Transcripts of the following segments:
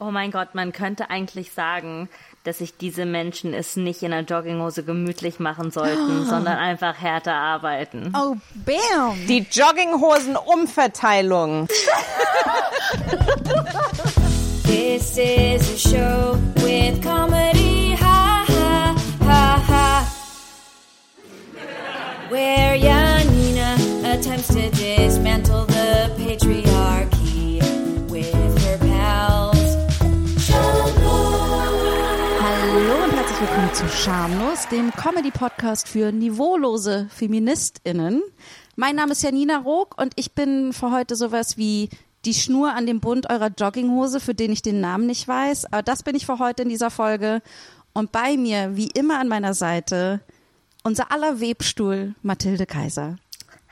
Oh mein Gott, man könnte eigentlich sagen, dass sich diese Menschen es nicht in der Jogginghose gemütlich machen sollten, sondern einfach härter arbeiten. Oh, bam! Die Jogginghosen-Umverteilung. This is a show with comedy, ha ha ha ha. Where Janina attempts to dismantle Schamlos, dem Comedy-Podcast für niveaulose FeministInnen. Mein Name ist Janina Rook und ich bin für heute sowas wie die Schnur an dem Bund eurer Jogginghose, für den ich den Namen nicht weiß. Aber das bin ich für heute in dieser Folge. Und bei mir, wie immer an meiner Seite, unser aller Webstuhl Mathilde Kaiser.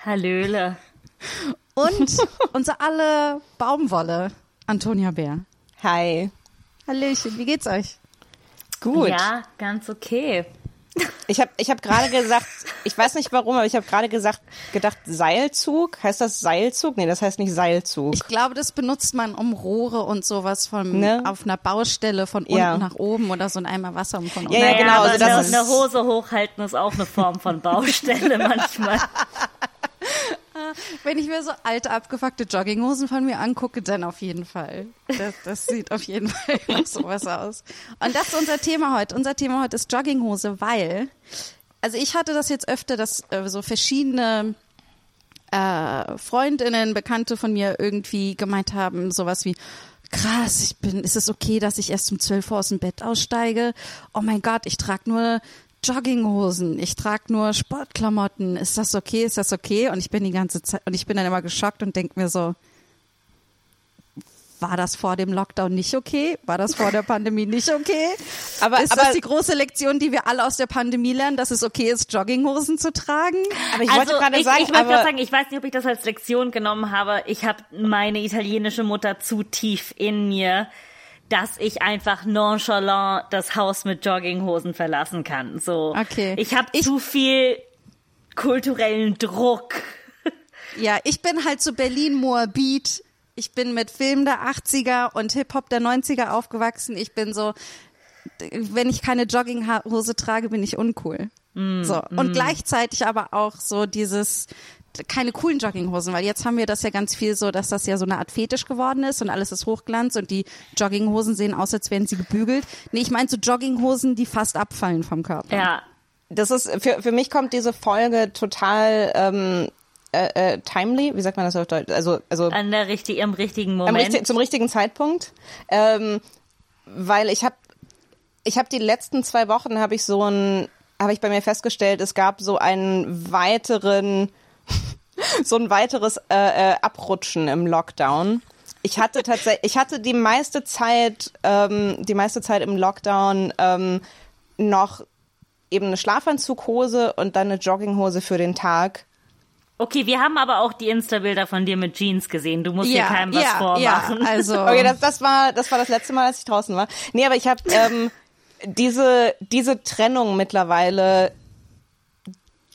Hallöle. Und unser alle Baumwolle Antonia Bär. Hi. Hallöchen, wie geht's euch? Gut. Ja, ganz okay. Ich habe ich hab gerade gesagt, ich weiß nicht warum, aber ich habe gerade gesagt, gedacht Seilzug. Heißt das Seilzug? Nee, das heißt nicht Seilzug. Ich glaube, das benutzt man, um Rohre und sowas von Ne? auf einer Baustelle von unten Ja. nach oben oder so ein Eimer Wasser um von unten. Ja, ja, genau, Aber also das eine, ist- eine Hose hochhalten ist auch eine Form von Baustelle manchmal. Wenn ich mir so alte, abgefuckte Jogginghosen von mir angucke, dann auf jeden Fall. Das, das sieht auf jeden Fall nach sowas aus. Und das ist unser Thema heute. Unser Thema heute ist Jogginghose, weil, also ich hatte das jetzt öfter, dass äh, so verschiedene äh, Freundinnen, Bekannte von mir irgendwie gemeint haben, sowas wie, krass, ich bin, ist es okay, dass ich erst um 12 Uhr aus dem Bett aussteige? Oh mein Gott, ich trage nur Jogginghosen, ich trage nur Sportklamotten. Ist das okay? Ist das okay? Und ich bin die ganze Zeit, und ich bin dann immer geschockt und denke mir so, war das vor dem Lockdown nicht okay? War das vor der Pandemie nicht okay? Aber- ist aber- das die große Lektion, die wir alle aus der Pandemie lernen, dass es okay ist, Jogginghosen zu tragen? aber ich wollte gerade ich, sagen, ich wollte aber gerade sagen, ich weiß nicht, ob ich das als Lektion genommen habe. Ich habe meine italienische Mutter zu tief in mir, dass ich einfach nonchalant das Haus mit Jogginghosen verlassen kann. So, Okay. ich habe zu viel kulturellen Druck. Ja, ich bin halt so Berlin-Moabit. Ich bin mit Film der 80er und Hip-Hop der 90er aufgewachsen. Ich bin so, wenn ich keine Jogginghose trage, bin ich uncool. so. Und gleichzeitig aber auch so dieses, keine coolen Jogginghosen, weil jetzt haben wir das ja ganz viel so, dass das ja so eine Art Fetisch geworden ist und alles ist Hochglanz und die Jogginghosen sehen aus, als wären sie gebügelt. Nee, ich meine so Jogginghosen, die fast abfallen vom Körper. Ja, das ist für, für mich kommt diese Folge total ähm, äh, äh, timely. Wie sagt man das auf Deutsch? Also also an der richtig, im richtigen am Moment. richtig, zum richtigen Zeitpunkt, ähm, weil ich habe ich habe die letzten zwei Wochen habe ich so ein habe ich bei mir festgestellt, es gab so einen weiteren so ein weiteres äh, äh, Abrutschen im Lockdown. Ich hatte tatsächlich, ich hatte die meiste Zeit, ähm, die meiste Zeit im Lockdown ähm, noch eben eine Schlafanzughose und dann eine Jogginghose für den Tag. Okay, wir haben aber auch die Insta-Bilder von dir mit Jeans gesehen. Du musst ja, hier keinem was ja, vormachen. Ja, also. Okay, das, das war das war das letzte Mal, als ich draußen war. Nee, aber ich habe ähm, diese diese Trennung mittlerweile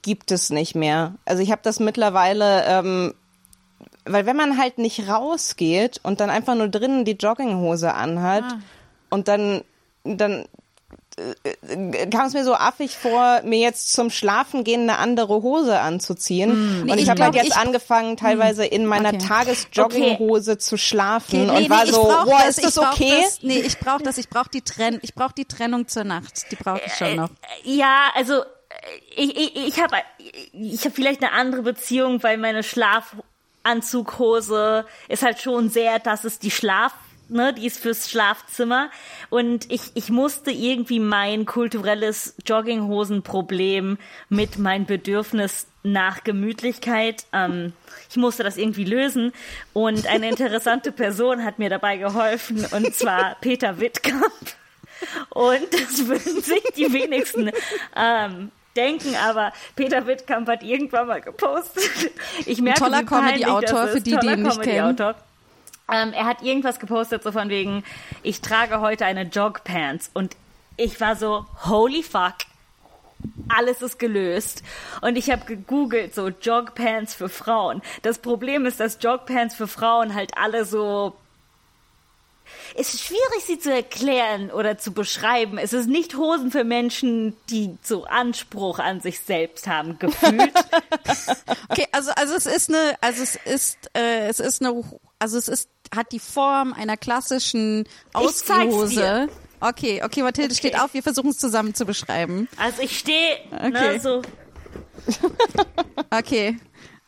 gibt es nicht mehr. Also ich habe das mittlerweile, ähm, weil wenn man halt nicht rausgeht und dann einfach nur drinnen die Jogginghose anhat und dann dann äh, kam es mir so affig vor, mir jetzt zum Schlafen gehen eine andere Hose anzuziehen. Nee, und ich, ich habe halt jetzt ich- angefangen, teilweise in meiner Okay. Tagesjogginghose zu schlafen Okay, und war so, boah, das, ist das okay? Das, nee, ich brauche das, ich brauche die Trenn, ich brauche die Trennung zur Nacht, die brauche ich schon noch. Ja, also äh, ich, ich, ich habe ich hab vielleicht eine andere Beziehung, weil meine Schlafanzughose ist halt schon sehr, das ist die Schlaf, ne, die ist fürs Schlafzimmer und ich, ich musste irgendwie mein kulturelles Jogginghosenproblem mit meinem Bedürfnis nach Gemütlichkeit, ähm, ich musste das irgendwie lösen und eine interessante Person hat mir dabei geholfen und zwar Peter Wittkamp. Und das würden sich die wenigsten ähm, denken, aber Peter Wittkamp hat irgendwann mal gepostet. Ich merke, toller wie peinlich Comedy-Autor, für die, die Toller ihn nicht kennen. Ähm, er hat irgendwas gepostet, so von wegen, ich trage heute eine Jogpants. Und ich war so, holy fuck, alles ist gelöst. Und ich habe gegoogelt, so Jogpants für Frauen. Das Problem ist, dass Jogpants für Frauen halt alle so es ist schwierig, sie zu erklären oder zu beschreiben. Es ist nicht Hosen für Menschen, die so Anspruch an sich selbst haben, gefühlt. Okay, also also es ist eine, also es ist, äh, es ist eine, also es ist, hat die Form einer klassischen Ausziehhose. Okay, okay, Mathilde steht auf, wir versuchen es zusammen zu beschreiben. Also ich stehe Okay. ne, so. Okay.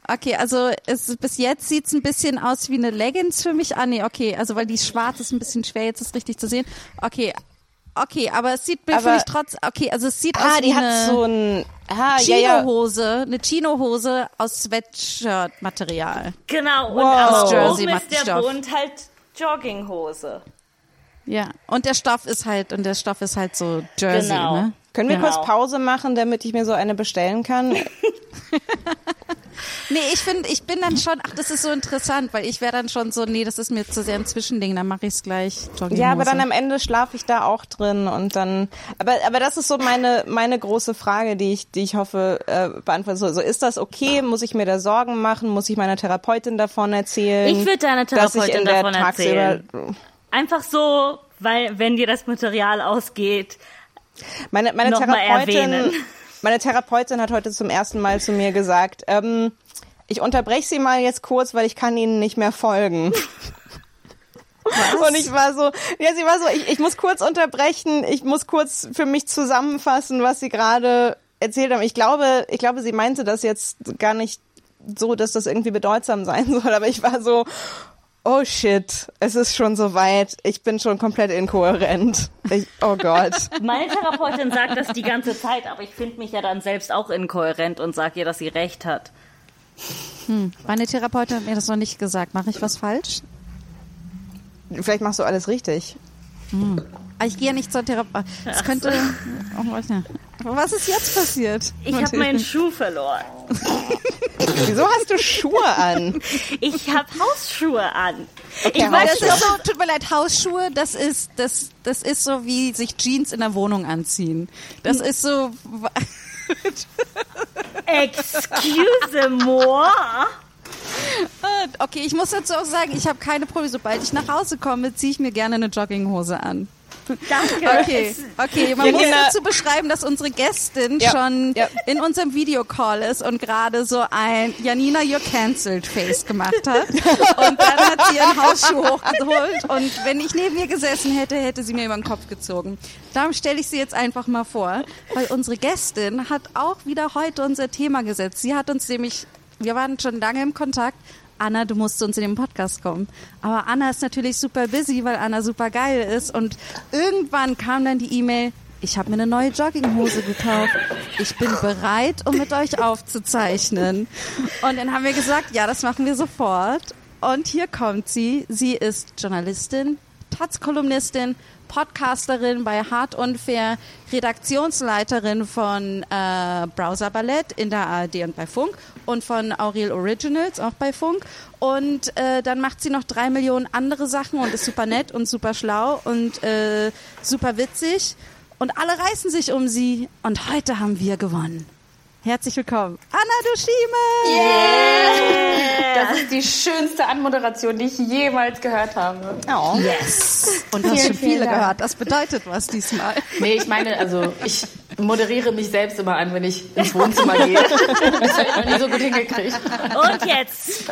Okay, also es, bis jetzt sieht's ein bisschen aus wie eine Leggings für mich. Ah, nee, okay, also weil die schwarz ist ein bisschen schwer, jetzt ist richtig zu sehen. Okay, okay, aber es sieht mir für Aber- mich trotz, okay, also es sieht Ah, aus wie die hat eine so ein, ah, ja, ja. Chino-Hose, eine Chino-Hose aus Sweatshirt-Material. Genau. Und Wow. aber Jersey oben ist der Stoff. Bund halt Jogginghose. Ja, und der Stoff ist halt, und der Stoff ist halt so Jersey, Genau. ne? Können wir Genau. kurz Pause machen, damit ich mir so eine bestellen kann? Nee, ich finde, ich bin dann schon, ach, das ist so interessant, weil ich wäre dann schon so, nee, das ist mir zu sehr ein Zwischending, dann mache ich es gleich Jogginghose. Ja, aber dann am Ende schlafe ich da auch drin und dann, aber, aber das ist so meine, meine große Frage, die ich, die ich hoffe, äh, beantworten soll. So, ist das okay? Muss ich mir da Sorgen machen? Muss ich meiner Therapeutin davon erzählen? Ich würde deiner dass ich Therapeutin in der davon erzählen. Einfach so, weil wenn dir das Material ausgeht, Meine, meine Therapeutin, meine Therapeutin hat heute zum ersten Mal zu mir gesagt, ähm, ich unterbreche Sie mal jetzt kurz, weil ich kann Ihnen nicht mehr folgen. Und ich war so, ja, sie war so, ich, ich muss kurz unterbrechen, ich muss kurz für mich zusammenfassen, was Sie gerade erzählt haben. Ich glaube, ich glaube, sie meinte das jetzt gar nicht so, dass das irgendwie bedeutsam sein soll, aber ich war so, oh shit, es ist schon so weit, ich bin schon komplett inkohärent. Ich, oh Gott. meine Therapeutin sagt das die ganze Zeit, aber ich finde mich ja dann selbst auch inkohärent und sage ihr, dass sie recht hat. Meine Therapeutin hat mir das noch nicht gesagt. Mache ich was falsch? Vielleicht machst du alles richtig. Ah, Ich gehe ja nicht zur Therapeutin. Das könnte. Oh, was ist jetzt passiert? Ich habe meinen Schuh verloren. Wieso hast du Schuhe an? Ich habe Hausschuhe an. ich Ja, weiß Das so, tut mir leid, Hausschuhe, das ist, das, das ist so wie sich Jeans in der Wohnung anziehen. Das ist so, excuse moi. okay, ich muss dazu auch sagen, ich habe keine Probleme. Sobald ich nach Hause komme, ziehe ich mir gerne eine Jogginghose an. Danke. Okay, okay. Man Ja, muss genau. dazu beschreiben, dass unsere Gästin Ja, schon ja. in unserem Videocall ist und gerade so ein Janina You're Cancelled Face gemacht hat. Und dann hat sie ihren Hausschuh hochgeholt und wenn ich neben ihr gesessen hätte, hätte sie mir über den Kopf gezogen. Darum stelle ich sie jetzt einfach mal vor, weil unsere Gästin hat auch wieder heute unser Thema gesetzt. Sie hat uns nämlich, wir waren schon lange im Kontakt, Anna, du musst zu uns in den Podcast kommen. Aber Anna ist natürlich super busy, weil Anna super geil ist. Und irgendwann kam dann die E-Mail, ich habe mir eine neue Jogginghose gekauft. Ich bin bereit, um mit euch aufzuzeichnen. Und dann haben wir gesagt, ja, das machen wir sofort. Und hier kommt sie. Sie ist Journalistin, Taz-Kolumnistin, Podcasterin bei Hart Unfair, Redaktionsleiterin von äh, Browser Ballett in der ARD und bei Funk und von Aurel Originals auch bei Funk. Und äh, dann macht sie noch drei Millionen andere Sachen und ist super nett und super schlau und äh, super witzig. Und alle reißen sich um sie. Und heute haben wir gewonnen. Herzlich willkommen, Anna Dushime! Das ist die schönste Anmoderation, die ich jemals gehört habe. Oh. Yes! Und du hast schon viele gehört. Das bedeutet was diesmal. Nee, ich meine, also ich moderiere mich selbst immer an, wenn ich ins Wohnzimmer gehe. Das habe ich noch nie so gut hingekriegt. Und jetzt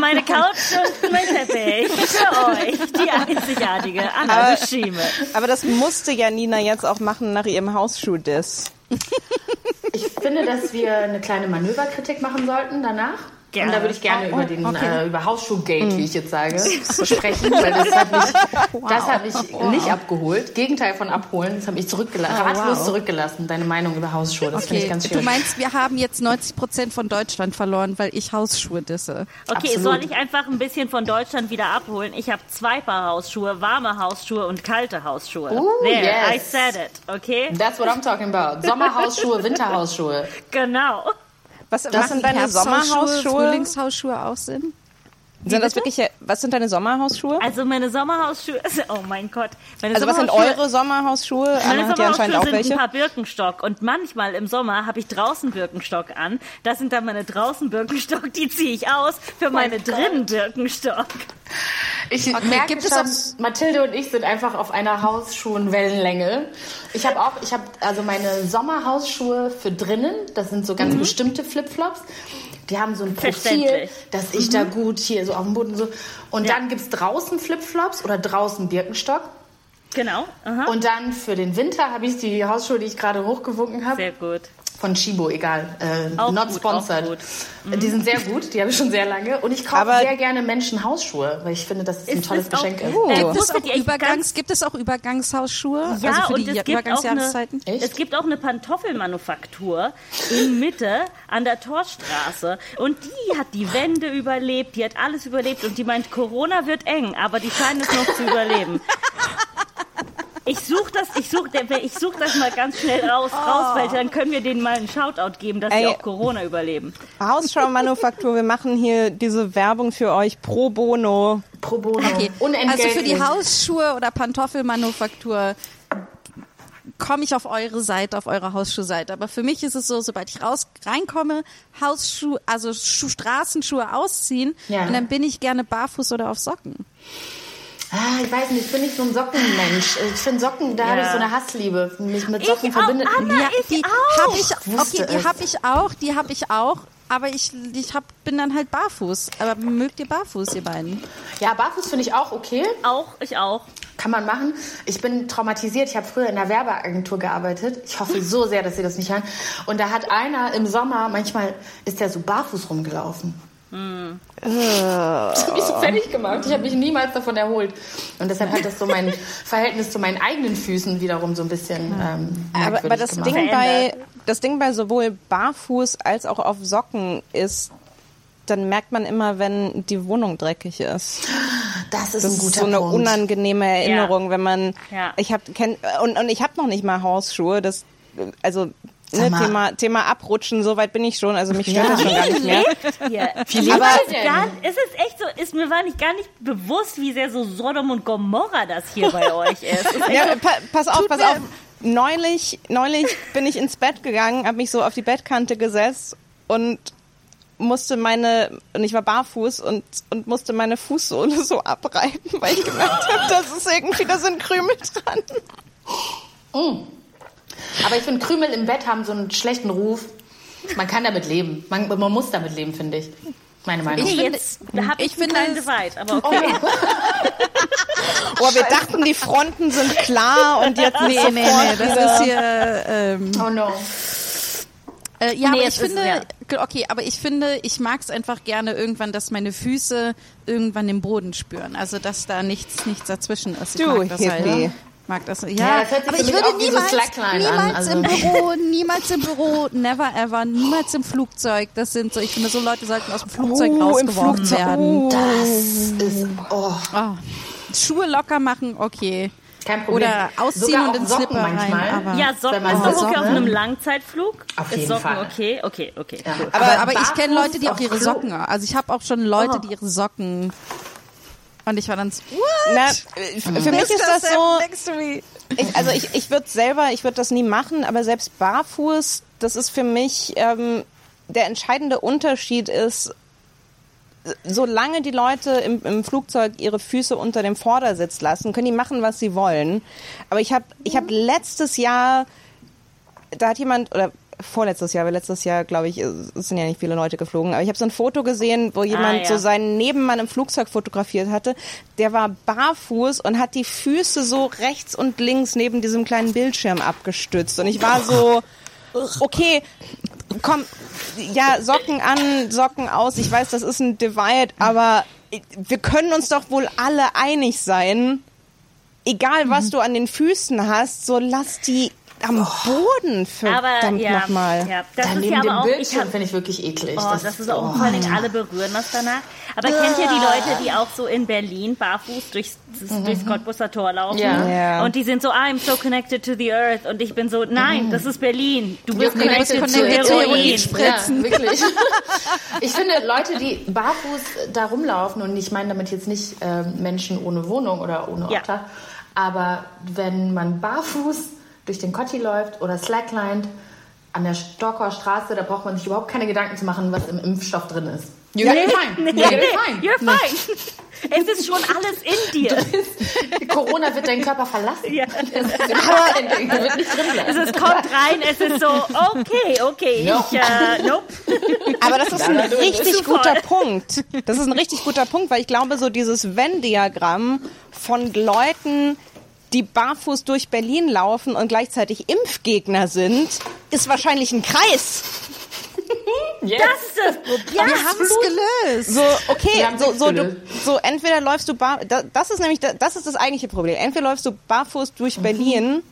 meine Couch und mein Teppich für euch, die einzigartige Anna Dushime. Aber das musste Janina jetzt auch machen nach ihrem Hausschuh-Diss. Ich finde, dass wir eine kleine Manöverkritik machen sollten danach. Gerne. Und da würde ich gerne Oh, über den okay. äh, über Hausschuhgate, wie ich jetzt sage, sprechen, weil das hat mich, das hat mich nicht abgeholt. Gegenteil von abholen, das hat mich zurückgelassen, ratlos wow. zurückgelassen. Deine Meinung über Hausschuhe, das finde Okay, ich ganz du schön. meinst, wir haben jetzt 90 Prozent von Deutschland verloren, weil ich Hausschuhe disse. Okay, Absolut. soll ich einfach ein bisschen von Deutschland wieder abholen? Ich habe zwei Paar Hausschuhe, warme Hausschuhe und kalte Hausschuhe. Ooh, There, I yes. said it, okay? That's what I'm talking about. Sommerhausschuhe, Winterhausschuhe. Genau. Was machen deine Sommerhausschuhe? Frühlingshausschuhe auch sind? Sind das bitte? wirklich, was sind deine Sommerhausschuhe? Also meine Sommerhausschuhe, oh mein Gott. Meine Also was sind eure Sommerhausschuhe? Meine Anna hat ja anscheinend Sommerhausschuhe auch sind welche. ein paar Birkenstock und manchmal im Sommer habe ich draußen Birkenstock an. Das sind dann meine draußen Birkenstock, die ziehe ich aus für meine Gott. drinnen Birkenstock. Ich Okay, merke gibt es schon, auch- Mathilde und ich sind einfach auf einer Hausschuhenwellenlänge. Ich habe auch, ich habe also meine Sommerhausschuhe für drinnen, das sind so ganz bestimmte Flipflops. Die haben so ein Profil, dass ich da gut hier so auf dem Boden so. Und Ja. dann gibt's draußen Flipflops oder draußen Birkenstock. Genau. Aha. Und dann für den Winter habe ich die Hausschuhe, die ich gerade hochgewunken habe. Sehr gut. Von Chibo, egal. Äh, Auch not gut, sponsored. auch gut. Die sind sehr gut, die habe ich schon sehr lange. Und ich kaufe Aber- sehr gerne Menschen Hausschuhe, weil ich finde, dass es ein Es tolles auch- Geschenk ist. Oh. Gibt es, auch Übergangs, gibt es auch Übergangshausschuhe? Ja, also für und die es gibt auch Übergangsjahreszeiten? eine, es gibt auch eine Pantoffelmanufaktur in Mitte an der Torstraße. Und die hat die Wende überlebt, die hat alles überlebt und die meint, Corona wird eng, aber die scheinen es noch zu überleben. Ich suche das, ich suche, ich suche das mal ganz schnell raus, raus, weil dann können wir denen mal einen Shoutout geben, dass sie Ey. auch Corona überleben. Hausschau-Manufaktur, wir machen hier diese Werbung für euch pro bono. Pro bono. Okay. Also für die Hausschuhe oder Pantoffelmanufaktur komme ich auf eure Seite, auf eure Hausschuhseite. Aber für mich ist es so, sobald ich raus reinkomme, Hausschuhe, also Schu Straßenschuhe ausziehen Ja. und dann bin ich gerne barfuß oder auf Socken. Ah, ich weiß nicht, ich bin nicht so ein Sockenmensch. Ich finde Socken, da habe ich Ja. so eine Hassliebe. Mich mit Ich Socken auch, verbindet. Anna. ja, ich die auch. habe ich, okay, die habe ich auch, die habe ich auch. Aber ich, ich hab, bin dann halt barfuß. Aber mögt ihr barfuß, ihr beiden? Ja, barfuß finde ich auch okay. Auch, ich auch. Kann man machen. Ich bin traumatisiert. Ich habe früher in der Werbeagentur gearbeitet. Ich hoffe so sehr, dass Sie das nicht hören. Und da hat einer im Sommer, manchmal ist der so barfuß rumgelaufen. Das hat mich so fertig gemacht. Ich habe mich niemals davon erholt. Und deshalb hat das so mein Verhältnis zu meinen eigenen Füßen wiederum so ein bisschen ähm, Aber, aber das, gemacht. Ding bei, das Ding bei sowohl barfuß als auch auf Socken ist, dann merkt man immer, wenn die Wohnung dreckig ist. das ist Das ein ist guter so eine Punkt. unangenehme Erinnerung, wenn man Ja. ich habe und und ich habe noch nicht mal Hausschuhe, das also ne, mal. Thema Thema abrutschen, so weit bin ich schon, also mich stört Ja. das schon gar nicht mehr. Weiß ihr denn? gar, es ist echt so, ist mir war nicht gar nicht bewusst, wie sehr so Sodom und Gomorra das hier bei euch ist. Es ist Ja, pa pass auf, pass auf. Neulich, neulich bin ich ins Bett gegangen, habe mich so auf die Bettkante gesetzt und musste meine und ich war barfuß und und musste meine Fußsohle so abreiben, weil ich gemerkt habe, dass es irgendwie da sind Krümel dran. Aber ich finde, Krümel im Bett haben so einen schlechten Ruf. Man kann damit leben. Man, man muss damit leben, finde ich. Meine Meinung. Ich finde- jetzt ich, ich einen finde es- Divide, aber okay. Oh, wir dachten, die Fronten sind klar und jetzt Nee, nee, nee, das ist hier. Ähm, oh no. Äh, ja, Nee, aber ich ist- finde, ja. ge- okay, aber ich finde, ich mag es einfach gerne irgendwann, dass meine Füße irgendwann den Boden spüren. Also, dass da nichts, nichts dazwischen ist. Ich Du mag das halt. Hippie. Mag das, ja, Ja, das aber ich würde wie so niemals, niemals also. im Büro, niemals im Büro, never ever, niemals im Flugzeug. Das sind so, ich finde, so Leute sollten aus dem Flugzeug Oh, im rausgeworfen Flugzeug. werden. Oh. Das ist oh, Oh. Schuhe locker machen, okay. kein Problem. Oder ausziehen Sogar und auch in Socken Slipper rein, manchmal. aber- Ja, Socken Wenn man ist doch okay auf einem Langzeitflug. Auf ist jeden Socken Fall. okay? Okay, okay. Ja. Cool. Aber, aber ich kenne Leute, die auch ihre. Socken, also ich habe auch schon Leute, die ihre Socken und ich war dann so, what? Na, für mich ist das so, ich, also ich, ich würde selber, ich würde das nie machen, aber selbst barfuß, das ist für mich, ähm, der entscheidende Unterschied ist, solange die Leute im, im Flugzeug ihre Füße unter dem Vordersitz lassen, können die machen, was sie wollen. Aber ich habe ich hab letztes Jahr, da hat jemand, oder vorletztes Jahr, weil letztes Jahr, glaube ich, es sind ja nicht viele Leute geflogen, aber ich habe so ein Foto gesehen, wo jemand ja. so seinen Nebenmann im Flugzeug fotografiert hatte. Der war barfuß und hat die Füße so rechts und links neben diesem kleinen Bildschirm abgestützt. Und ich war so, okay, komm, ja, Socken an, Socken aus. Ich weiß, das ist ein Divide, aber wir können uns doch wohl alle einig sein, egal was du an den Füßen hast, so lass die am Boden, verdammt ja, nochmal. ja, das Da ist neben ja dem aber auch, ich Bildschirm finde ich wirklich eklig. Oh, das, ist auch oh. vor allem alle berühren das danach. Aber kennt ihr die Leute, die auch so in Berlin barfuß durchs, durchs Cottbusser Tor laufen? Ja. Ja. Und die sind so, I'm so connected to the earth. Und ich bin so, nein, das ist Berlin. Du bist You're connected, connected to Heroin. Heroin. Ja, Spritzen. wirklich. Ich finde, Leute, die barfuß da rumlaufen, und ich meine damit jetzt nicht ähm, Menschen ohne Wohnung oder ohne Ja. Obdach, aber wenn man barfuß durch den Kotti läuft oder slacklined an der Stocker Straße, da braucht man sich überhaupt keine Gedanken zu machen, was im Impfstoff drin ist. You're Nee, fine. nee, You're nee, fine. You're fine. Es ist schon alles in dir. Corona wird deinen Körper verlassen. Ja. Es wird nicht drin Es bleiben. ist, kommt rein, es ist so, okay, okay, No. ich, äh, nope. Aber das ist ein nein, richtig voll. guter Punkt. Das ist ein richtig guter Punkt, weil ich glaube, so dieses Venn-Diagramm von Leuten, die barfuß durch Berlin laufen und gleichzeitig Impfgegner sind, ist wahrscheinlich ein Kreis. Yes. Das ist das Problem. Ja, Wir haben es gelöst. So, okay, so, so, du, so entweder läufst du bar, da- das ist nämlich, da- das ist das eigentliche Problem. Entweder läufst du barfuß durch Mhm. Berlin,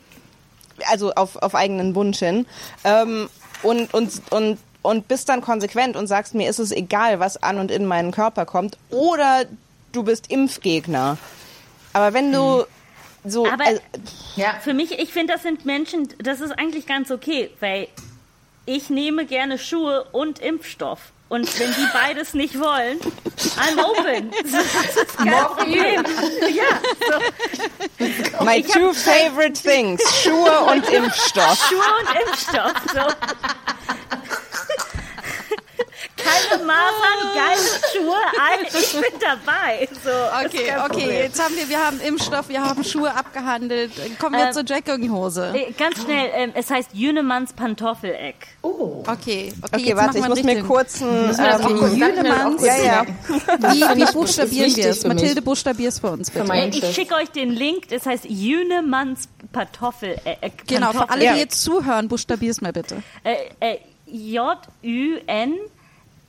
also auf, auf eigenen Wunsch hin, ähm, und, und, und, und bist dann konsequent und sagst, mir ist es egal, was an und in meinen Körper kommt, oder du bist Impfgegner. Aber wenn du so, Aber- also, Ja. Für mich, ich finde, das sind Menschen, das ist eigentlich ganz okay, weil ich nehme gerne Schuhe und Impfstoff. Und wenn die beides nicht wollen, I'm open. Das ist kein. Problem. Ja, so. my two favorite things, Schuhe und Impfstoff. Schuhe und Impfstoff. So. Keine Masern, geile Schuhe, ich bin dabei. So, Okay, okay, Problem. jetzt haben wir, wir haben Impfstoff, wir haben Schuhe abgehandelt. Kommen wir Ähm, zur Jogginghose. Äh, Ganz schnell, ähm, es heißt Jünemanns Pantoffeleck. Oh. Okay, okay, Okay, jetzt warte, ich muss mir richtig. kurz ein, ähm, Jünemanns- ja, ja. Wie, buchstabieren wir es? Mathilde, buchstabier's für uns, bitte. Für Äh, Ich schicke euch den Link, das heißt Jünemanns Pantoffel. Äh, äh, Genau, für alle, die jetzt zuhören, buchstabier's mal bitte. Äh, äh,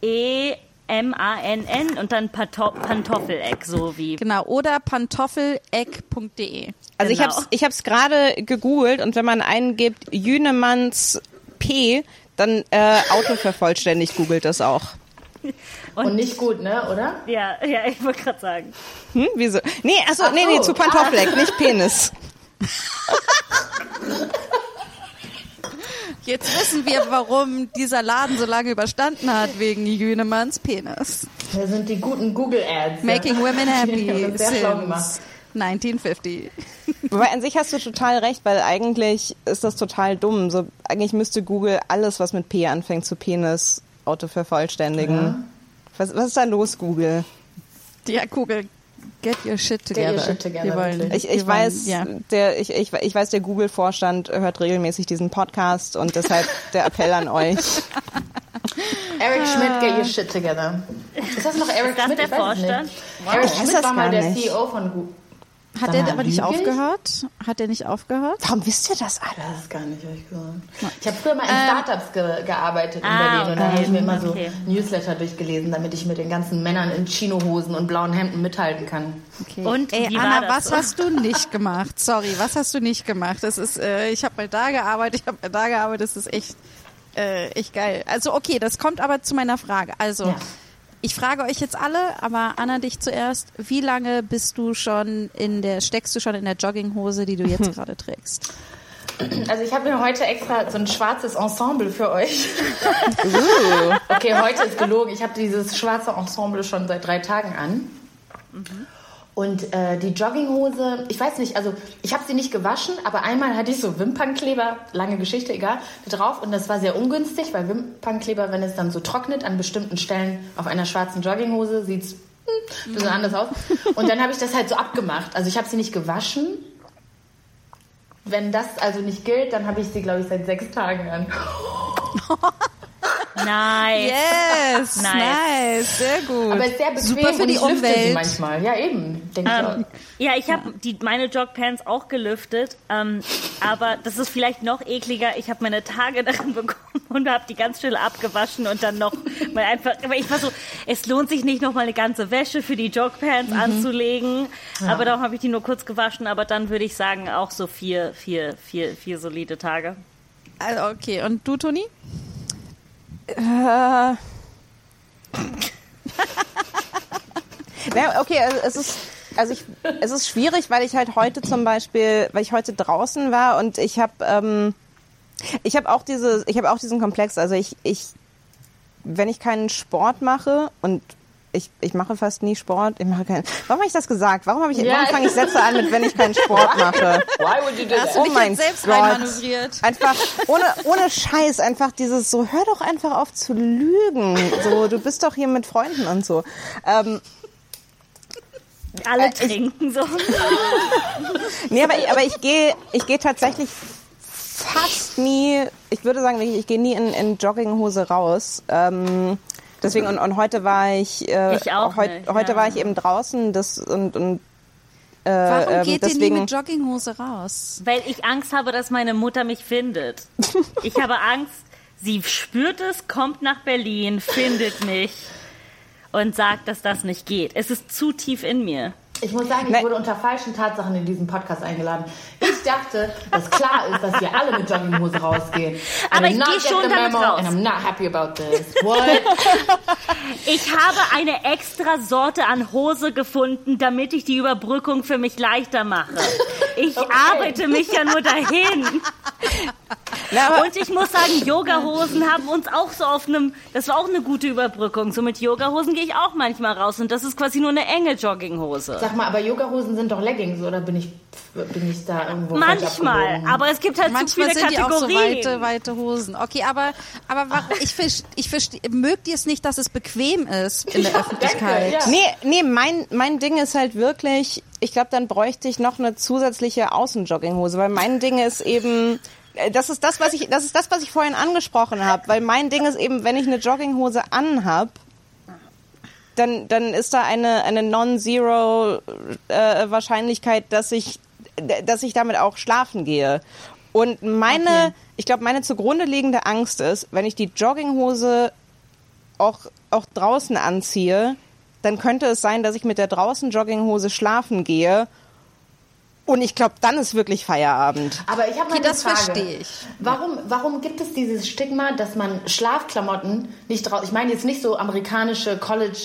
J-U-N-E-M-A-N-N und dann Panto Pantoffeleck, so wie. Genau, oder pantoffeleck.de. Also ich Genau. hab's, ich hab's gerade gegoogelt und wenn man eingibt Jünemanns P, dann äh, autovervollständigt googelt das auch. Und nicht gut, ne, oder? Ja, ja, ich wollte gerade sagen. Hm, wieso? Nee, achso, Ach nee, nee, so. zu Pantoffleck, nicht Penis. Jetzt wissen wir, warum dieser Laden so lange überstanden hat, wegen Jünemanns Penis. Da sind die guten Google-Ads. Making ja. women happy sehr schlau gemacht. since 1950. Wobei an sich hast du total recht, weil eigentlich ist das total dumm. So, eigentlich müsste Google alles, was mit P anfängt, zu Penis autovervollständigen. Was, was ist da los, Google? Ja, Google, get your shit together. your shit together, Wir wollen. Ich, ich wir wollen- weiß, ja. der, ich, ich, ich weiß, der Google-Vorstand hört regelmäßig diesen Podcast und deshalb der Appell an euch. Eric Schmidt, get your shit together. Ist das noch Eric das Schmidt? der weiß Vorstand? Nicht. Eric weiß Schmidt war mal der nicht. CEO von Google. Hat er aber nicht ich? aufgehört? Hat er nicht aufgehört? Warum wisst ihr das alle? Das ist gar nicht, hab ich gesagt. Ich habe früher mal in Ähm, Startups ge gearbeitet in ah, Berlin und da habe ich mir immer so Okay. Newsletter durchgelesen, damit ich mit den ganzen Männern in Chinohosen und blauen Hemden mithalten kann. Okay. Und Ey, wie war Anna, das was hast du nicht gemacht? Sorry, was hast du nicht gemacht? Das ist, äh, ich habe mal da gearbeitet, ich habe mal da gearbeitet, das ist echt, äh, echt geil. Also okay, das kommt aber zu meiner Frage. Also, Ja. Ich frage euch jetzt alle, aber Anna dich zuerst. Wie lange bist du schon in der, steckst du schon in der Jogginghose, die du jetzt gerade trägst? Also ich habe mir heute extra so ein schwarzes Ensemble für euch. okay, heute ist gelogen. Ich habe dieses schwarze Ensemble schon seit drei Tagen an. Und äh, die Jogginghose, ich weiß nicht, also ich habe sie nicht gewaschen, aber einmal hatte ich so Wimpernkleber, lange Geschichte, egal, drauf und das war sehr ungünstig, weil Wimpernkleber, wenn es dann so trocknet an bestimmten Stellen auf einer schwarzen Jogginghose, sieht es ein bisschen anders aus. Und dann habe ich das halt so abgemacht. Also ich habe sie nicht gewaschen. Wenn das also nicht gilt, dann habe ich sie, glaube ich, seit sechs Tagen an. Nice. Nice. Yes, Nice. nice, sehr gut. Aber es ist sehr bequem Super für und die ich lüfte sie Umwelt. manchmal. Ja, eben. Denke ich Ähm, auch. ja, ich habe meine Jogpants auch gelüftet, ähm, aber das ist vielleicht noch ekliger. Ich habe meine Tage darin bekommen und habe die ganz schnell abgewaschen und dann noch mal einfach. Aber ich war so, es lohnt sich nicht noch mal eine ganze Wäsche für die Jogpants anzulegen. Aber darum habe ich die nur kurz gewaschen. Aber dann würde ich sagen auch so vier, vier, vier, vier solide Tage. Also, okay, und du, Toni? Äh. ja, okay, also es ist, also ich, es ist schwierig, weil ich halt heute zum Beispiel, weil ich heute draußen war und ich habe, ähm, ich habe auch diese, ich habe auch diesen Komplex. Also ich, ich, wenn ich keinen Sport mache und ich, ich mache fast nie Sport. Ich mache keinen. Warum habe ich das gesagt? Warum habe ich, Ja. warum fange ich Sätze an mit, wenn ich keinen Sport mache? Why would you do Hast that? du dich jetzt selbst reinmanövriert? Einfach ohne, ohne Scheiß, einfach dieses so, hör doch einfach auf zu lügen. So, du bist doch hier mit Freunden und so. Ähm, Alle Äh, trinken so. nee, aber, ich- aber ich gehe ich gehe tatsächlich fast nie, ich würde sagen, ich, ich gehe nie in, in Jogginghose raus. Ähm, deswegen, und, und heute war ich, äh, Ich auch heut, nicht, heute ja. war ich eben draußen das, und, und äh, Warum ähm, geht ihr nie deswegen, mit Jogginghose raus? Weil ich Angst habe, dass meine Mutter mich findet. Ich habe Angst, sie spürt es, kommt nach Berlin, findet mich und sagt, dass das nicht geht. Es ist zu tief in mir. Ich muss sagen, ich Nee. wurde unter falschen Tatsachen in diesen Podcast eingeladen. Ich dachte, dass klar ist, dass wir alle mit Jogginghose rausgehen. Aber did ich not geh get schon damit memo raus. And I'm not happy about this. What? Ich habe eine extra Sorte an Hose gefunden, damit ich die Überbrückung für mich leichter mache. Ich Okay. arbeite mich ja nur dahin. Na, Und ich muss sagen, Yogahosen haben uns auch so auf einem, das war auch eine gute Überbrückung. So mit Yogahosen gehe ich auch manchmal raus und das ist quasi nur eine enge Jogginghose. Sag mal, aber Yogahosen sind doch Leggings, oder bin ich, bin ich da irgendwo Manchmal, aber es gibt halt Manchmal so viele sind die auch so Kategorien. weite, weite Hosen. Okay, aber, aber warum, ich, ich verstehe, mögt ihr es nicht, dass es bequem ist in der Ja, Öffentlichkeit? danke, ja. Nee, nee, mein, mein Ding ist halt wirklich, ich glaube, dann bräuchte ich noch eine zusätzliche Außenjogginghose, weil mein Ding ist eben, das ist das, was ich, das ist das, was ich vorhin angesprochen habe, weil mein Ding ist eben, wenn ich eine Jogginghose anhab, dann, dann ist da eine, eine Non-Zero äh, Wahrscheinlichkeit, dass ich, dass ich damit auch schlafen gehe. Und meine, Okay. ich glaube, meine zugrunde liegende Angst ist, wenn ich die Jogginghose auch, auch draußen anziehe, dann könnte es sein, dass ich mit der draußen Jogginghose schlafen gehe. Und ich glaube, dann ist wirklich Feierabend. Aber ich habe mal Okay, das Frage. verstehe ich. Warum, warum gibt es dieses Stigma, dass man Schlafklamotten nicht draußen... Ich meine jetzt nicht so amerikanische College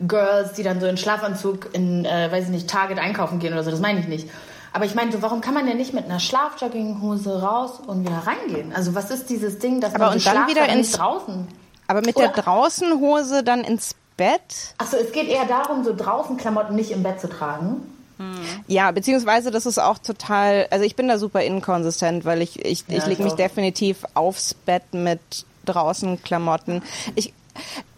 Girls, die dann so in Schlafanzug in, äh, weiß ich nicht, Target einkaufen gehen oder so. Das meine ich nicht. Aber ich meine, so, warum kann man denn nicht mit einer Schlafjogginghose raus und wieder reingehen? Also was ist dieses Ding, dass Aber man und so dann wieder ins- nicht draußen? Aber mit der Oder- Draußenhose dann ins Bett? Achso, es geht eher darum, so draußen Klamotten nicht im Bett zu tragen. Ja, beziehungsweise das ist auch total, also ich bin da super inkonsistent, weil ich, ich, Ja, ich lege ich mich definitiv aufs Bett mit draußen Klamotten. Ich,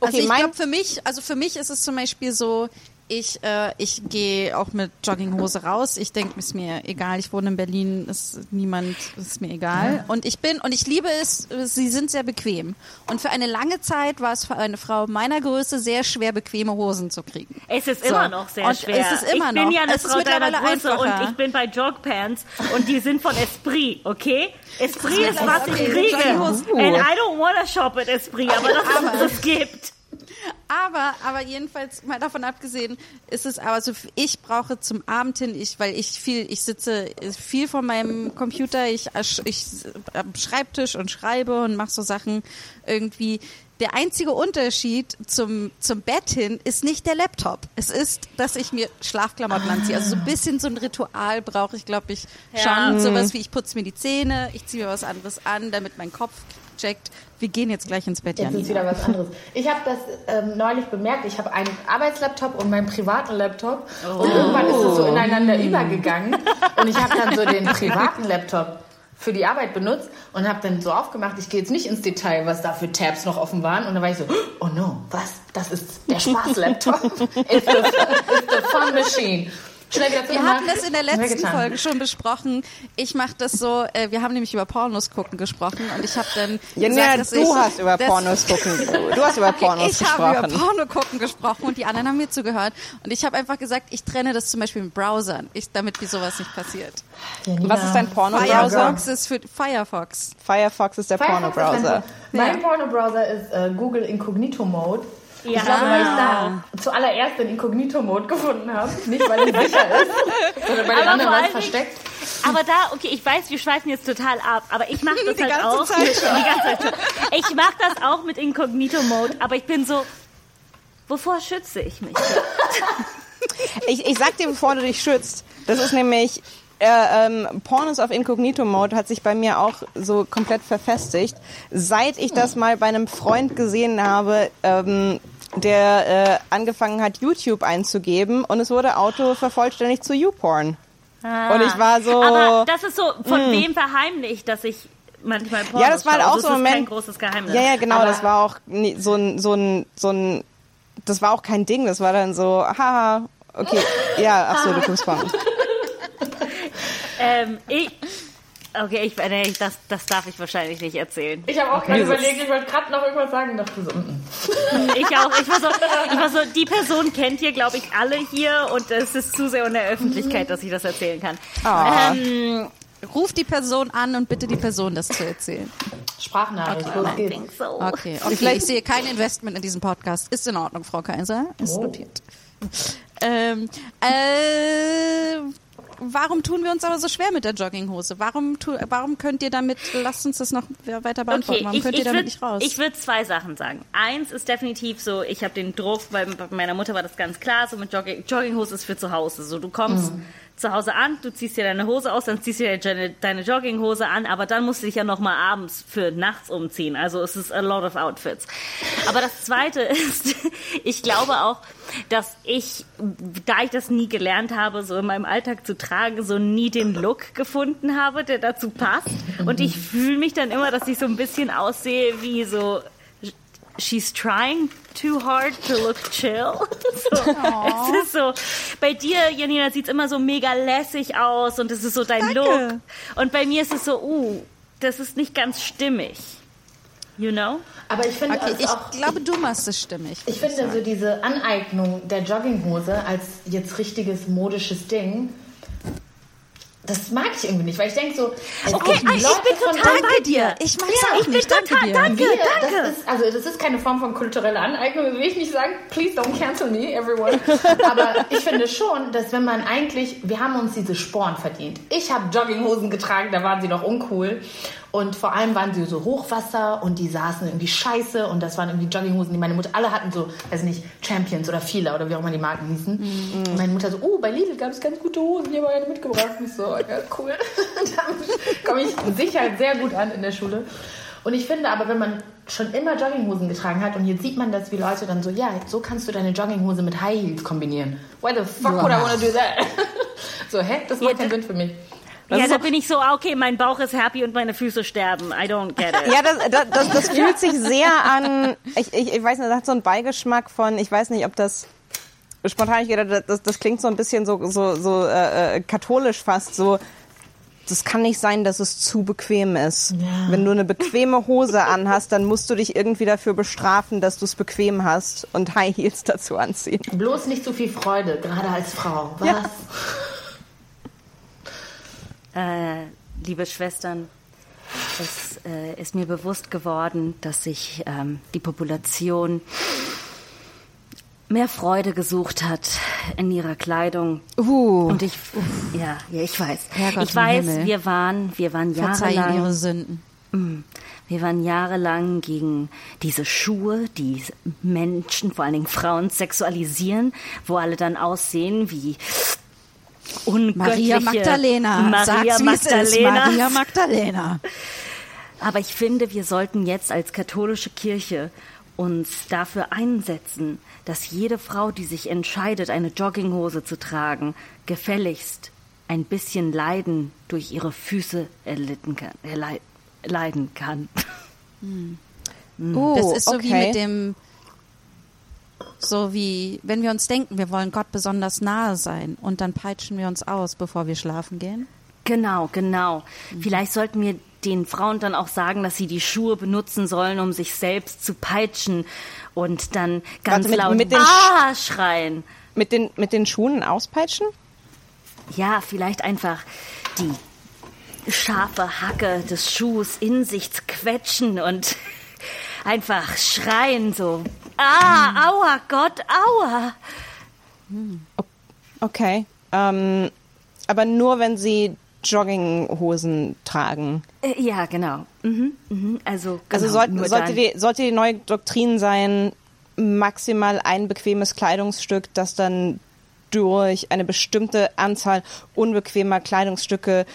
okay, also ich glaube für mich, also für mich ist es zum Beispiel so, ich, äh, ich gehe auch mit Jogginghose raus. Ich denke, ist mir egal. Ich wohne in Berlin, ist niemand, ist mir egal. Und ich bin und ich liebe es. Sie sind sehr bequem. Und für eine lange Zeit war es für eine Frau meiner Größe sehr schwer, bequeme Hosen zu kriegen. Es ist So. immer noch sehr Und schwer. es ist immer ich bin noch. ja eine Es ist Frau deiner Größe und einfacher. ich bin bei Jogpants und die sind von Esprit, okay? Esprit ist, was ich kriege. And I don't wanna shop at Esprit, aber das ist, was es gibt. Aber, aber jedenfalls mal davon abgesehen, ist es aber so, ich brauche zum Abend hin, ich, weil ich viel, ich sitze viel vor meinem Computer, ich, ich am Schreibtisch und schreibe und mache so Sachen irgendwie. Der einzige Unterschied zum, zum Bett hin ist nicht der Laptop. Es ist, dass ich mir Schlafklamotten anziehe. Also so ein bisschen so ein Ritual brauche ich, glaube ich, schon. Sowas wie ich putze mir die Zähne, ich ziehe mir was anderes an, damit mein Kopf checkt. Wir gehen jetzt gleich ins Bett, Jetzt ist Janina. wieder was anderes. Ich habe das ähm, neulich bemerkt. Ich habe einen Arbeitslaptop und meinen privaten Laptop. Und irgendwann ist es so ineinander übergegangen. Und ich habe dann so den privaten Laptop für die Arbeit benutzt und habe dann so aufgemacht, ich gehe jetzt nicht ins Detail, was da für Tabs noch offen waren. Und dann war ich so, oh no, was? Das ist der Spaß-Laptop. it's, the, it's the fun machine. Schnell wieder zu Wir hatten das in der letzten Folge schon besprochen. Ich mache das so, äh, wir haben nämlich über Pornos gucken gesprochen und ich habe dann Ja, gesagt, dass du ich, hast über Pornos gucken. Du hast über Pornos ich habe über gesprochen. Porno gucken gesprochen und die anderen haben mir zugehört. Und ich habe einfach gesagt, ich trenne das zum Beispiel mit Browsern, ich, damit mir sowas nicht passiert. Was ist dein Pornobrowser? Firefox ist für Firefox. Firefox ist der Pornobrowser. Mein Pornobrowser ist äh, Google Incognito Mode. Ja. Ich glaube, weil ich da zuallererst den Incognito-Mode gefunden habe. Nicht, weil es sicher ist, sondern weil Aber der andere vor was allen Dingen- versteckt. Aber da, okay, ich weiß, wir schweifen jetzt total ab, aber ich mache das Die halt auch. Zeit. Die ganze Zeit schon. Ich mache das auch mit Incognito-Mode, aber ich bin so, wovor schütze ich mich? Ich, ich sag dir, bevor du dich schützt. Das ist nämlich äh, ähm, Pornos auf Incognito Mode hat sich bei mir auch so komplett verfestigt. Seit ich das mal bei einem Freund gesehen habe, ähm, der äh, angefangen hat, YouTube einzugeben und es wurde Auto vervollständigt zu YouPorn. Und ich war so. Aber das ist so, von wem verheimlicht, dass ich manchmal Pornos Ja, das war schaue. auch Also so ein ist kein Moment- großes Geheimnis. Ja, ja, genau, Aber- das war auch nie, so ein, so ein, so ein, das war auch kein Ding, das war dann so, haha, okay, ja, ach so, du guckst Porn. Ähm, ich, okay, ich, nee, ich- das, das darf ich wahrscheinlich nicht erzählen. Ich habe auch gerade überlegt, ich wollte gerade noch irgendwas sagen, dachte so. Ich auch. Ich war so, ich war so die Person kennt ihr, glaube ich, alle hier und es ist zu sehr in der Öffentlichkeit, dass ich das erzählen kann. Ah. Ähm, Ruf die Person an und bitte die Person, das zu erzählen. Sprachnachricht, los I geht's. think so. Okay, okay. Ich sehe kein Investment in diesem Podcast. Ist in Ordnung, Frau Kaiser. Ist Oh. notiert. Ähm, äh, warum tun wir uns aber so schwer mit der Jogginghose? Warum, tu, warum könnt ihr damit, lasst uns das noch weiter beantworten, Okay, warum ich, könnt ihr ich damit würd- nicht raus? Ich würde zwei Sachen sagen. Eins ist definitiv so, ich habe den Druck, weil bei meiner Mutter war das ganz klar, so mit Jogging, Jogginghose ist für zu Hause. So, du kommst Mhm. Zu Hause an, du ziehst dir deine Hose aus, dann ziehst du dir deine, Jogginghose an, aber dann musst du dich ja noch mal abends für nachts umziehen. Also es ist a lot of outfits. Aber das Zweite ist, ich glaube auch, dass ich, da ich das nie gelernt habe, so in meinem Alltag zu tragen, so nie den Look gefunden habe, der dazu passt. Und ich fühle mich dann immer, dass ich so ein bisschen aussehe wie so she's trying too hard to look chill. So, es ist so, bei dir, Janina, sieht's immer so mega lässig aus und es ist so dein Danke. Look. Und bei mir ist es so, uh, das ist nicht ganz stimmig. You know? Aber ich finde okay, es ich auch, glaube, du machst es stimmig. ich finde so diese Aneignung der Jogginghose als jetzt richtiges modisches Ding, das mag ich irgendwie nicht, weil ich denke so, es Okay, ah, ich Leute bin total bei dir. Ich mag's Ja, auch ich bin nicht. Danke total- dir. danke. Wir, das ist, also das ist keine Form von kultureller Aneignung, das will ich nicht sagen. Please don't cancel me, everyone. Aber ich finde schon, dass wenn man eigentlich, wir haben uns diese Sporen verdient. Ich habe Jogginghosen getragen, da waren sie noch uncool. Und vor allem waren sie so Hochwasser und die saßen irgendwie scheiße und das waren irgendwie Jogginghosen, die meine Mutter, alle hatten so, weiß nicht, Champions oder Fila oder wie auch immer die Marken hießen. Und meine Mutter so, oh, bei Lidl gab es ganz gute Hosen, die haben wir mitgebracht. Und ich so, ja, cool. Damit komme ich sicher sehr gut an in der Schule. Und ich finde aber, wenn man schon immer Jogginghosen getragen hat und jetzt sieht man das, wie Leute dann so, ja, so kannst du deine Jogginghose mit High Heels kombinieren. Why the fuck would I wanna do that? so, hä? Das macht keinen Sinn für mich. Ja, da bin ich so, ah, okay, mein Bauch ist happy und meine Füße sterben. I don't get it. Ja, das, das, das, das fühlt sich sehr an, ich, ich, ich weiß nicht, das hat so einen Beigeschmack von, ich weiß nicht, ob das spontan ich gedacht, das, das klingt so ein bisschen so, so, so äh, äh, katholisch fast, so, das kann nicht sein, dass es zu bequem ist. Wenn du eine bequeme Hose anhast, dann musst du dich irgendwie dafür bestrafen, dass du es bequem hast und High Heels dazu anziehen. Bloß nicht so viel Freude, gerade als Frau. Was? Äh, liebe Schwestern, es äh, ist mir bewusst geworden, dass sich ähm, die Population mehr Freude gesucht hat in ihrer Kleidung. Uh, Und ich, ja, ja, ich weiß. Herrgott ich weiß, Himmel. wir waren, wir waren verzeih ihnen ihre jahrelang, Sünden. wir waren jahrelang gegen diese Schuhe, die Menschen, vor allen Dingen Frauen, sexualisieren, wo alle dann aussehen wie Maria Magdalena. Maria Sag's, wie es ist. Magdalena. Maria Magdalena. Aber ich finde, wir sollten jetzt als katholische Kirche uns dafür einsetzen, dass jede Frau, die sich entscheidet, eine Jogginghose zu tragen, gefälligst ein bisschen Leiden durch ihre Füße erlitten kann, erlei- leiden kann. Oh, Das ist so wie okay. mit dem So wie, wenn wir uns denken, wir wollen Gott besonders nahe sein und dann peitschen wir uns aus, bevor wir schlafen gehen. Genau, genau. Vielleicht sollten wir den Frauen dann auch sagen, dass sie die Schuhe benutzen sollen, um sich selbst zu peitschen und dann ganz Warte, mit- laut mit den Ah schreien. Mit den, mit den Schuhen auspeitschen? Ja, vielleicht einfach die scharfe Hacke des Schuhs in sich quetschen und einfach schreien so. Ah, aua, Gott, aua. Okay. Ähm, aber nur, wenn sie Jogginghosen tragen. Äh, ja, genau. Mhm, mhm. Also, genau, Also sollte, sollte, die, sollte die neue Doktrin sein, maximal ein bequemes Kleidungsstück, das dann durch eine bestimmte Anzahl unbequemer Kleidungsstücke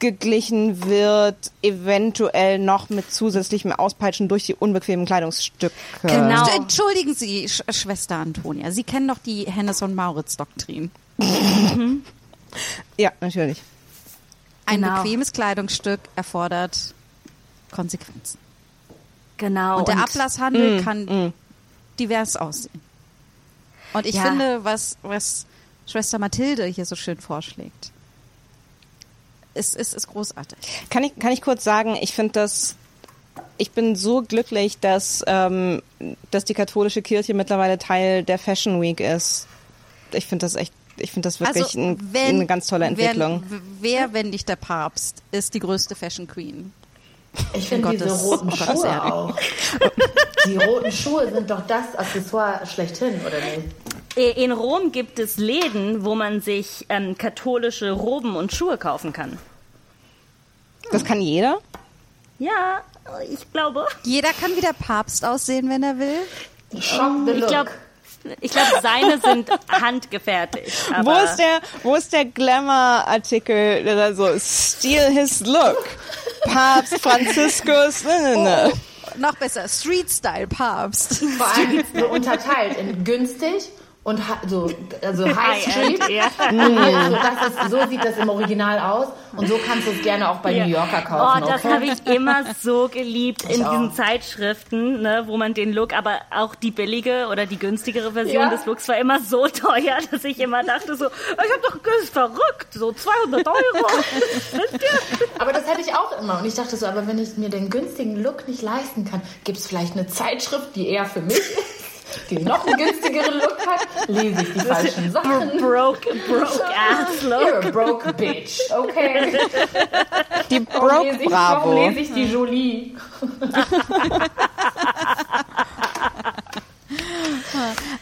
ausgeglichen wird, eventuell noch mit zusätzlichem Auspeitschen durch die unbequemen Kleidungsstücke. Genau. Entschuldigen Sie, Sch Schwester Antonia, Sie kennen doch die Hennes und Mauritz-Doktrin. Ja, natürlich. Ein Genau. bequemes Kleidungsstück erfordert Konsequenzen. Genau. Und der Ablasshandel kann divers aussehen. Und ich Ja. finde, was, was Schwester Mathilde hier so schön vorschlägt, ist, ist, ist großartig. Kann ich, kann ich kurz sagen, ich finde das, ich bin so glücklich, dass, ähm, dass die katholische Kirche mittlerweile Teil der Fashion Week ist. Ich finde das echt, ich finde das wirklich ein, eine ganz tolle Entwicklung. Wer, wer, wenn nicht der Papst, ist die größte Fashion Queen? Ich finde diese Gottes- roten oh Gottes Schuhe Erden. auch. Die roten Schuhe sind doch das Accessoire schlechthin, oder nicht? In Rom gibt es Läden, wo man sich ähm, katholische Roben und Schuhe kaufen kann. Das kann jeder? Ja, ich glaube. Jeder kann wie der Papst aussehen, wenn er will. The Ich glaube, ich glaub, seine sind handgefertigt. Aber Wo ist der, wo ist der Glamour-Artikel, der so, steal his look? Papst Franziskus, ne, ne, ne. Noch besser, Street Style Papst. Vor allem so unterteilt in günstig und ha so, also High Street. Ja. Das ist, so sieht das im Original aus und so kannst du es gerne auch bei New Yorker kaufen. Oh, das okay? habe ich immer so geliebt in auch. diesen Zeitschriften, ne, wo man den Look, aber auch die billige oder die günstigere Version Ja. des Looks war immer so teuer, dass ich immer dachte so, ich habe doch das ist verrückt, so 200 Euro. Aber das hätte ich auch immer. Und ich dachte so, aber wenn ich mir den günstigen Look nicht leisten kann, gibt es vielleicht eine Zeitschrift, die eher für mich ist, die noch einen günstigeren Look hat, lese ich die falschen Sachen. broke, broke ass You're Look. a broke bitch, okay? Die Warum Broke lese ich, warum Bravo. lese ich die Jolie?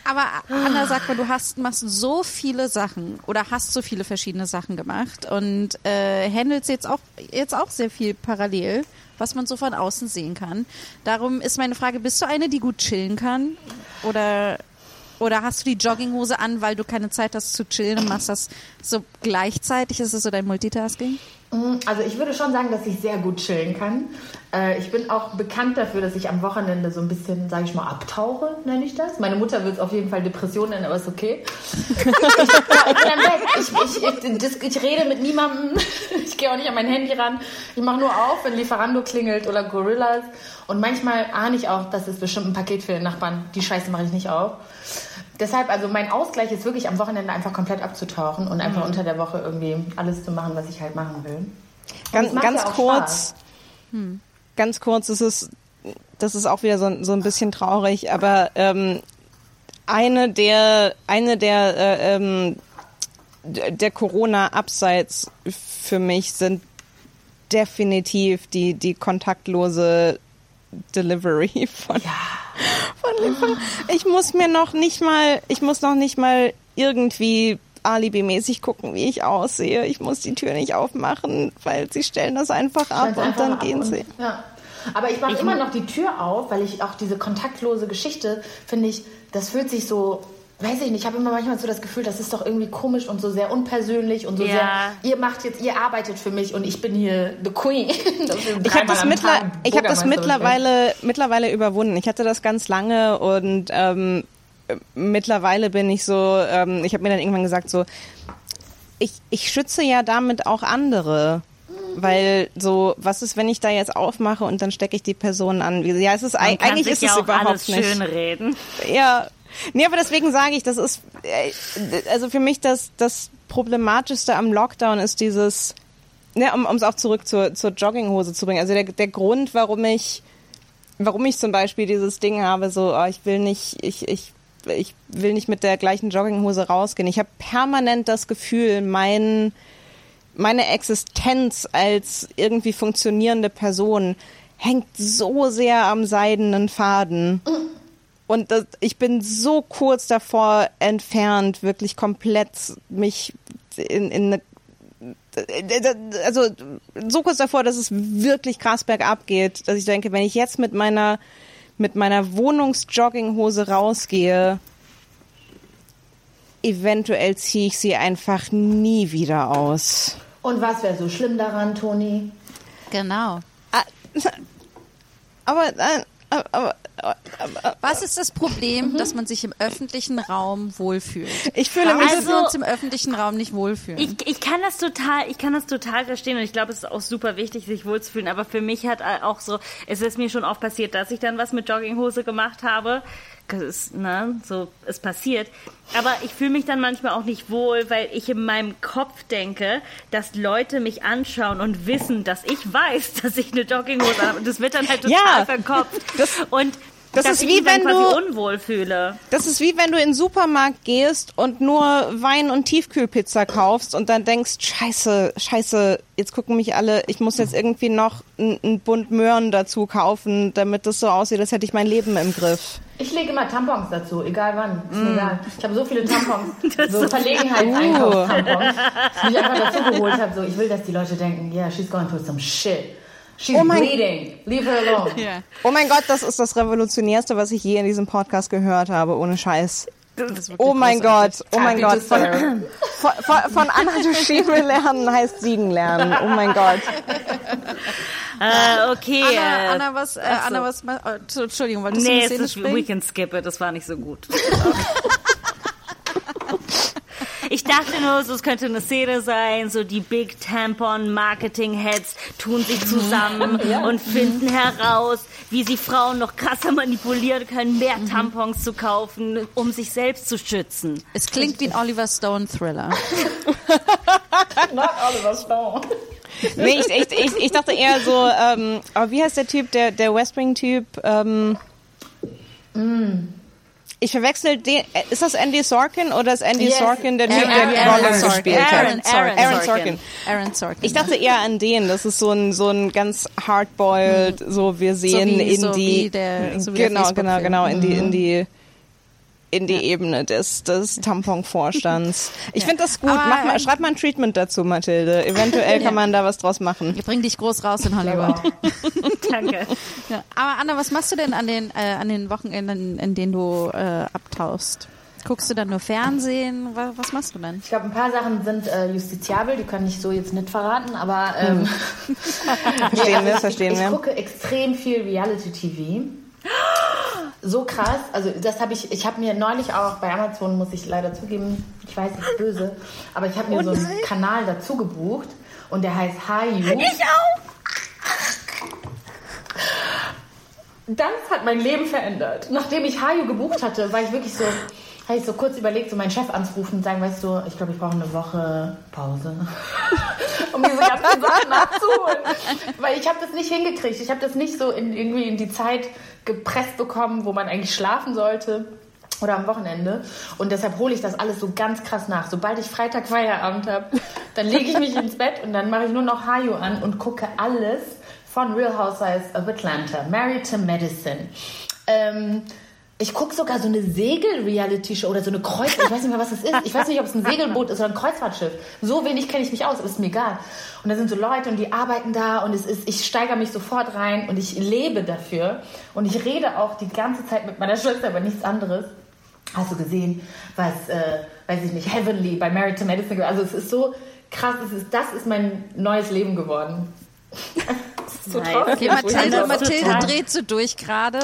Aber Anna, sag mal, du hast, machst so viele Sachen oder hast so viele verschiedene Sachen gemacht und äh, handelst jetzt auch, jetzt auch sehr viel parallel, was man so von außen sehen kann. Darum ist meine Frage, bist du eine, die gut chillen kann? Oder, oder hast du die Jogginghose an, weil du keine Zeit hast zu chillen und machst das so gleichzeitig? Ist das so dein Multitasking? Also ich würde schon sagen, dass ich sehr gut chillen kann. Äh, ich bin auch bekannt dafür, dass ich am Wochenende so ein bisschen, sage ich mal, abtauche, nenne ich das. Meine Mutter wird es auf jeden Fall Depression nennen, aber ist okay. ich, bin dann weg. Ich, ich, ich, rede mit niemandem. Ich gehe auch nicht an mein Handy ran. Ich mache nur auf, wenn Lieferando klingelt oder Gorillas. Und manchmal ahne ich auch, das ist bestimmt ein Paket für den Nachbarn. Die Scheiße mache ich nicht auf. Deshalb, also mein Ausgleich ist wirklich am Wochenende einfach komplett abzutauchen und einfach unter der Woche irgendwie alles zu machen, was ich halt machen will. Ganz, ganz ja kurz, ganz kurz, es ist, das ist auch wieder so, so ein bisschen traurig, aber ähm, eine der, eine der, äh, ähm, der Corona-Abseits für mich sind definitiv die, die kontaktlose Delivery von, Liefer Ich muss mir noch nicht mal, ich muss noch nicht mal irgendwie alibimäßig gucken, wie ich aussehe. Ich muss die Tür nicht aufmachen, weil sie stellen das einfach ab Stell's und einfach dann ab gehen und- sie. Ja. Aber ich mache immer noch die Tür auf, weil ich auch diese kontaktlose Geschichte finde ich, das fühlt sich so, weiß ich nicht, ich habe immer manchmal so das Gefühl, das ist doch irgendwie komisch und so sehr unpersönlich und so Ja. sehr, ihr macht jetzt, ihr arbeitet für mich und ich bin hier the Queen. Ich habe das, mittler ich hab das mittlerweile, mittlerweile überwunden. Ich hatte das ganz lange und ähm, mittlerweile bin ich so, ähm, ich habe mir dann irgendwann gesagt, so, ich, ich schütze ja damit auch andere. Weil so, was ist, wenn ich da jetzt aufmache und dann stecke ich die Person an? Ja, es ist Man eigentlich sich ist ja es auch überhaupt alles nicht. schön reden. Ja. Nee, aber deswegen sage ich, das ist, äh, also für mich das, das Problematischste am Lockdown ist dieses, ne, um es auch zurück zur, zur Jogginghose zu bringen. Also der, der Grund, warum ich, warum ich zum Beispiel dieses Ding habe, so, oh, ich will nicht, ich, ich, ich will nicht mit der gleichen Jogginghose rausgehen. Ich habe permanent das Gefühl, mein, meine Existenz als irgendwie funktionierende Person hängt so sehr am seidenen Faden. Und das, ich bin so kurz davor entfernt, wirklich komplett mich in, in eine also so kurz davor, dass es wirklich krass bergab geht, dass ich denke, wenn ich jetzt mit meiner mit meiner Wohnungsjogginghose rausgehe, eventuell ziehe ich sie einfach nie wieder aus. Und was wäre so schlimm daran, Toni? Genau. Aber, aber, aber Was ist das Problem, dass man sich im öffentlichen Raum wohlfühlt? ich fühle mich müssen wir Also- uns im öffentlichen Raum nicht wohlfühlen? Ich, ich kann das total, ich kann das total verstehen und ich glaube, es ist auch super wichtig, sich wohlzufühlen. Aber für mich hat auch so, es ist mir schon oft passiert, dass ich dann was mit Jogginghose gemacht habe. Ne, so, es passiert. Aber ich fühle mich dann manchmal auch nicht wohl, weil ich in meinem Kopf denke, dass Leute mich anschauen und wissen, dass ich weiß, dass ich eine Jogginghose habe. Und das wird dann halt total Ja. verkopft. Und das dass ist ich wie mich dann wenn quasi du- unwohl fühle. Das ist wie wenn du in den Supermarkt gehst und nur Wein und Tiefkühlpizza kaufst und dann denkst, scheiße, scheiße, jetzt gucken mich alle, ich muss jetzt irgendwie noch einen Bund Möhren dazu kaufen, damit das so aussieht, als hätte ich mein Leben im Griff. Ich lege immer Tampons dazu, egal wann. Ist Mm. egal. Ich habe so viele Tampons, so Verlegenheitseinkaufstampons, die ich einfach dazu geholt habe. So, ich will, dass die Leute denken, yeah, she's going through some shit. She's Oh mein- bleeding. Leave her alone. ja. Oh mein Gott, das ist das Revolutionärste, was ich je in diesem Podcast gehört habe, ohne Scheiß. Oh mein großartig. Gott, oh mein Gott. Von, von, von, von Anna Duschime lernen heißt siegen lernen. Oh mein Gott. Äh, okay. äh, Anna, Anna, was, äh, ach so. Anna, was, oh, Entschuldigung, wolltest du Nee, es Szene ist, springen? we can skip it, das war nicht so gut. dachte nur, so, es könnte eine Szene sein, so die Big Tampon Marketing Heads tun sich zusammen und finden heraus, wie sie Frauen noch krasser manipulieren können, mehr Tampons zu kaufen, um sich selbst zu schützen. Es klingt wie ein Oliver Stone Thriller. Not Oliver Stone. Nee, ich, ich, ich, ich dachte eher so, ähm, aber wie heißt der Typ, der, der West Wing-Typ? Ähm, Ich verwechsel den, äh, ist das Andy Sorkin oder ist Andy Yes. Sorkin der Typ, der Sorkin. gespielt hat? Aaron, Aaron, Aaron Sorkin. Aaron Sorkin. Ich dachte eher an den, das ist so ein, so ein ganz hardboiled, so wir sehen wie- in so die, der- so genau, genau, genau, in die, in die, in die Ebene des, des Tamponvorstands. Ich finde das gut. Aber, Mach mal, ähm, schreib mal ein Treatment dazu, Mathilde. Eventuell kann man da was draus machen. Wir bringen dich groß raus in Hollywood. Danke. Ja. Aber Anna, was machst du denn an den, äh, an den Wochenenden, in denen du äh, abtauchst? Guckst du dann nur Fernsehen? Was, was machst du dann? Ich glaube, ein paar Sachen sind äh, justiziabel, die kann ich so jetzt nicht verraten, aber ähm, Verstehen wir, ich, verstehen ich, wir. ich gucke extrem viel Reality-TV. So krass, also das habe ich, ich habe mir neulich auch bei Amazon, muss ich leider zugeben, ich weiß, ich bin böse, aber ich habe mir so einen Kanal dazu gebucht und der heißt Hayu. Ich auch! Das hat mein Leben verändert. Nachdem ich Hayu gebucht hatte, war ich wirklich so, habe ich so kurz überlegt, so meinen Chef anzurufen und sagen, weißt du, ich glaube, ich brauche eine Woche Pause, um diese ganzen Sachen nachzuholen. Weil ich habe das nicht hingekriegt. Ich habe das nicht so in, irgendwie in die Zeit gepresst bekommen, wo man eigentlich schlafen sollte. Oder am Wochenende. Und deshalb hole ich das alles so ganz krass nach. Sobald ich Freitag Feierabend habe, dann lege ich mich ins Bett und dann mache ich nur noch Hayu an und gucke alles von Real Housewives of Atlanta. Married to Medicine. Ähm, ich gucke sogar so eine Segel-Reality-Show oder so eine Kreuz. Ich weiß nicht mehr, was es ist. Ich weiß nicht, ob es ein Segelboot ist oder ein Kreuzfahrtschiff. So wenig kenne ich mich aus, aber ist mir egal. Und da sind so Leute und die arbeiten da und es ist, ich steigere mich sofort rein und ich lebe dafür. Und ich rede auch die ganze Zeit mit meiner Schwester über nichts anderes. Hast du gesehen, was, äh, weiß ich nicht, Heavenly bei Married to Medicine, also es ist so krass, es ist, das ist mein neues Leben geworden. Das ist so Nice. Okay, Mathilde, das Mathilde dreht so durch gerade.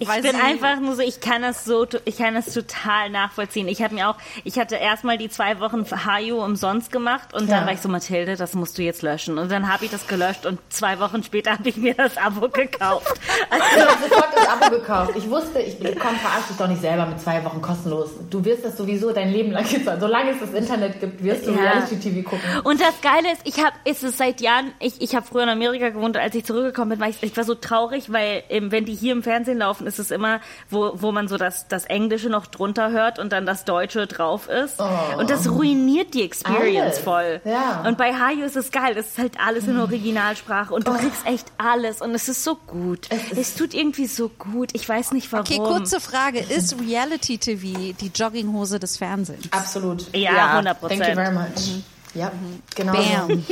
Ich bin einfach nur so, ich kann das so, ich kann das total nachvollziehen. Ich habe mir auch, ich hatte erstmal die zwei Wochen Hayo umsonst gemacht und Ja. dann war ich so, Mathilde, das musst du jetzt löschen. Und dann habe ich das gelöscht und zwei Wochen später habe ich mir das Abo gekauft. Also, Ich habe sofort das Abo gekauft. Ich wusste, ich komm, verarsch dich doch nicht selber mit zwei Wochen kostenlos. Du wirst das sowieso dein Leben lang jetzt. Solange es das Internet gibt, wirst du Ja. Reality-TV gucken. Und das Geile ist, ich habe, ist es seit Jahren, ich, ich habe früher in Amerika gewohnt, als ich zurückgekommen bin, war ich, ich war so traurig, weil ähm, wenn die hier im Fernsehen laufen, ist es immer, wo, wo man so das, das Englische noch drunter hört und dann das Deutsche drauf ist. Und das ruiniert die Experience Alles. voll. Ja. Und bei Hayo ist es geil, das ist halt alles in Originalsprache und du kriegst echt alles und es ist so gut. Es, tut irgendwie so gut. Ich weiß nicht warum. Okay, kurze Frage. Ist Reality TV die Jogginghose des Fernsehens? Absolut. Ja, Ja, 100 Thank you very Prozent. much. Ja, genau. Bam.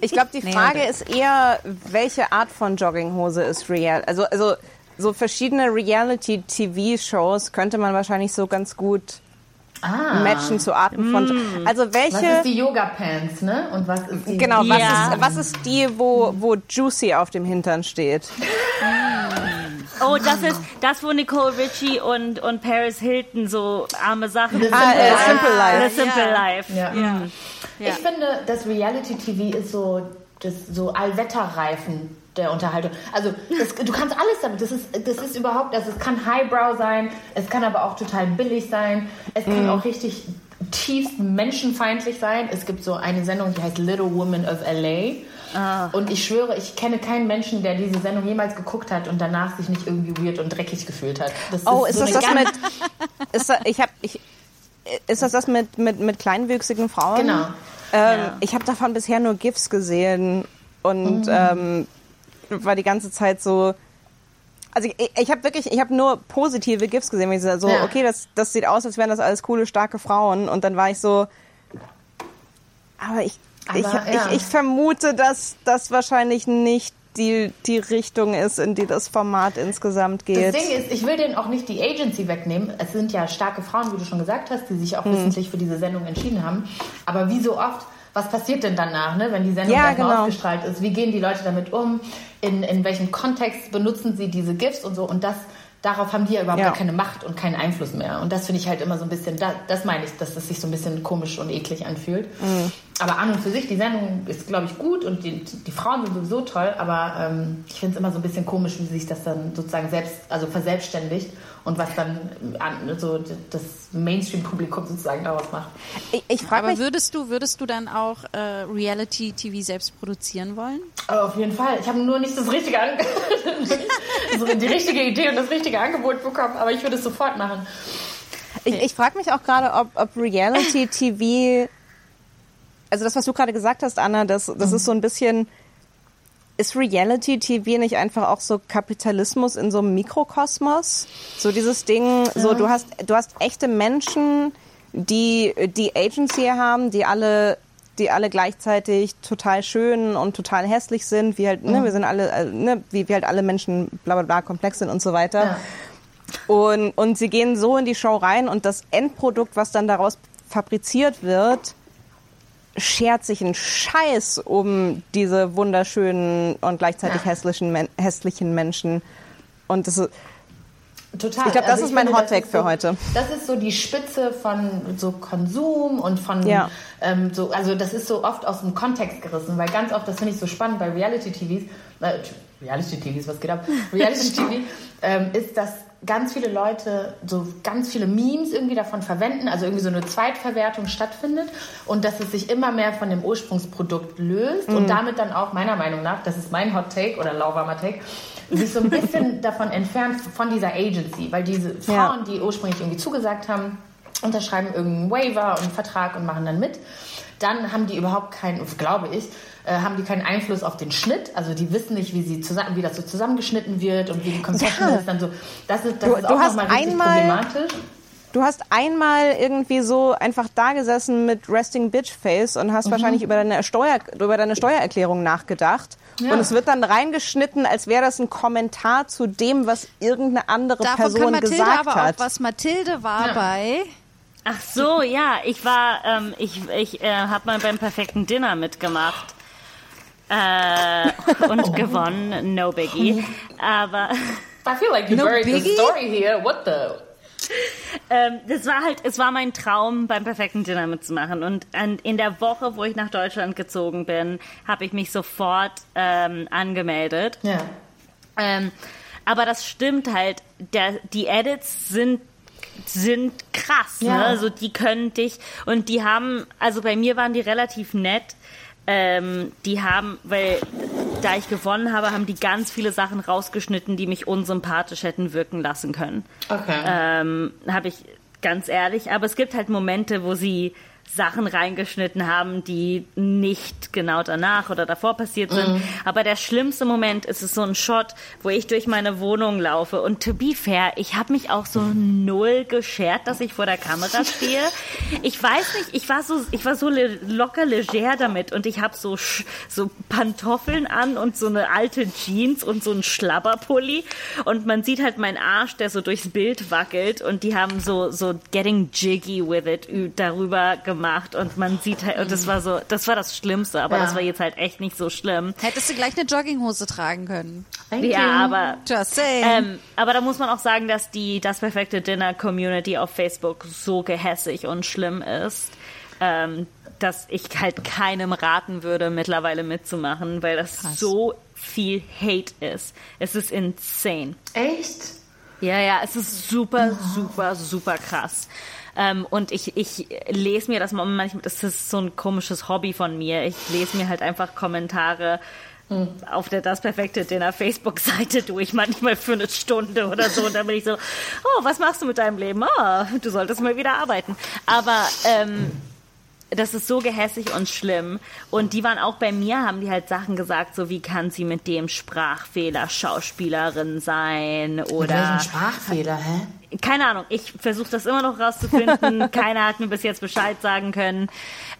Ich glaube, die Frage ist eher, welche Art von Jogginghose ist real? Also, also so verschiedene Reality-TV-Shows könnte man wahrscheinlich so ganz gut Ah. matchen zu Arten von. Also Was welche? ist die Yoga-Pants, ne? Und was ist die... Genau, was, Ja. ist, was ist die, wo, wo Juicy auf dem Hintern steht? Oh, das ist das, wo Nicole Richie und, und Paris Hilton so arme Sachen. The Ah, äh, Simple Simple Life. The Simple Ja. Life. Ja. Ja. Ich finde, das Reality-TV ist so, das, so Allwetterreifen der Unterhaltung. Also das, du kannst alles damit. Das ist, das ist überhaupt, also es kann Highbrow sein, es kann aber auch total billig sein, es kann auch richtig tiefst menschenfeindlich sein. Es gibt so eine Sendung, die heißt Little Woman of LA. Und ich schwöre, ich kenne keinen Menschen, der diese Sendung jemals geguckt hat und danach sich nicht irgendwie weird und dreckig gefühlt hat. Das Oh, ist so das das mit? Ist das, ich hab, ich, ist das das mit, mit, mit kleinwüchsigen Frauen? Genau. Ähm, Ja. Ich habe davon bisher nur GIFs gesehen und Mhm. ähm, war die ganze Zeit so. Also ich, ich habe wirklich, ich habe nur positive GIFs gesehen. weil Ich so, Ja. okay, das, das sieht aus, als wären das alles coole, starke Frauen. Und dann war ich so, aber ich, ich, Aber, ja. ich, ich vermute, dass das wahrscheinlich nicht die, die Richtung ist, in die das Format insgesamt geht. Das Ding ist, ich will denen auch nicht die Agency wegnehmen. Es sind ja starke Frauen, wie du schon gesagt hast, die Hm. sich auch wissentlich für diese Sendung entschieden haben. Aber wie so oft, was passiert denn danach, ne, wenn die Sendung Ja, genau. ausgestrahlt ist? Wie gehen die Leute damit um? In, in welchem Kontext benutzen sie diese GIFs und so? Und das, darauf haben die ja überhaupt Ja. keine Macht und keinen Einfluss mehr. Und das finde ich halt immer so ein bisschen, da, das meine ich, dass das sich so ein bisschen komisch und eklig anfühlt. Mhm. Aber an und für sich, die Sendung ist, glaube ich, gut und die, die Frauen sind sowieso toll, aber ähm, ich finde es immer so ein bisschen komisch, wie sich das dann sozusagen selbst, also verselbstständigt und was dann an, so das Mainstream-Publikum sozusagen daraus macht. Ich, ich frage Aber mich, würdest du, würdest du dann auch äh, Reality TV selbst produzieren wollen? Aber auf jeden Fall. Ich habe nur nicht das richtige An so die richtige Idee und das richtige Angebot bekommen, aber ich würde es sofort machen. Ich, ich frage mich auch gerade, ob, ob Reality TV, also das, was du gerade gesagt hast, Anna, das, das ist so ein bisschen, ist Reality TV nicht einfach auch so Kapitalismus in so einem Mikrokosmos? So dieses Ding, so du hast, du hast echte Menschen, die die Agency haben, die alle die alle gleichzeitig total schön und total hässlich sind, wie halt, ne, wir sind alle, äh, ne, wie, wie halt alle Menschen bla bla bla komplex sind und so weiter. Ja. Und, und sie gehen so in die Show rein und das Endprodukt, was dann daraus fabriziert wird, schert sich ein Scheiß um diese wunderschönen und gleichzeitig Ja. hässlichen, hässlichen Menschen. Und das ist, Total. Ich glaub, das ist mein finde, Hot Take für so, heute. Das ist so die Spitze von so Konsum und von Ja. ähm, so, also das ist so oft aus dem Kontext gerissen, weil ganz oft, das finde ich so spannend bei Reality-TVs, äh, Reality-TVs, was geht ab? Reality-TV ähm, ist, dass ganz viele Leute so ganz viele Memes irgendwie davon verwenden, also irgendwie so eine Zweitverwertung stattfindet und dass es sich immer mehr von dem Ursprungsprodukt löst Mhm. und damit dann auch meiner Meinung nach, das ist mein Hot Take oder lauwarmer Take, sich so ein bisschen davon entfernt von dieser Agency, weil diese Frauen, Ja. die ursprünglich irgendwie zugesagt haben, unterschreiben irgendeinen Waiver und einen Vertrag und machen dann mit. Dann haben die überhaupt keinen, glaube ich, äh, haben die keinen Einfluss auf den Schnitt. Also die wissen nicht, wie sie zusammen, wie das so zusammengeschnitten wird und wie die Concession Ja. ist dann so. Das ist, das Du- ist auch hast nochmal richtig einmal- problematisch. du hast einmal irgendwie so einfach da gesessen mit Resting Bitch Face und Mhm. hast wahrscheinlich über deine, Steuer, über deine Steuererklärung nachgedacht. Ja. Und es wird dann reingeschnitten, als wäre das ein Kommentar zu dem, was irgendeine andere Davon Person kann Mathilde gesagt aber hat. auch was. Mathilde war Ja. bei Ach so, ja, ich war, ähm, ich, ich äh, habe mal beim perfekten Dinner mitgemacht. Äh, und gewonnen, no biggie. Aber I feel like you No buried the biggie? story here. What the? Ähm, das war halt, es war mein Traum, beim perfekten Dinner mitzumachen. Und an, in der Woche, wo ich nach Deutschland gezogen bin, habe ich mich sofort ähm, angemeldet. Ja. Ähm, aber das stimmt halt, der, die Edits sind sind krass, Ja. ne? Also die können dich und die haben, also bei mir waren die relativ nett. Ähm, die haben, weil da ich gewonnen habe, haben die ganz viele Sachen rausgeschnitten, die mich unsympathisch hätten wirken lassen können. Okay. Ähm, habe ich ganz ehrlich. Aber es gibt halt Momente, wo sie Sachen reingeschnitten haben, die nicht genau danach oder davor passiert sind. Aber der schlimmste Moment ist es so ein Shot, wo ich durch meine Wohnung laufe. Und to be fair, ich habe mich auch so null geschert, dass ich vor der Kamera stehe. Ich weiß nicht, ich war so, ich war so le locker leger damit und ich habe so so Pantoffeln an und so eine alte Jeans und so ein Schlabberpulli und man sieht halt meinen Arsch, der so durchs Bild wackelt und die haben so so getting jiggy with it darüber gemacht und man sieht halt und das war so, das war das Schlimmste, aber Ja. das war jetzt halt echt nicht so schlimm. Hättest du gleich eine Jogginghose tragen können. Thank Ja, you. aber Just saying. ähm, aber da muss man auch sagen, dass die das perfekte Dinner Community auf Facebook so gehässig und schlimm ist, ähm, dass ich halt keinem raten würde, mittlerweile mitzumachen, weil das so viel Hate ist. Es ist insane. Echt? Ja, ja, es ist super, super, super krass. Ähm, und ich, ich lese mir das mal manchmal, das ist so ein komisches Hobby von mir. Ich lese mir halt einfach Kommentare auf der Das Perfekte Dinner Facebook-Seite durch, manchmal für eine Stunde oder so. Und dann bin ich so, oh, was machst du mit deinem Leben? Oh, du solltest mal wieder arbeiten. Aber ähm, das ist so gehässig und schlimm. Und die waren auch bei mir, haben die halt Sachen gesagt, so wie kann sie mit dem Sprachfehler Schauspielerin sein Mit oder welchem Sprachfehler, hä? keine Ahnung, ich versuche das immer noch rauszufinden. Keiner hat mir bis jetzt Bescheid sagen können.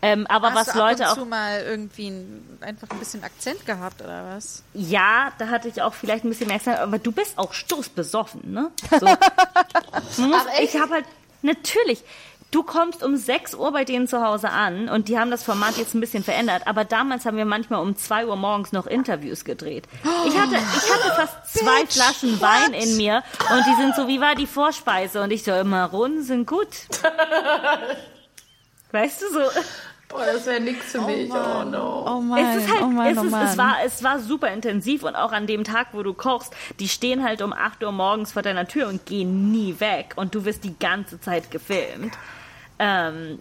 Ähm, aber Hast was du ab Leute und auch. zu mal irgendwie ein, einfach ein bisschen Akzent gehabt oder was? Ja, da hatte ich auch vielleicht ein bisschen mehr gesagt, aber du bist auch stoßbesoffen, ne? So. Muss, ich habe halt, natürlich, du kommst um 6 Uhr bei denen zu Hause an und die haben das Format jetzt ein bisschen verändert, aber damals haben wir manchmal um 2 Uhr morgens noch Interviews gedreht. Ich hatte, ich hatte fast zwei Bitch, Flaschen what? Wein in mir und die sind so, wie war die Vorspeise? Und ich so, immer Runden sind gut. Weißt du, so. Boah, das wäre nix für mich. Oh no. Oh Mann, Es ist halt, oh Mann, es, oh ist, es, war, es war super intensiv und auch an dem Tag, wo du kochst, die stehen halt um 8 Uhr morgens vor deiner Tür und gehen nie weg und du wirst die ganze Zeit gefilmt. Ähm,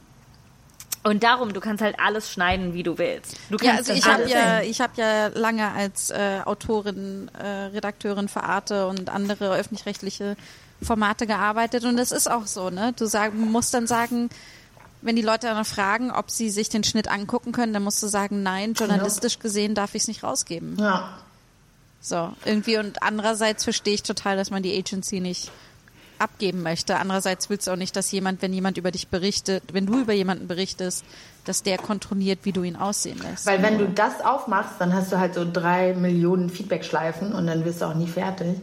und darum, du kannst halt alles schneiden, wie du willst. Du kannst Ja, also das ich habe ja, ich habe ja lange als äh, Autorin, äh, Redakteurin für Arte und andere öffentlich-rechtliche Formate gearbeitet und es ist auch so, ne? Du sag, musst dann sagen, wenn die Leute dann fragen, ob sie sich den Schnitt angucken können, dann musst du sagen, nein, journalistisch gesehen darf ich es nicht rausgeben. Ja. So, irgendwie und andererseits verstehe ich total, dass man die Agency nicht abgeben möchte. Andererseits willst du auch nicht, dass jemand, wenn jemand über dich berichtet, wenn du über jemanden berichtest, dass der kontrolliert, wie du ihn aussehen lässt. Weil wenn du das aufmachst, dann hast du halt so drei Millionen Feedback-Schleifen und dann wirst du auch nie fertig.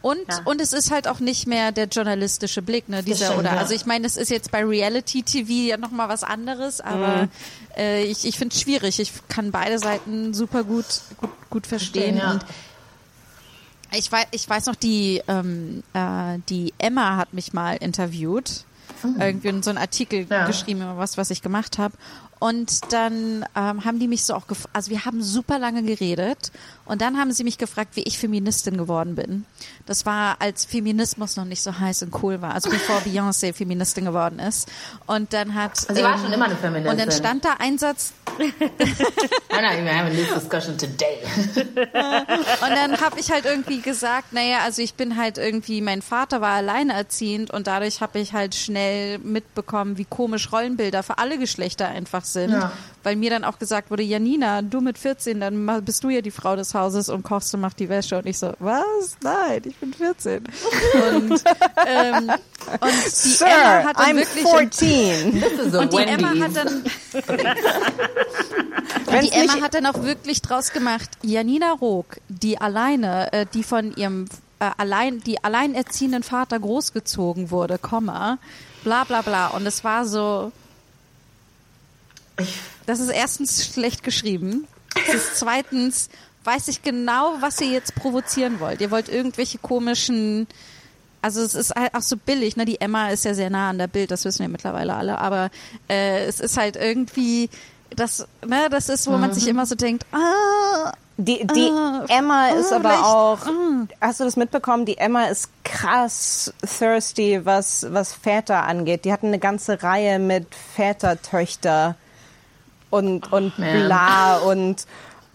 Und, Ja. und es ist halt auch nicht mehr der journalistische Blick, ne? Dieser stimmt, oder ja. also ich meine, es ist jetzt bei Reality TV ja noch mal was anderes, aber äh, ich, ich finde es schwierig. Ich kann beide Seiten super gut gut, gut verstehen. Verstehen, ja. Und ich weiß, ich weiß noch, die ähm, äh, die Emma hat mich mal interviewt, irgendwie in so einen Artikel Ja. geschrieben über was, was ich gemacht habe. Und dann ähm, haben die mich so auch gefragt, also wir haben super lange geredet und dann haben sie mich gefragt, wie ich Feministin geworden bin. Das war, als Feminismus noch nicht so heiß und cool war, also bevor Beyoncé Feministin geworden ist. Und dann hat... Sie war schon immer eine Feministin. Und dann stand da ein Satz, I'm not even having this discussion today. Und dann habe ich halt irgendwie gesagt, naja, also ich bin halt irgendwie, mein Vater war alleinerziehend und dadurch habe ich halt schnell mitbekommen, wie komisch Rollenbilder für alle Geschlechter einfach sind. Ja. Weil mir dann auch gesagt wurde, Janina, du mit 14, dann bist du ja die Frau des Hauses und kochst und machst die Wäsche. Und ich so, was? Nein, ich bin 14. Und, ähm, und die Sir, Emma hat dann I'm wirklich... 14. This is a Und die Emma Wendy's. hat dann die Emma hat dann auch wirklich draus gemacht, Janina Rook, die alleine, äh, die von ihrem äh, allein, die alleinerziehenden Vater großgezogen wurde, Komma, bla bla bla. Und es war so, das ist erstens schlecht geschrieben. Es ist zweitens weiß ich genau, was ihr jetzt provozieren wollt. Ihr wollt irgendwelche komischen, also es ist halt auch so billig, ne? Die Emma ist ja sehr nah an der Bild, das wissen wir mittlerweile alle, aber äh, es ist halt irgendwie das, ne, das ist, wo man sich immer so denkt, ah, Die, die Ah, Emma ist ah, aber auch, ah. hast du das mitbekommen? Die Emma ist krass thirsty, was, was Väter angeht. Die hatten eine ganze Reihe mit Vätertöchter und, und man. bla und,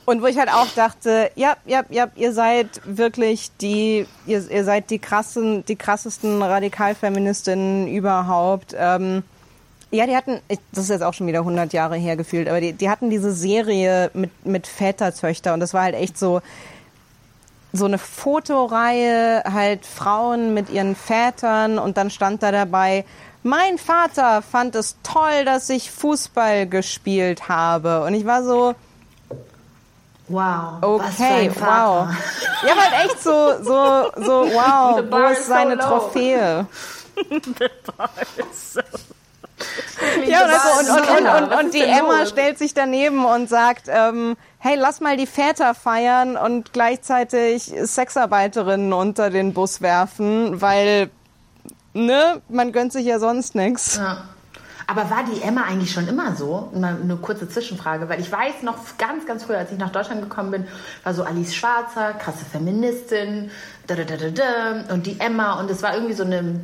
und wo ich halt auch dachte, ja, ja, ja, ihr seid wirklich die, ihr, ihr seid die krassen, die krassesten Radikalfeministinnen überhaupt. Ähm, ja, die hatten, das ist jetzt auch schon wieder 100 Jahre her gefühlt, aber die, die hatten diese Serie mit, mit Vätertöchter und das war halt echt so, so eine Fotoreihe, halt Frauen mit ihren Vätern und dann stand da dabei, mein Vater fand es toll, dass ich Fußball gespielt habe. Und ich war so, Wow. was für okay, ein Vater. wow. Ja, aber halt echt so, so, so, wow, The wo bar is ist so seine low. Trophäe? So. Ja, und, also, und, und, und, Was und, und die Emma los? stellt sich daneben und sagt, ähm, hey, lass mal die Väter feiern und gleichzeitig Sexarbeiterinnen unter den Bus werfen, weil, ne, man gönnt sich ja sonst nichts. Ja. Aber war die Emma eigentlich schon immer so? Mal eine kurze Zwischenfrage, weil ich weiß noch ganz, ganz früh, als ich nach Deutschland gekommen bin, war so Alice Schwarzer, krasse Feministin, da, da, da, da, da, und die Emma und es war irgendwie so eine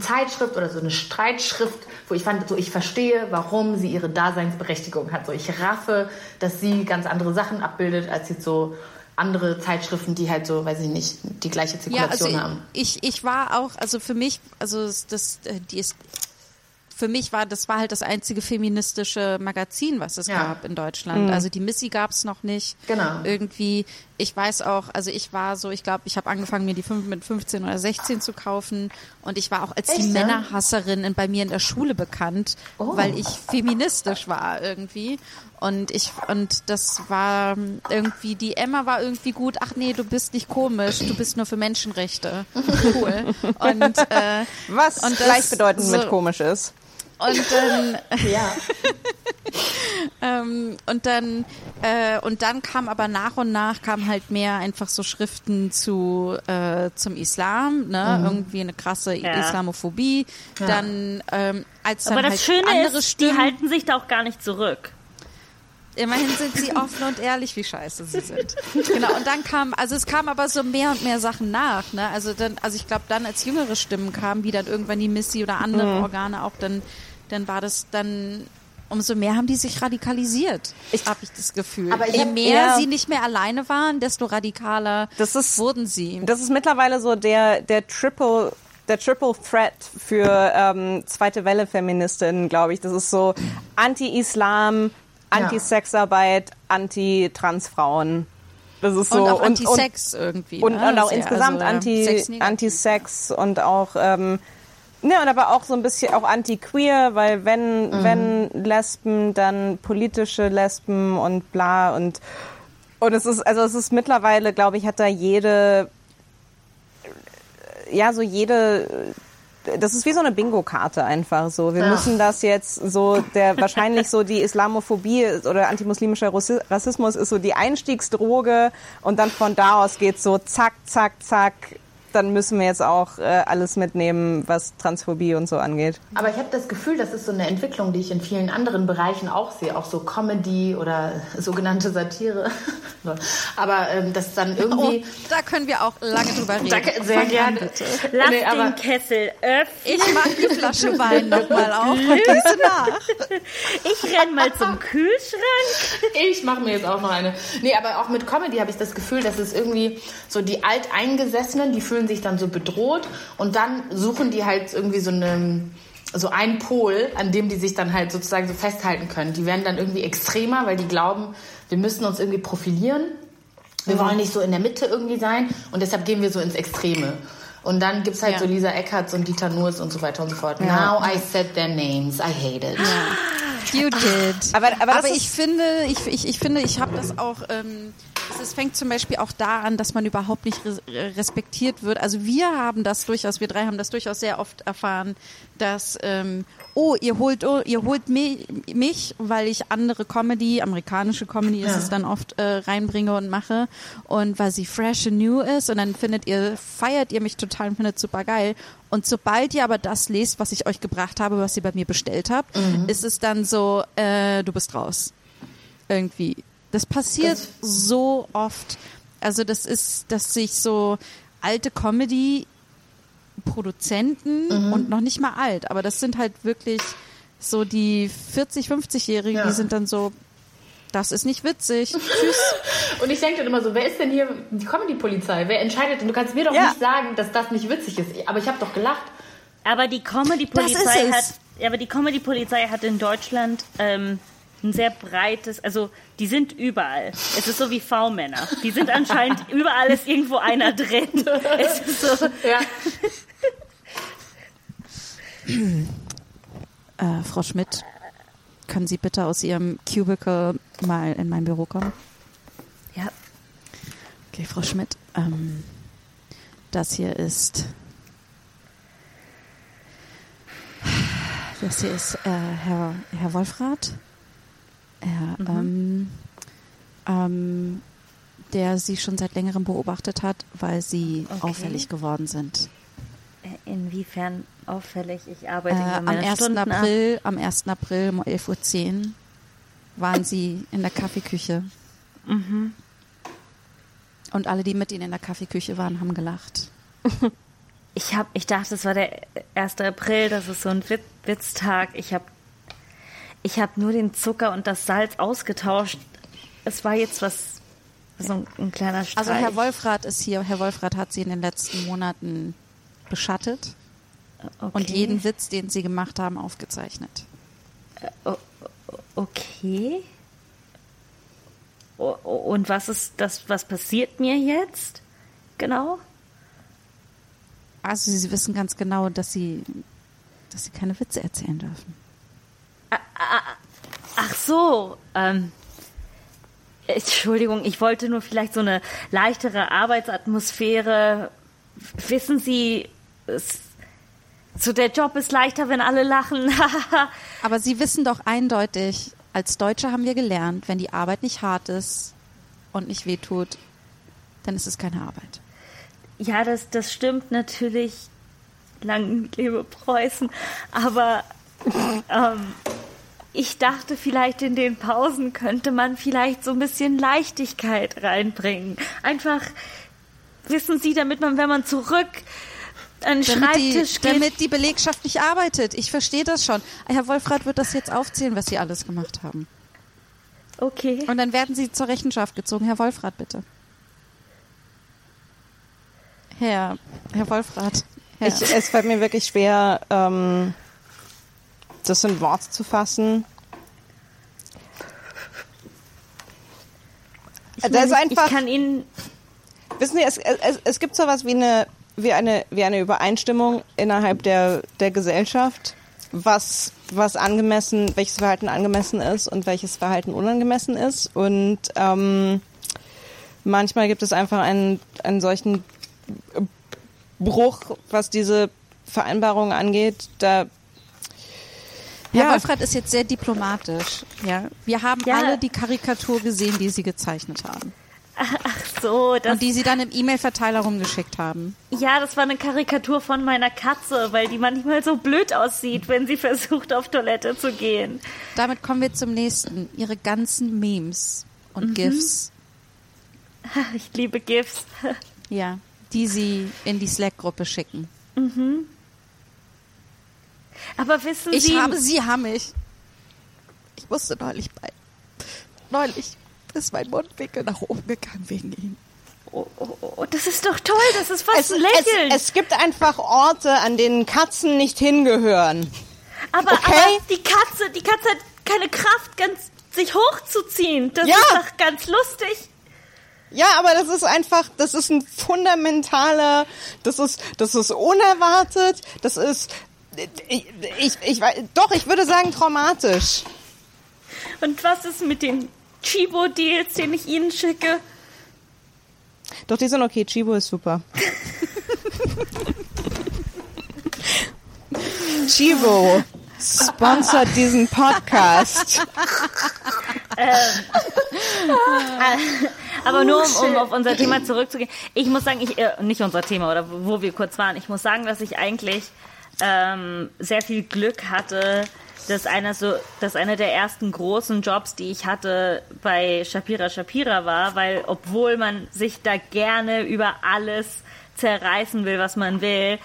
Zeitschrift oder so eine Streitschrift, wo ich fand, so ich verstehe, warum sie ihre Daseinsberechtigung hat. So ich raffe, dass sie ganz andere Sachen abbildet als jetzt so andere Zeitschriften, die halt so, weiß ich nicht, die gleiche Ja, also Zirkulation haben. ich, ich war auch, also für mich, also das, äh, die ist, für mich war, das war halt das einzige feministische Magazin, was es Ja. gab in Deutschland. Also die Missy gab es noch nicht. Genau. Irgendwie, ich weiß auch, also ich war so, ich glaube, ich habe angefangen, mir die fünf mit 15 oder 16 zu kaufen und ich war auch als die Echt, ja? Männerhasserin in, bei mir in der Schule bekannt, Oh. weil ich feministisch war irgendwie. Und ich, und das war irgendwie, die Emma war irgendwie gut, ach nee, du bist nicht komisch, du bist nur für Menschenrechte. Cool. Und, äh, Was Und gleichbedeutend so- mit komisch ist. und dann, Ja. ähm, und dann, äh, und dann kam aber nach und nach kam halt mehr einfach so Schriften zu, äh, zum Islam, ne, irgendwie eine krasse Ja. Islamophobie. Dann, ähm, als dann Aber halt das Schöne andere ist, die Stimmen, halten sich da auch gar nicht zurück. Immerhin sind sie offen und ehrlich, wie scheiße sie sind. Genau, und dann kam, also es kam aber so mehr und mehr Sachen nach, ne? Also dann, also ich glaube dann, als jüngere Stimmen kamen, wie dann irgendwann die Missy oder andere Mhm. Organe auch, dann, dann war das dann, umso mehr haben die sich radikalisiert, habe ich das Gefühl. Aber Je mehr sie nicht mehr alleine waren, desto radikaler Das ist- wurden sie. Das ist mittlerweile so der, der Triple der Triple Threat für ähm, zweite Welle Feministinnen, glaube ich. Das ist so Anti-Islam, Anti-Sexarbeit, Anti-Transfrauen. Das ist so und auch Anti-Sex irgendwie. und, ne? und auch Sehr- insgesamt also, anti, negativ. Anti-Sex und auch ähm, ne, und aber auch so ein bisschen auch anti-queer, weil wenn Mhm. wenn Lesben, dann politische Lesben und bla und und es ist also es ist mittlerweile, glaube ich, hat da jede ja so jede das ist wie so eine Bingo-Karte einfach so. Wir Ja. müssen das jetzt so, der wahrscheinlich so die Islamophobie oder antimuslimischer Rassismus ist so die Einstiegsdroge und dann von da aus geht's so zack, zack, zack. Dann müssen wir jetzt auch äh, alles mitnehmen, was Transphobie und so angeht. Aber ich habe das Gefühl, das ist so eine Entwicklung, die ich in vielen anderen Bereichen auch sehe, auch so Comedy oder sogenannte Satire. Aber ähm, das dann Oh, irgendwie. da können wir auch lange drüber reden. Danke, sehr gerne. bitte. Lass Nee, den Kessel öffnen. Ich mag die Flasche Wein nochmal auf und gieße nach. Ich renn mal zum Kühlschrank. Ich mache mir jetzt auch noch eine. Nee, aber auch mit Comedy habe ich das Gefühl, dass es irgendwie so die Alteingesessenen, die fühlen sich dann so bedroht und dann suchen die halt irgendwie so eine so einen Pol, an dem die sich dann halt sozusagen so festhalten können. Die werden dann irgendwie extremer, weil die glauben, wir müssen uns irgendwie profilieren. Wir wollen nicht so in der Mitte irgendwie sein und deshalb gehen wir so ins Extreme. Und dann gibt's halt Ja. so Lisa Eckerts und Dieter Nurs und so weiter und so fort. Now I said their names. I hate it. You did. Aber- aber aber ist- ich finde, ich, ich, ich finde, ich habe das auch. Ähm, es fängt zum Beispiel auch da an, dass man überhaupt nicht res respektiert wird. Also wir haben das durchaus, wir drei haben das durchaus sehr oft erfahren, dass ähm, oh, ihr holt, oh, ihr holt mi mich, weil ich andere Comedy, amerikanische Comedy ist es dann oft äh, reinbringe und mache und weil sie fresh and new ist und dann findet ihr, feiert ihr mich total und findet super geil. Und sobald ihr aber das lest, was ich euch gebracht habe, was ihr bei mir bestellt habt, ist es dann so, äh, du bist raus. Irgendwie. Das passiert so oft. Also das ist, dass sich so alte Comedy Produzenten und noch nicht mal alt, aber das sind halt wirklich so die 40, 50-Jährigen, Ja. die sind dann so, das ist nicht witzig. Tschüss. Und ich denke dann immer so, wer ist denn hier die Comedy-Polizei? Wer entscheidet denn? Du kannst mir doch Ja. nicht sagen, dass das nicht witzig ist. Aber ich habe doch gelacht. Aber die Comedy-Polizei hat, aber die Comedy-Polizei hat in Deutschland ähm, ein sehr breites, also die sind überall. Es ist so wie V-Männer. Die sind anscheinend überall ist irgendwo einer drin. Es ist so, Ja. Äh, Frau Schmidt, können Sie bitte aus Ihrem Cubicle mal in mein Büro kommen? ja, Okay, Frau Schmidt, ähm, das hier ist. Das hier ist äh, Herr, Herr Wolfrath, er, ähm, ähm, der Sie schon seit längerem beobachtet hat, weil Sie Okay. auffällig geworden sind. Inwiefern auffällig? Ich Äh, arbeite über am meine 1. Stunden ab. April, am 1. April um 11.10 Uhr waren Sie in der Kaffeeküche. Mhm. Und alle, die mit Ihnen in der Kaffeeküche waren, haben gelacht. Ich hab, ich dachte, es war der 1. April, das ist so ein Witz, Witztag. Ich habe ich hab nur den Zucker und das Salz ausgetauscht. Es war jetzt was, so ein, ein kleiner Streich. Also Herr Wolfrath ist hier. Herr Wolfrath hat Sie in den letzten Monaten beschattet okay. und jeden Witz, den Sie gemacht haben, aufgezeichnet. Okay. O- o- Und was ist das, was passiert mir jetzt? Genau. Also Sie wissen ganz genau, dass Sie, dass Sie keine Witze erzählen dürfen. Ach so, ähm, Entschuldigung, ich wollte nur vielleicht so eine leichtere Arbeitsatmosphäre. Wissen Sie, es, so der Job ist leichter, wenn alle lachen. Aber Sie wissen doch eindeutig, als Deutsche haben wir gelernt, wenn die Arbeit nicht hart ist und nicht wehtut, dann ist es keine Arbeit. ja, das, das stimmt natürlich. Lang lebe Preußen. Aber ähm, ich dachte, vielleicht in den Pausen könnte man vielleicht so ein bisschen Leichtigkeit reinbringen. Einfach, wissen Sie, damit man, wenn man zurück an den Damit die, Schreibtisch geht. damit die Belegschaft nicht arbeitet. Ich verstehe das schon. Herr Wolfrath wird das jetzt aufzählen, was Sie alles gemacht haben. okay. Und dann werden Sie zur Rechenschaft gezogen. Herr Wolfrath, bitte. Herr, Herr Wolfrath. Herr, Ich, es fällt mir wirklich schwer, ähm, das in Worte zu fassen. Ich, das meine, ist einfach- ich kann Ihnen Wissen Sie, es, es, es gibt sowas wie eine, wie eine, wie eine Übereinstimmung innerhalb der, der Gesellschaft, was, was angemessen, welches Verhalten angemessen ist und welches Verhalten unangemessen ist. Und ähm, manchmal gibt es einfach einen, einen solchen Bruch, was diese Vereinbarung angeht. Da Herr Ja. Wolfrath ist jetzt sehr diplomatisch. Ja, wir haben Ja. alle die Karikatur gesehen, die Sie gezeichnet haben. Ach so, das, Und die Sie dann im E-Mail-Verteiler rumgeschickt haben. ja, das war eine Karikatur von meiner Katze, weil die manchmal so blöd aussieht, wenn sie versucht, auf Toilette zu gehen. Damit kommen wir zum nächsten. Ihre ganzen Memes und Mhm. GIFs. Ich liebe GIFs. Ja, die Sie in die Slack-Gruppe schicken. Aber wissen Ich Sie, habe Sie, haben mich. Ich musste neulich bei. Neulich ist mein Mundwinkel nach oben gegangen wegen Ihnen. oh, oh, oh, das ist doch toll, das ist fast es, ein Lächeln. es, es gibt einfach Orte, an denen Katzen nicht hingehören. aber, okay. aber die Katze, die Katze hat keine Kraft, ganz sich hochzuziehen. Das Ja. ist doch ganz lustig. Ja, aber das ist einfach, das ist ein fundamentaler, das ist, das ist unerwartet, das ist, ich, ich, ich doch, ich würde sagen traumatisch. Und was ist mit den Chibo-Deals, den ich Ihnen schicke? Doch, die sind okay. Chibo ist super. Chibo sponsert diesen Podcast. Aber nur um, um auf unser Thema zurückzugehen. Ich muss sagen, ich, äh, nicht unser Thema oder wo wir kurz waren. Ich muss sagen, dass ich eigentlich ähm, sehr viel Glück hatte, dass einer so, dass einer der ersten großen Jobs, die ich hatte, bei Shapira Shapira war, weil obwohl man sich da gerne über alles zerreißen will, was man will,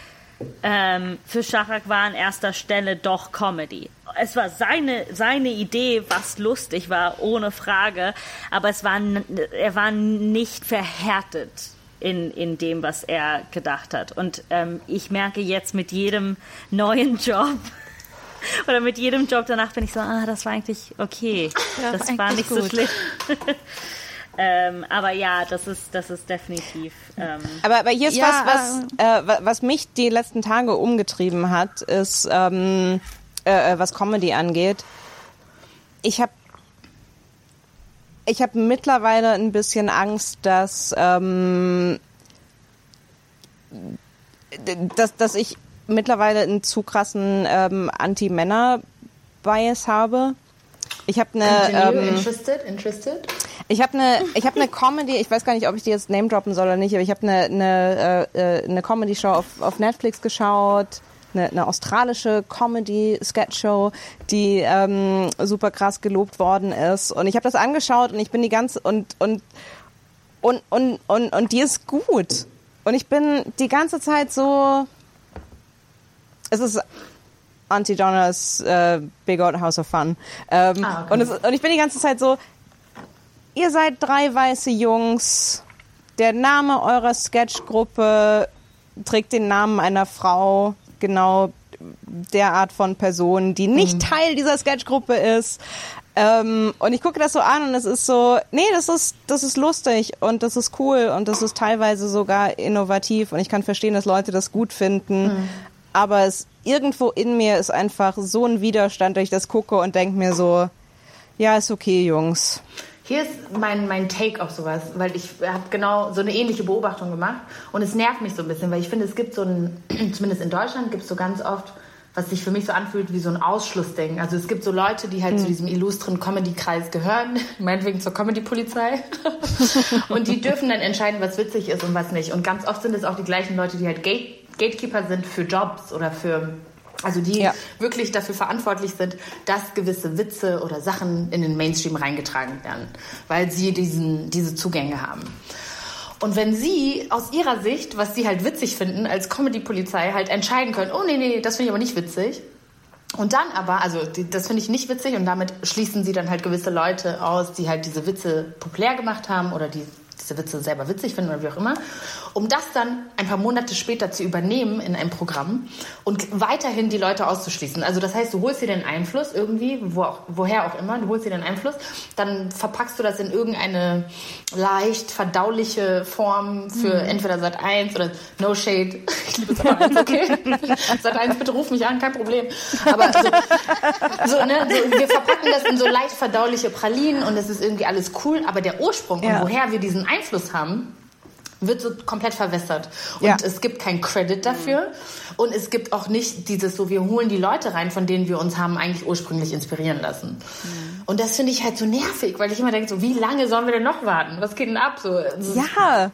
ähm, für Schachak war an erster Stelle doch Comedy. Es war seine, seine Idee, was lustig war, ohne Frage, aber es war, er war nicht verhärtet in, in dem, was er gedacht hat. Und ähm, ich merke jetzt mit jedem neuen Job oder mit jedem Job danach bin ich so, ah, das war eigentlich okay. Ja, das war nicht so gut. schlimm. ähm, aber ja, das ist, das ist definitiv. Ähm, Aber, aber hier ist Ja, was, was, äh, wa- was mich die letzten Tage umgetrieben hat, ist, ähm, äh, äh, was Comedy angeht. Ich habe ich habe mittlerweile ein bisschen Angst, dass, ähm, dass, dass ich mittlerweile einen zu krassen ähm, Anti-Männer-Bias habe. Ich habe eine ähm, interested, interested. ich habe eine, ich habe eine Comedy. Ich weiß gar nicht, ob ich die jetzt name droppen soll oder nicht, aber ich habe eine eine äh, äh, eine Comedy Show auf auf Netflix geschaut, eine, eine australische Comedy Sketch Show, die ähm, super krass gelobt worden ist. Und ich habe das angeschaut und ich bin die ganze und und und und und und die ist gut. Und ich bin die ganze Zeit so. Es ist Auntie Donna's äh, Big Old House of Fun. Ähm, Ah, okay. und, es, und ich bin die ganze Zeit so, ihr seid drei weiße Jungs. Der Name eurer Sketchgruppe trägt den Namen einer Frau, genau der Art von Person, die nicht Teil dieser Sketchgruppe ist. Ähm, und ich gucke das so an und es ist so, nee, das ist, das ist lustig und das ist cool und das ist teilweise sogar innovativ und ich kann verstehen, dass Leute das gut finden. Aber es irgendwo in mir ist einfach so ein Widerstand, dass ich das gucke und denke mir so, ja, ist okay, Jungs. Hier ist mein, mein Take auf sowas, weil ich habe genau so eine ähnliche Beobachtung gemacht und es nervt mich so ein bisschen, weil ich finde, es gibt so ein, zumindest in Deutschland gibt es so ganz oft, was sich für mich so anfühlt wie so ein Ausschlussding. Also es gibt so Leute, die halt zu diesem illustren Comedy-Kreis gehören, meinetwegen zur Comedy-Polizei und die dürfen dann entscheiden, was witzig ist und was nicht. Und ganz oft sind es auch die gleichen Leute, die halt Gate Gatekeeper sind für Jobs oder für also die Ja. wirklich dafür verantwortlich sind, dass gewisse Witze oder Sachen in den Mainstream reingetragen werden, weil sie diesen, diese Zugänge haben. Und wenn sie aus ihrer Sicht, was sie halt witzig finden, als Comedy-Polizei halt entscheiden können, oh nee, nee, das finde ich aber nicht witzig. Und dann aber, also das finde ich nicht witzig und damit schließen sie dann halt gewisse Leute aus, die halt diese Witze populär gemacht haben oder die diese Witze selber witzig finden oder wie auch immer, um das dann ein paar Monate später zu übernehmen in einem Programm und weiterhin die Leute auszuschließen. Also das heißt, du holst dir den Einfluss irgendwie, wo auch, woher auch immer, du holst dir den Einfluss, dann verpackst du das in irgendeine leicht verdauliche Form für entweder Sat 1 oder No Shade. Ich liebe Sat 1, okay? Sat 1, bitte ruf mich an, kein Problem. Aber so, so, ne, so, wir verpacken das in so leicht verdauliche Pralinen und es ist irgendwie alles cool, aber der Ursprung Ja. und woher wir diesen Einfluss haben, wird so komplett verwässert. Und Ja. es gibt kein Credit dafür. Und es gibt auch nicht dieses so, wir holen die Leute rein, von denen wir uns haben eigentlich ursprünglich inspirieren lassen. Und das finde ich halt so nervig, weil ich immer denke, so, wie lange sollen wir denn noch warten? Was geht denn ab? So, Ja,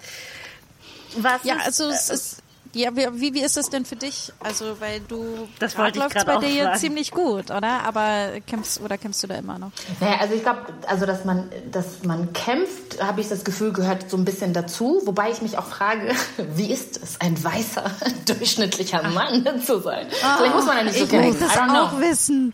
was Ja, ist, also es ist. Ja, wie, wie, ist das denn für dich? Also, weil du Das wollte ich grad bei auch dir ja fragen. ziemlich gut, oder? Aber kämpfst oder kämpfst du da immer noch? Naja, also ich glaube, also dass man, dass man kämpft, habe ich das Gefühl, gehört so ein bisschen dazu. Wobei ich mich auch frage, wie ist es, ein weißer, durchschnittlicher Mann zu sein? Vielleicht muss man ja nicht so ich kennen. muss das I don't know. auch wissen.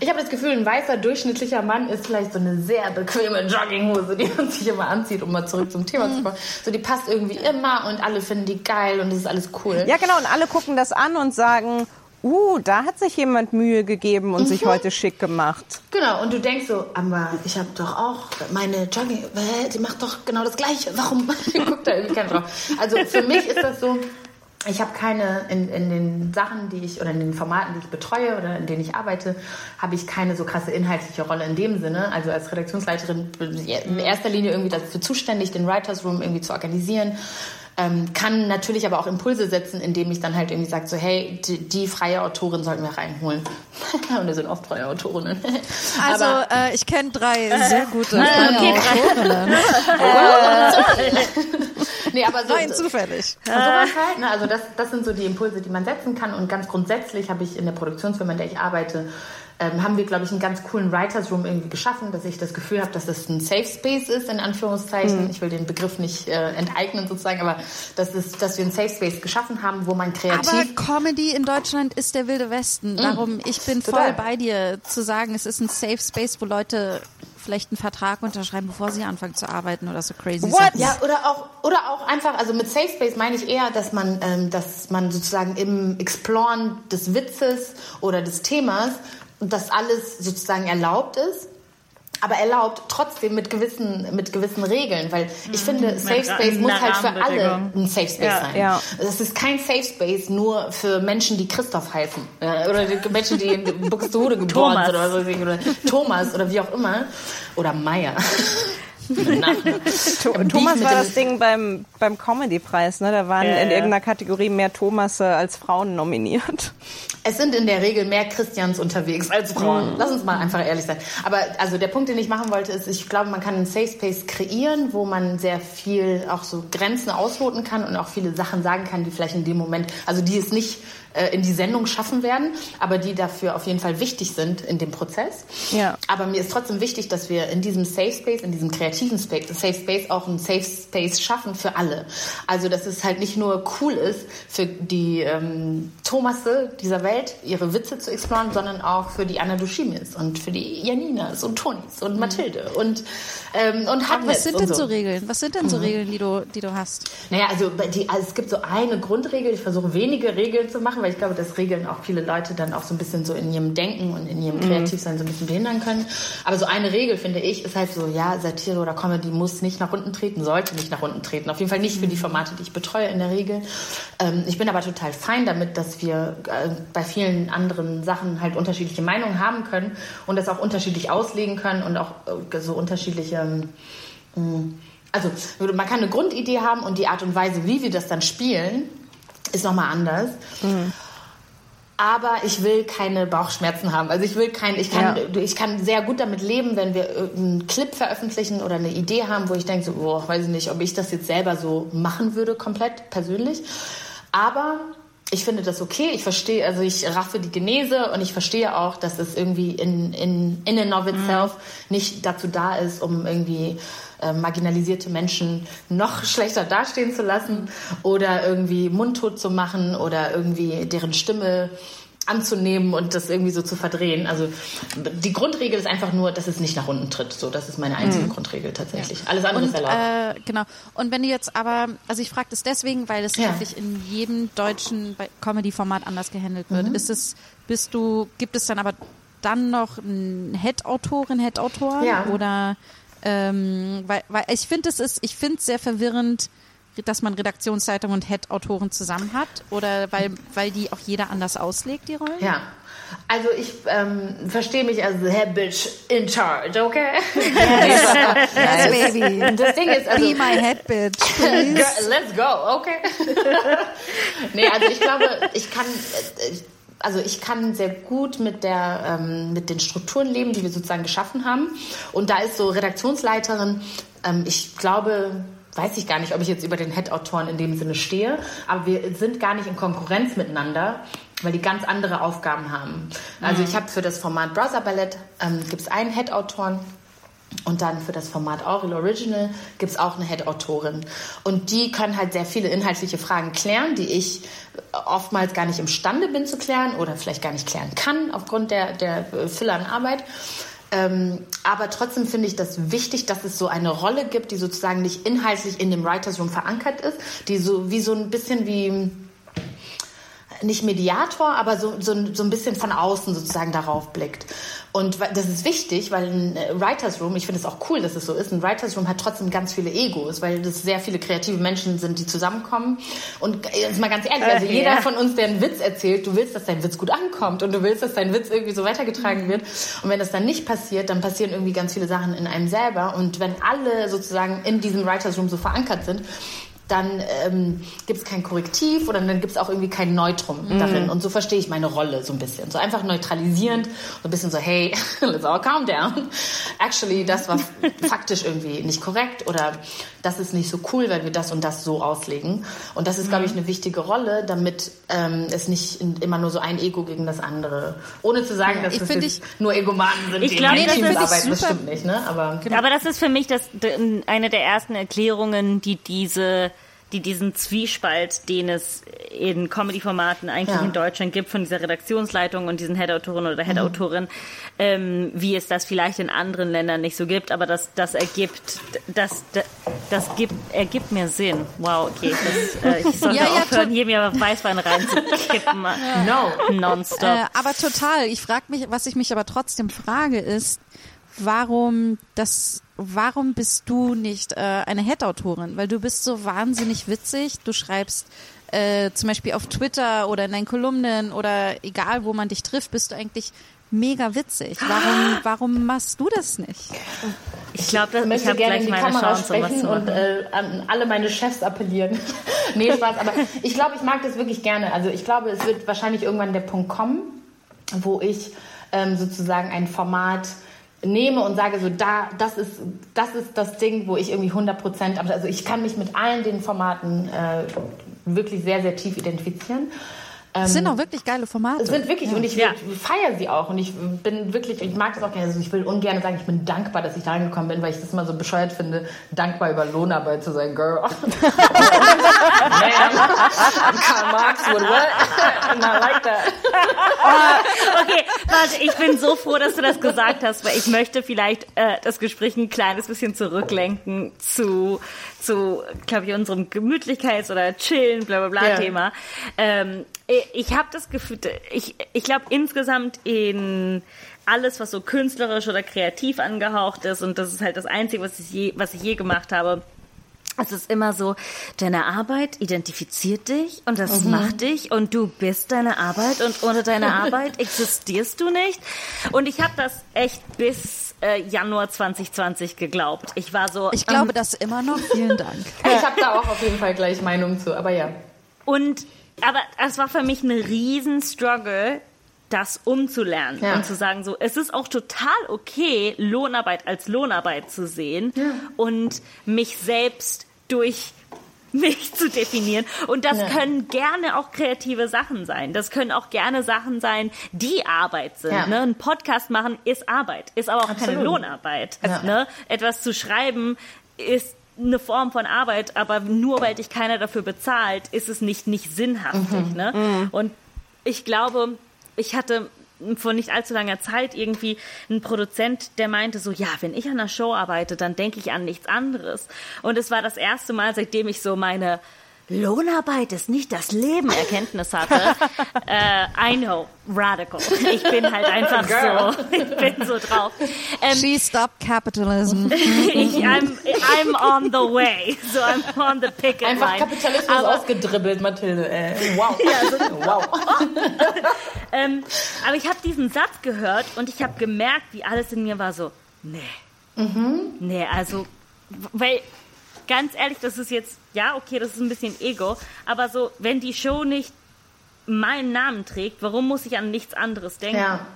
Ich habe das Gefühl, ein weißer, durchschnittlicher Mann ist vielleicht so eine sehr bequeme Jogginghose, die man sich immer anzieht, um mal zurück zum Thema zu kommen. So, die passt irgendwie immer und alle finden die geil und es ist alles cool. ja genau. Und alle gucken das an und sagen, uh, da hat sich jemand Mühe gegeben und sich heute schick gemacht. Genau, und du denkst so, aber ich habe doch auch meine Jogging, die macht doch genau das Gleiche. Warum guckt da irgendwie keiner drauf? Also für mich ist das so, ich habe keine, in, in den Sachen, die ich, oder in den Formaten, die ich betreue oder in denen ich arbeite, habe ich keine so krasse inhaltliche Rolle in dem Sinne. Also als Redaktionsleiterin bin ich in erster Linie irgendwie dafür zuständig, den Writers Room irgendwie zu organisieren. Ähm, kann natürlich aber auch Impulse setzen, indem ich dann halt irgendwie sage, so hey, die, die freie Autorin sollten wir reinholen. Und wir sind oft freie Autorinnen. Also aber, äh, ich kenne drei sehr gute freie okay, Autorinnen. nee, aber so, Rein zufällig. Halt, ne? Also das, das sind so die Impulse, die man setzen kann. Und ganz grundsätzlich habe ich in der Produktionsfirma, in der ich arbeite, ähm, haben wir, glaube ich, einen ganz coolen Writers Room irgendwie geschaffen, dass ich das Gefühl habe, dass das ein Safe Space ist, in Anführungszeichen. Ich will den Begriff nicht äh, enteignen sozusagen, aber das ist, dass wir einen Safe Space geschaffen haben, wo man kreativ... Aber Comedy in Deutschland ist der wilde Westen. Darum, ich bin voll Total. bei dir zu sagen, es ist ein Safe Space, wo Leute vielleicht einen Vertrag unterschreiben, bevor sie anfangen zu arbeiten oder so crazy What? Sachen. Ja, oder auch, oder auch einfach, also mit Safe Space meine ich eher, dass man, ähm, dass man sozusagen im Exploren des Witzes oder des Themas, dass alles sozusagen erlaubt ist. Aber erlaubt trotzdem mit gewissen, mit gewissen Regeln, weil ich finde, Safe Space muss halt für alle ein Safe Space Ja, sein. ja. Es ist kein Safe Space nur für Menschen, die Christoph heißen. Oder die Menschen, die in Buxtehude geboren Thomas. sind oder, so, oder Thomas oder wie auch immer. Oder Meier. Thomas war das Ding beim, beim Comedy-Preis, ne? Da waren Ja, in ja. irgendeiner Kategorie mehr Thomasse als Frauen nominiert. Es sind in der Regel mehr Christians unterwegs als Frauen. Lass uns mal einfach ehrlich sein. Aber also der Punkt, den ich machen wollte, ist, ich glaube, man kann einen Safe Space kreieren, wo man sehr viel auch so Grenzen ausloten kann und auch viele Sachen sagen kann, die vielleicht in dem Moment, also die es nicht äh, in die Sendung schaffen werden, aber die dafür auf jeden Fall wichtig sind in dem Prozess. Ja. Aber mir ist trotzdem wichtig, dass wir in diesem Safe Space, in diesem kreativen Space, Safe Space auch einen Safe Space schaffen für alle. Also dass es halt nicht nur cool ist für die ähm, Thomasse dieser Welt, ihre Witze zu exploren, sondern auch für die Anna Duschimis und für die Janinas und Tonis und Mathilde und ähm, und Aber Hannes was sind denn so. so Regeln? Was sind denn so Regeln, die du, die du hast? Naja, also, die, also es gibt so eine Grundregel. Ich versuche wenige Regeln zu machen, weil ich glaube, dass Regeln auch viele Leute dann auch so ein bisschen so in ihrem Denken und in ihrem Kreativsein so ein bisschen behindern können. Aber so eine Regel, finde ich, ist halt so, ja, Satire oder Comedy muss nicht nach unten treten, sollte nicht nach unten treten. Auf jeden Fall nicht für die Formate, die ich betreue in der Regel. Ähm, ich bin aber total fein damit, dass wir äh, bei vielen anderen Sachen halt unterschiedliche Meinungen haben können und das auch unterschiedlich auslegen können und auch äh, so unterschiedliche ähm, also man kann eine Grundidee haben und die Art und Weise, wie wir das dann spielen, ist nochmal anders. Aber ich will keine Bauchschmerzen haben. Also ich will kein, ich kann, ich kann sehr gut damit leben, wenn wir einen Clip veröffentlichen oder eine Idee haben, wo ich denke, so, boah, weiß ich nicht, ob ich das jetzt selber so machen würde, komplett persönlich. Aber ich finde das okay. Ich verstehe, also ich raffe die Genese und ich verstehe auch, dass es irgendwie in, in, in and of itself nicht dazu da ist, um irgendwie äh, marginalisierte Menschen noch schlechter dastehen zu lassen oder irgendwie mundtot zu machen oder irgendwie deren Stimme anzunehmen und das irgendwie so zu verdrehen. Also die Grundregel ist einfach nur, dass es nicht nach unten tritt. So, das ist meine einzige Grundregel tatsächlich. Alles andere ist Und, erlaubt. äh, genau. Und wenn du jetzt aber, also ich frage das deswegen, weil es Ja. in jedem deutschen Comedy-Format anders gehandelt wird. Mhm. Ist es, bist du, gibt es dann aber dann noch einen Head-Autorin, Head-Autor? Ja. Oder, ähm, weil, weil ich finde es ist, ich finde es sehr verwirrend, dass man Redaktionsleitung und Head-Autoren zusammen hat oder weil, weil die auch jeder anders auslegt, die Rollen? Ja. Also ich ähm, verstehe mich als Head Bitch in charge, okay? Yes, baby. Das Ding ist, also, Be my head bitch, please. Girl, let's go, okay? nee, also ich glaube, ich kann, äh, ich- also ich kann sehr gut mit der, ähm, mit den Strukturen leben, die wir sozusagen geschaffen haben. Und da ist so Redaktionsleiterin, ähm, ich glaube, weiß ich gar nicht, ob ich jetzt über den Head-Autoren in dem Sinne stehe, aber wir sind gar nicht in Konkurrenz miteinander, weil die ganz andere Aufgaben haben. Also ich habe für das Format Browser Ballett ähm, gibt es einen Head-Autoren und dann für das Format Aurel Original gibt es auch eine Head-Autorin. Und die können halt sehr viele inhaltliche Fragen klären, die ich oftmals gar nicht imstande bin zu klären oder vielleicht gar nicht klären kann aufgrund der, der äh, Fülle an Arbeit. Ähm, aber trotzdem finde ich das wichtig, dass es so eine Rolle gibt, die sozusagen nicht inhaltlich in dem Writers Room verankert ist, die so wie so ein bisschen wie nicht Mediator, aber so, so, so ein bisschen von außen sozusagen darauf blickt. Und das ist wichtig, weil ein äh, Writers Room, ich finde es auch cool, dass es so ist, ein Writers Room hat trotzdem ganz viele Egos, weil das sehr viele kreative Menschen sind, die zusammenkommen. Und äh, jetzt mal ganz ehrlich, also Äh, jeder von uns, der einen Witz erzählt, du willst, dass dein Witz gut ankommt und du willst, dass dein Witz irgendwie so weitergetragen wird. Und wenn das dann nicht passiert, dann passieren irgendwie ganz viele Sachen in einem selber. Und wenn alle sozusagen in diesem Writers Room so verankert sind, dann ähm, gibt es kein Korrektiv oder dann gibt es auch irgendwie kein Neutrum darin. Und so verstehe ich meine Rolle so ein bisschen. So einfach neutralisierend, so ein bisschen so, hey, let's all calm down. Actually, das war faktisch irgendwie nicht korrekt oder das ist nicht so cool, weil wir das und das so auslegen. Und das ist, glaube ich, eine wichtige Rolle, damit ähm, es nicht immer nur so ein Ego gegen das andere. Ohne zu sagen, dass ich es find, jetzt nur Egomanen sind, Ich die glaub, in das Teams arbeiten. Das super- stimmt nicht, ne? Aber Aber das ist für mich das, eine der ersten Erklärungen, die diese die diesen Zwiespalt, den es in Comedy-Formaten eigentlich Ja. in Deutschland gibt, von dieser Redaktionsleitung und diesen Head-Autorin oder Head-Autorin, ähm, wie es das vielleicht in anderen Ländern nicht so gibt, aber das, das ergibt, das, das, das gibt, ergibt mir Sinn. Wow, okay, das, äh, ich sollte Ja, ja, aufhören, hier mir Weißwein reinzukippen. no. Nonstop. Äh, aber total. Ich frage mich, was ich mich aber trotzdem frage, ist, warum das, warum bist du nicht äh, eine Head-Autorin? Weil du bist so wahnsinnig witzig. Du schreibst äh, zum Beispiel auf Twitter oder in deinen Kolumnen oder egal, wo man dich trifft, bist du eigentlich mega witzig. Warum, warum machst du das nicht? Ich glaube, Ich ich möchte habe gerne in gleich die meine Kamera Chance, sprechen und äh, an alle meine Chefs appellieren. nee, Spaß, aber ich glaube, ich mag das wirklich gerne. Also ich glaube, es wird wahrscheinlich irgendwann der Punkt kommen, wo ich ähm, sozusagen ein Format nehme und sage so, da, das ist, das ist das Ding, wo ich irgendwie 100 Prozent, also ich kann mich mit allen den Formaten äh, wirklich sehr, sehr tief identifizieren. Ähm, Das sind auch wirklich geile Formate. es sind wirklich, und ich Ja. feiere sie auch. Und ich bin wirklich, ich mag das auch gerne. Also ich will ungern sagen, ich bin dankbar, dass ich da angekommen bin, weil ich das immer so bescheuert finde, dankbar über Lohnarbeit zu sein, Girl. Man, Karl Marx would what? And I like that. Okay, warte, ich bin so froh, dass du das gesagt hast, weil ich möchte vielleicht äh, das Gespräch ein kleines bisschen zurücklenken zu, zu glaube ich, unserem Gemütlichkeits- oder Chillen, bla bla bla Ja. Thema. Ähm, ich habe das Gefühl, ich, ich glaube insgesamt in alles, was so künstlerisch oder kreativ angehaucht ist, und das ist halt das Einzige, was ich je, was ich je gemacht habe, es ist immer so, deine Arbeit identifiziert dich und das macht dich und du bist deine Arbeit und ohne deine Arbeit existierst du nicht. Und ich habe das echt bis äh, Januar 2020 geglaubt. Ich war so. ich glaube das immer noch. Vielen Dank. Ich habe da auch auf jeden Fall gleich Meinung zu, aber ja. Und aber es war für mich ein riesen Struggle, das umzulernen Ja. und zu sagen, so, es ist auch total okay, Lohnarbeit als Lohnarbeit zu sehen und mich selbst durch mich zu definieren. Und das Ja. können gerne auch kreative Sachen sein. Das können auch gerne Sachen sein, die Arbeit sind. Ja. Ne? Ein Podcast machen ist Arbeit, ist aber auch keine Absolut. Lohnarbeit. Ja. Ne? Etwas zu schreiben ist eine Form von Arbeit, aber nur weil dich keiner dafür bezahlt, ist es nicht, nicht sinnhaftig. Ne? Und ich glaube, ich hatte vor nicht allzu langer Zeit irgendwie einen Produzent, der meinte so, ja, wenn ich an einer Show arbeite, dann denke ich an nichts anderes. Und es war das erste Mal, seitdem ich so meine Lohnarbeit ist nicht das Leben Erkenntnis hatte. äh, I know, radical. Ich bin halt einfach so, ich bin so drauf. Ähm, She stopped capitalism. ich, I'm, I'm on the way. So I'm on the picket Einfach line. Kapitalismus Aber- ausgedribbelt, Mathilde. Äh, wow. wow. Ähm, aber ich habe diesen Satz gehört und ich habe gemerkt, wie alles in mir war so, nee. Nee, also, weil, ganz ehrlich, das ist jetzt, ja, okay, das ist ein bisschen Ego, aber so, wenn die Show nicht meinen Namen trägt, warum muss ich an nichts anderes denken? Ja.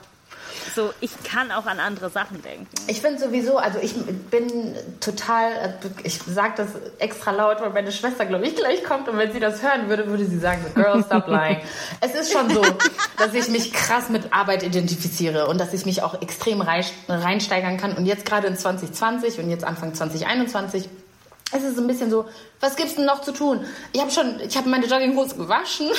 So, ich kann auch an andere Sachen denken. Ich finde sowieso, also ich bin total, ich sage das extra laut, weil meine Schwester, glaube ich, gleich kommt und wenn sie das hören würde, würde sie sagen, Girl, stop lying. es ist schon so, dass ich mich krass mit Arbeit identifiziere und dass ich mich auch extrem rein- reinsteigern kann und jetzt gerade in 2020 und jetzt Anfang 2021 es ist ein bisschen so, was gibt's denn noch zu tun? Ich habe schon, ich habe meine Jogginghose gewaschen.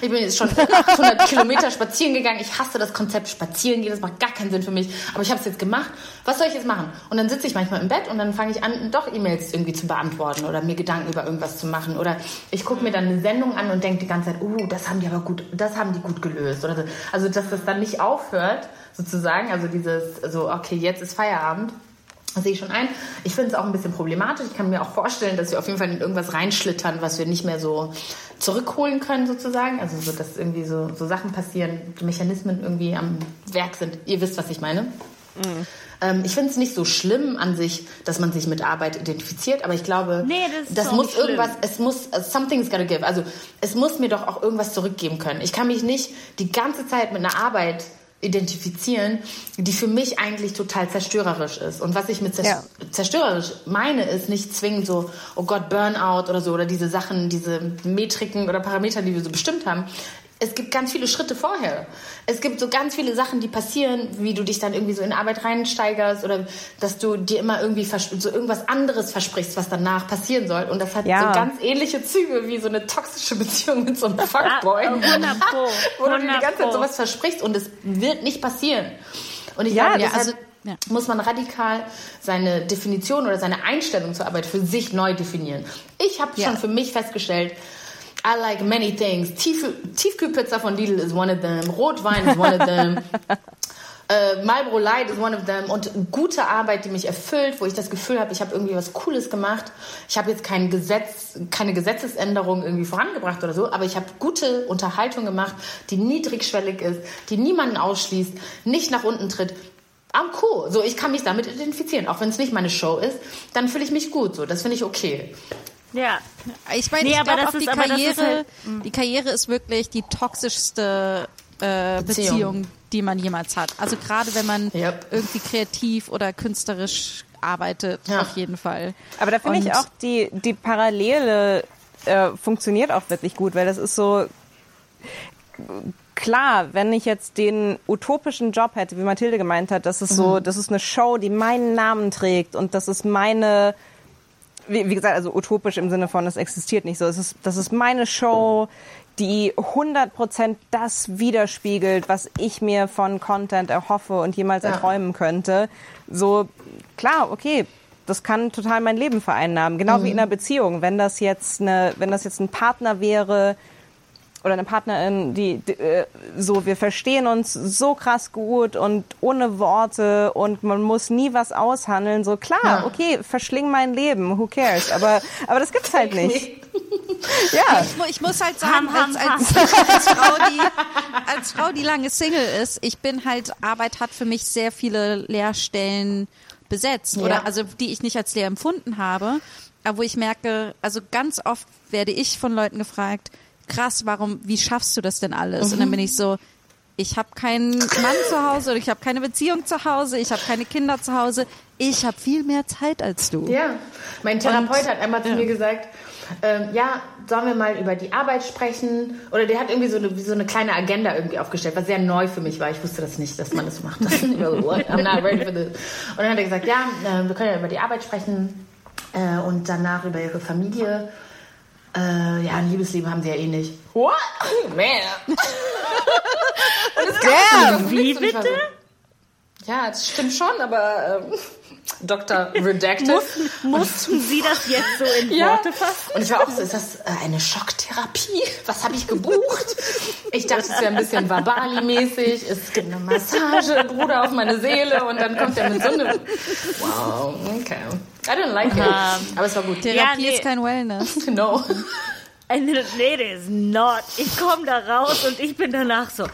Ich bin jetzt schon 800 Kilometer spazieren gegangen. Ich hasse das Konzept spazieren gehen, das macht gar keinen Sinn für mich. Aber ich habe es jetzt gemacht. Was soll ich jetzt machen? Und dann sitze ich manchmal im Bett und dann fange ich an, doch E-Mails irgendwie zu beantworten oder mir Gedanken über irgendwas zu machen. Oder ich gucke mir dann eine Sendung an und denke die ganze Zeit, uh, das haben die aber gut, das haben die gut gelöst. Oder so. Also dass das dann nicht aufhört, sozusagen. Also dieses, so, okay, jetzt ist Feierabend. Das sehe ich schon ein. Ich finde es auch ein bisschen problematisch. Ich kann mir auch vorstellen, dass wir auf jeden Fall in irgendwas reinschlittern, was wir nicht mehr so zurückholen können, sozusagen. Also, so, dass irgendwie so, so Sachen passieren, Mechanismen irgendwie am Werk sind. Ihr wisst, was ich meine. Ähm, ich finde es nicht so schlimm an sich, dass man sich mit Arbeit identifiziert, aber ich glaube, Nee, das auch muss nicht schlimm. irgendwas, es muss, something's gotta give. Also, es muss mir doch auch irgendwas zurückgeben können. Ich kann mich nicht die ganze Zeit mit einer Arbeit identifizieren, die für mich eigentlich total zerstörerisch ist. Und was ich mit zer Ja. zerstörerisch meine, ist nicht zwingend so, oh Gott, Burnout oder so, oder diese Sachen, diese Metriken oder Parameter, die wir so bestimmt haben. Es gibt ganz viele Schritte vorher. Es gibt so ganz viele Sachen, die passieren, wie du dich dann irgendwie so in Arbeit reinsteigerst oder dass du dir immer irgendwie so irgendwas anderes versprichst, was danach passieren soll. Und das hat Ja. so ganz ähnliche Züge wie so eine toxische Beziehung mit so einem Fuckboy. Ah, 100 Pro, Wo du dir die 100 ganze Zeit sowas versprichst und es wird nicht passieren. Und ich Ja, glaube, deshalb also- ja. muss man radikal seine Definition oder seine Einstellung zur Arbeit für sich neu definieren. Ich habe Ja. schon für mich festgestellt, I like many things. Tief, Tiefkühlpizza von Lidl is one of them. Rotwein is one of them. Äh, Marlboro Light is one of them und gute Arbeit, die mich erfüllt, wo ich das Gefühl habe, ich habe irgendwie was Cooles gemacht. Ich habe jetzt kein Gesetz, keine Gesetzesänderung irgendwie vorangebracht oder so, aber ich habe gute Unterhaltung gemacht, die niedrigschwellig ist, die niemanden ausschließt, nicht nach unten tritt. Am cool. So, ich kann mich damit identifizieren. Auch wenn es nicht meine Show ist, dann fühle ich mich gut. So, das finde ich okay. Ja. Ich meine, Nee, ich glaube auch die ist- ist Karriere, halt- die Karriere ist wirklich die toxischste äh, Beziehung. Beziehung. die man jemals hat. Also gerade wenn man Yep. irgendwie kreativ oder künstlerisch arbeitet, Ja. auf jeden Fall. Aber da finde ich auch, die, die Parallele äh, funktioniert auch wirklich gut, weil das ist so klar, wenn ich jetzt den utopischen Job hätte, wie Mathilde gemeint hat, das ist so, das ist eine Show, die meinen Namen trägt und das ist meine, wie, wie gesagt, also utopisch im Sinne von, es existiert nicht so. Es ist, das ist meine Show, die 100% das widerspiegelt, was ich mir von Content erhoffe und jemals Ja. erträumen könnte. So, klar, okay, das kann total mein Leben vereinnahmen. Genau wie in einer Beziehung. Wenn das jetzt eine, wenn das jetzt ein Partner wäre, oder eine Partnerin, die, die äh, so, wir verstehen uns so krass gut und ohne Worte und man muss nie was aushandeln. So klar, Ja. okay, verschling mein Leben, who cares? Aber, aber das gibt's halt nicht. Ja, Ich, ich muss halt sagen, Ham, ham, als, als, als, Frau, die, als Frau, die lange Single ist, ich bin halt, Arbeit hat für mich sehr viele Lehrstellen besetzt. Ja. Oder also die ich nicht als leer empfunden habe, aber wo ich merke, also ganz oft werde ich von Leuten gefragt, krass, warum, wie schaffst du das denn alles? Und dann bin ich so, ich habe keinen Mann zu Hause oder ich habe keine Beziehung zu Hause, ich habe keine Kinder zu Hause, ich habe viel mehr Zeit als du. Ja, mein Therapeut Und- hat einmal zu mir gesagt, ähm, ja, sollen wir mal über die Arbeit sprechen? Oder der hat irgendwie so eine, so eine kleine Agenda irgendwie aufgestellt, was sehr neu für mich war. Ich wusste das nicht, dass man das macht. I'm not ready for this. Und dann hat er gesagt, ja, äh, wir können ja über die Arbeit sprechen äh, und danach über ihre Familie. Äh, ja, ein Liebesleben haben sie ja eh nicht. What? Man. Und es Damn. Wie bitte? Ja, das stimmt schon, aber ähm, Dr. Redacted. Mussten, mussten Sie das jetzt so in Ja. Worte fassen? Und ich war auch so, ist das äh, eine Schocktherapie? Was habe ich gebucht? Ich dachte, es wäre ein bisschen Wabali-mäßig. Es gibt eine Massage, Bruder auf meine Seele. Und dann kommt er mit so einem... Wow, okay. I didn't like it. Aber es war gut. Therapie Ja, nee. ist kein Wellness. No. And nee, it is not. Ich komme da raus und ich bin danach so.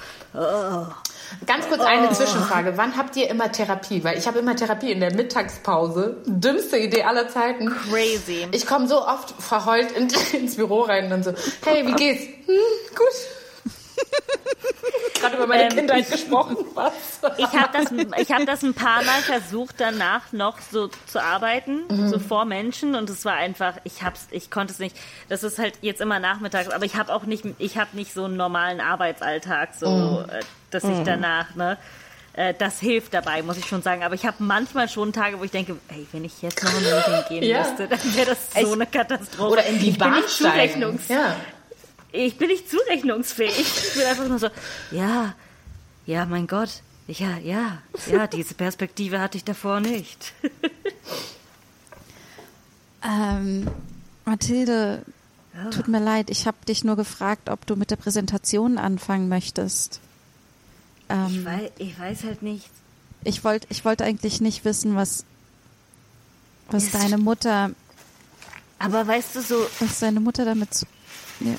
Ganz kurz eine Zwischenfrage. Wann habt ihr immer Therapie? Weil ich habe immer Therapie in der Mittagspause. Dümmste Idee aller Zeiten. Crazy. Ich komme so oft verheult in, ins Büro rein und dann so, hey, wie geht's? Hm, gut. Gerade über meine Ähm, Kindheit gesprochen. Was? Ich habe das, ich hab das ein paar Mal versucht, danach noch so zu arbeiten, Mhm. so vor Menschen. Und es war einfach, ich hab's, ich konnte es nicht. Das ist halt jetzt immer nachmittags, aber ich habe auch nicht, ich habe nicht so einen normalen Arbeitsalltag, so, Mhm. äh, dass ich danach, ne. äh, das hilft dabei, muss ich schon sagen. Aber ich habe manchmal schon Tage, wo ich denke, ey, wenn ich jetzt noch ein Meeting gehen Ja. müsste, dann wäre das so eine Katastrophe. Oder in die ich Bahn steigen. Ja. Ich bin nicht zurechnungsfähig. Ich bin einfach nur so, ja, ja, mein Gott. Ja, ja, ja, diese Perspektive hatte ich davor nicht. Ähm, Mathilde, tut mir leid, ich habe dich nur gefragt, ob du mit der Präsentation anfangen möchtest. Ich Ähm, weiß, ich weiß halt nicht. ich wollte ich wollte eigentlich nicht wissen, was, was Ist- deine Mutter, Aber weißt du so, was deine Mutter damit zu, ja.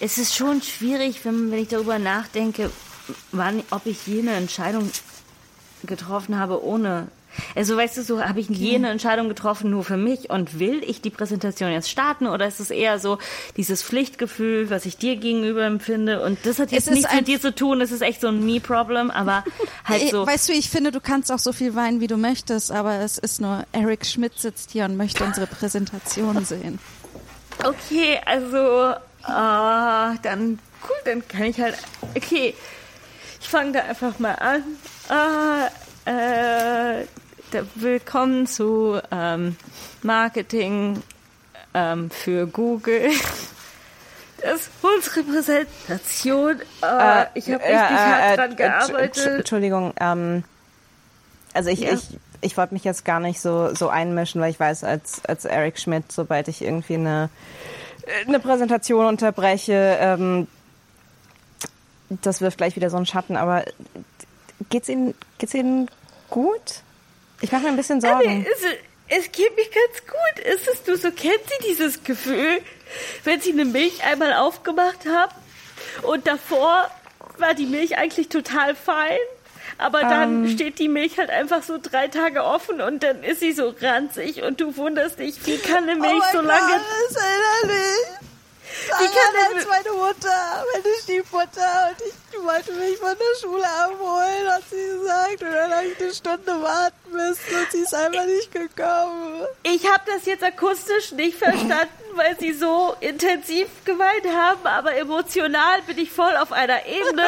Es ist schon schwierig, wenn, wenn ich darüber nachdenke, wann, ob ich je eine Entscheidung getroffen habe ohne. Also weißt du, so habe ich je eine Entscheidung getroffen nur für mich und will ich die Präsentation jetzt starten oder ist es eher so dieses Pflichtgefühl, was ich dir gegenüber empfinde und das hat jetzt nichts mit dir zu tun, es ist echt so ein Me-Problem, aber halt so. Weißt du, ich finde, du kannst auch so viel weinen, wie du möchtest, aber es ist nur, Eric Schmidt sitzt hier und möchte unsere Präsentation sehen. Okay, also ah, dann cool, dann kann ich halt. Okay, ich fange da einfach mal an. Ah, äh, da, willkommen zu ähm, Marketing ähm, für Google. Das ist unsere Präsentation. Äh, ich habe richtig hart dran Entsch- gearbeitet. Entschuldigung, ähm, also ich, Ja. ich, ich wollte mich jetzt gar nicht so, so einmischen, weil ich weiß, als, als Eric Schmidt, sobald ich irgendwie eine, eine Präsentation unterbreche, ähm, das wirft gleich wieder so einen Schatten, aber geht's Ihnen, geht's Ihnen gut? Ich mache mir ein bisschen Sorgen. Es, es geht mir ganz gut. Ist es du so kennt sie dieses Gefühl, wenn sie eine Milch einmal aufgemacht haben und davor war die Milch eigentlich total fein, aber dann steht die Milch halt einfach so drei Tage offen und dann ist sie so ranzig und du wunderst dich, wie kann eine Milch so lange das erinnert mich. Wie kann denn- meine Mutter, meine Stiefmutter und ich wollte mich von der Schule abholen, hat sie gesagt. Und dann habe ich eine Stunde warten müssen und sie ist einfach nicht gekommen. Ich habe das jetzt akustisch nicht verstanden, weil sie so intensiv geweint haben, aber emotional bin ich voll auf einer Ebene.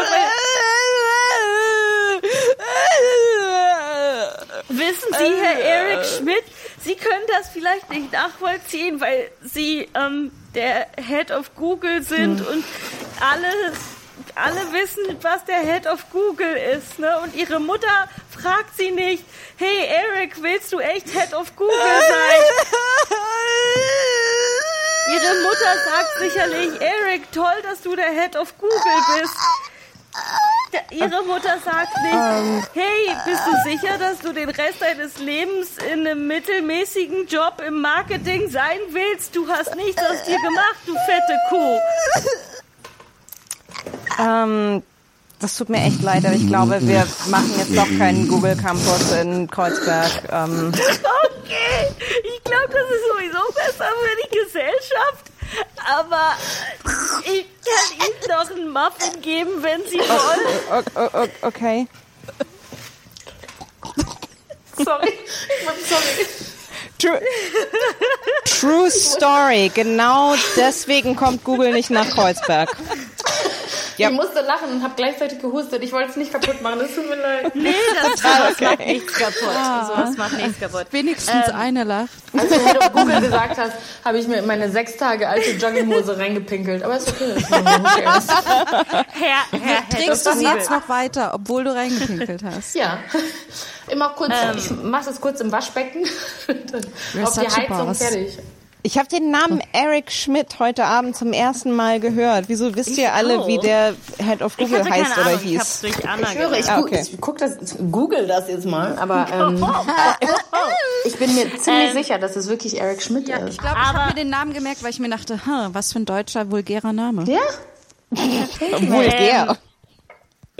Wissen Sie, Herr Eric Schmidt, Sie können das vielleicht nicht nachvollziehen, weil Sie ähm, der Head of Google sind und alle, alle wissen, was der Head of Google ist. Ne? Und Ihre Mutter fragt Sie nicht, hey Eric, willst du echt Head of Google sein? Ihre Mutter sagt sicherlich, Eric, toll, dass du der Head of Google bist. Ihre Mutter sagt nicht, hey, bist du sicher, dass du den Rest deines Lebens in einem mittelmäßigen Job im Marketing sein willst? Du hast nichts aus dir gemacht, du fette Kuh. Ähm, das tut mir echt leid, aber ich glaube, wir machen jetzt doch keinen Google Campus in Kreuzberg. Ähm, Okay, ich glaube, das ist sowieso besser für die Gesellschaft. Aber ich kann Ihnen noch einen Muffin geben, wenn Sie wollen. o- o- o- okay. Sorry. Sorry. True, True Story. Genau deswegen kommt Google nicht nach Kreuzberg. Ja. Ich musste lachen und habe gleichzeitig gehustet. Ich wollte es nicht kaputt machen. Das tut mir leid. Nee, das, das macht nichts kaputt. So, das macht nichts kaputt. Wenigstens eine lacht. Als du Head of Google gesagt hast, habe ich mir in meine sechs Tage alte Jogginghose reingepinkelt. Aber ist okay. Ist? Herr, Herr, Herr, Trägst du sie jetzt noch weiter, obwohl du reingepinkelt hast? Ja. Immer kurz, ich mache das kurz im Waschbecken. Auf die Heizung fertig. Ich habe den Namen Eric Schmidt heute Abend zum ersten Mal gehört. Wieso wisst ihr alle, auch. wie der Head of Ich Google heißt keine oder Ahnung, ich hab's hieß? durch Anna Ich höre, ich. Ah, okay. ich guck das, google das jetzt mal, aber ähm, ich bin mir ziemlich Ähm, sicher, dass es wirklich Eric Schmidt Ich ist. glaube, ich habe mir den Namen gemerkt, weil ich mir dachte, hm, was für ein deutscher, vulgärer Name. Ja? Vulgär.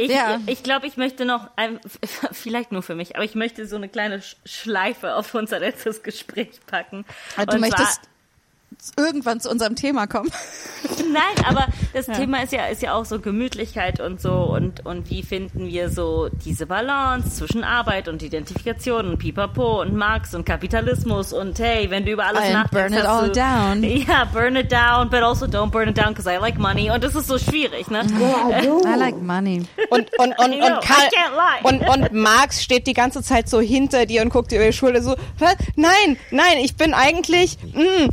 Ich, Ja. ich glaube, ich möchte noch, ein, vielleicht nur für mich, aber ich möchte so eine kleine Sch- Schleife auf unser letztes Gespräch packen. Ah, Du Und möchtest irgendwann zu unserem Thema kommen. Nein, aber das Thema ist ja, ist ja auch so Gemütlichkeit und so und, und wie finden wir so diese Balance zwischen Arbeit und Identifikation und Pipapo und Marx und Kapitalismus und hey, wenn du über alles And nachdenkst, burn it all du, down. Ja, burn it down, but also don't burn it down because I like money und das ist so schwierig, ne? I like money. Und, und, und, I know, und, Karl, I can't lie. und, und Marx steht die ganze Zeit so hinter dir und guckt dir über die Schulter so, "Was? nein, nein, ich bin eigentlich mm,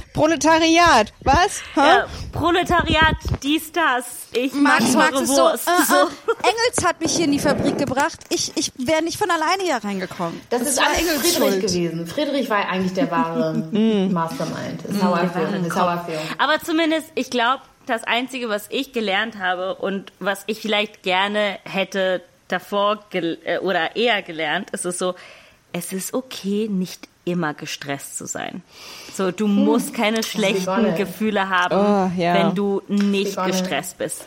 Proletariat. Was? Ja, Proletariat, dies, das. Ich mag Max, Max ist so, Wurst. äh, so. äh, Engels hat mich hier in die Fabrik gebracht. Ich, ich wäre nicht von alleine hier reingekommen. Das, ist war alles Engels Friedrich Schuld. gewesen. Friedrich war eigentlich der wahre Mastermind. Ist how I feel. Ist how I feel. Aber zumindest, ich glaube, das Einzige, was ich gelernt habe und was ich vielleicht gerne hätte davor gel äh, oder eher gelernt, ist es so, es ist okay, nicht immer gestresst zu sein. So, du musst keine schlechten. Gefühle haben, Oh, ja. wenn du nicht gestresst bist.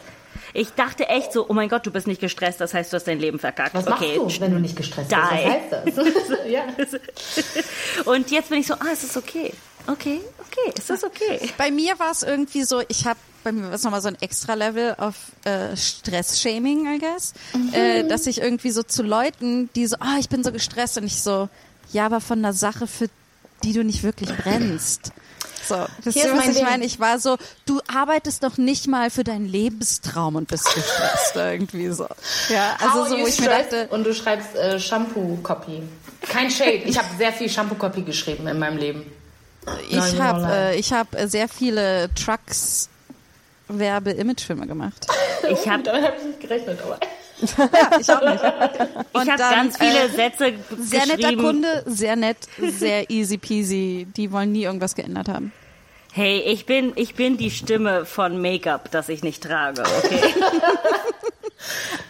Ich dachte echt so, oh mein Gott, du bist nicht gestresst, das heißt, du hast dein Leben verkackt. Was okay, machst du, wenn du nicht gestresst bist? die. Was heißt das? ja. Und jetzt bin ich so, ah, es ist okay. Okay, okay, es ist okay. Bei mir war es irgendwie so, ich habe bei mir war es nochmal so ein extra Level auf äh, Stress-Shaming, I guess. Äh, dass ich irgendwie so zu Leuten, die so, ah, ich bin so gestresst und ich so, ja, aber von einer Sache, für die du nicht wirklich brennst. So, das Hier ist, was mein ich meine. Ich war so, du arbeitest doch nicht mal für deinen Lebenstraum und bist gestresst irgendwie so. Ja, How also so, you wo ich mir dachte, und du schreibst äh, Shampoo-Copy. Kein Shade. Ich habe sehr viel Shampoo-Copy geschrieben in meinem Leben. ich habe äh, ich hab sehr viele Trucks Werbe-Imagefilme gemacht. Ich habe Damit habe ich nicht gerechnet, aber. Ja, ich auch nicht. Und ich hab dann, ganz viele äh, Sätze Sehr netter. Kunde, sehr nett, sehr easy peasy. Die wollen nie irgendwas geändert haben. Hey, ich bin, ich bin die Stimme von Make-up, das ich nicht trage, okay?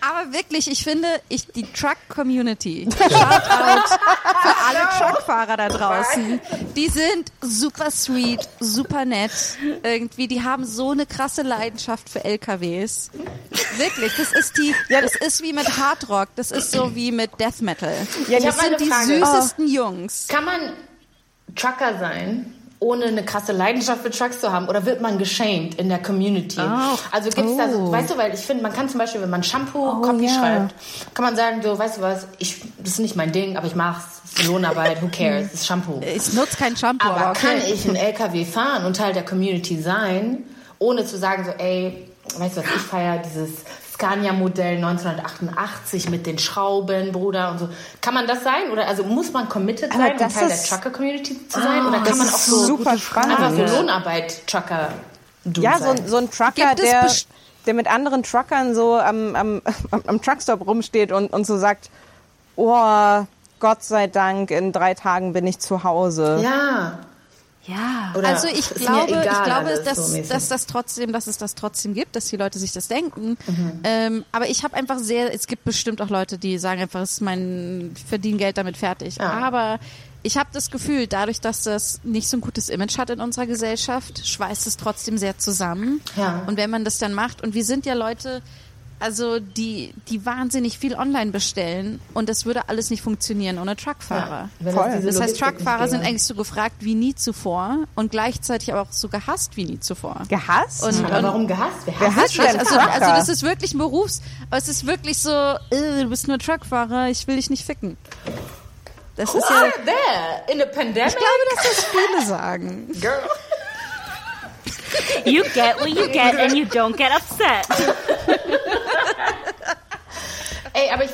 Aber wirklich, ich finde, ich, die Truck-Community, Shoutout für alle Truckfahrer da draußen, die sind super sweet, super nett. Irgendwie, die haben so eine krasse Leidenschaft für LKWs. Wirklich, das ist die, das ist wie mit Hardrock, das ist so wie mit Death Metal. Ja, das sind die Frage. süßesten Jungs. Kann man Trucker sein, ohne eine krasse Leidenschaft für Trucks zu haben? Oder wird man geschämt in der Community? Also gibt's da so, Oh. weißt du, weil ich finde, man kann zum Beispiel, wenn man Shampoo-Copy ja. schreibt, kann man sagen, so, weißt du was, ich, das ist nicht mein Ding, aber ich mach's. Lohnarbeit, who cares? Das ist Shampoo. Ich nutze kein Shampoo, aber, Aber okay. kann ich einen LKW fahren und Teil der Community sein, ohne zu sagen, so, ey, weißt du was, ich feiere dieses Scania-Modell 1988 mit den Schrauben, Bruder und so. Kann man das sein? Oder also muss man committed sein, um Teil der Trucker-Community zu sein? Oder das kann man auch so super einfach spannend. so Lohnarbeit-Trucker Ja, so, sein? ein- so ein Trucker, der, der mit anderen Truckern so am, am, am, am Truckstop rumsteht und, und so sagt, oh, Gott sei Dank, in drei Tagen bin ich zu Hause. Ja. Ja. Oder Also ich glaube, egal ich glaube, alles, dass, so dass das trotzdem, dass es das trotzdem gibt, dass die Leute sich das denken. Mhm. Ähm, aber ich habe einfach sehr, es gibt bestimmt auch Leute, die sagen einfach, es ist mein, ich verdiene Geld damit fertig. Ja. Aber ich habe das Gefühl, dadurch, dass das nicht so ein gutes Image hat in unserer Gesellschaft, schweißt es trotzdem sehr zusammen. Ja. Und wenn man das dann macht, und wir sind ja Leute, also die, die wahnsinnig viel online bestellen und das würde alles nicht funktionieren ohne Truckfahrer. Es Voll. diese Das heißt, Truckfahrer sind eigentlich so gefragt wie nie zuvor und gleichzeitig aber auch so gehasst wie nie zuvor. Gehasst? Und- Aber warum gehasst? Wer Wer hasst hasst denn Also, Trucker? also das ist wirklich ein Berufs, aber es ist wirklich so, äh, du bist nur Truckfahrer, ich will dich nicht ficken. Das ist ja, Who that? In the pandemic? ich glaube, dass das viele sagen. Girl. You get what you get and you don't get upset.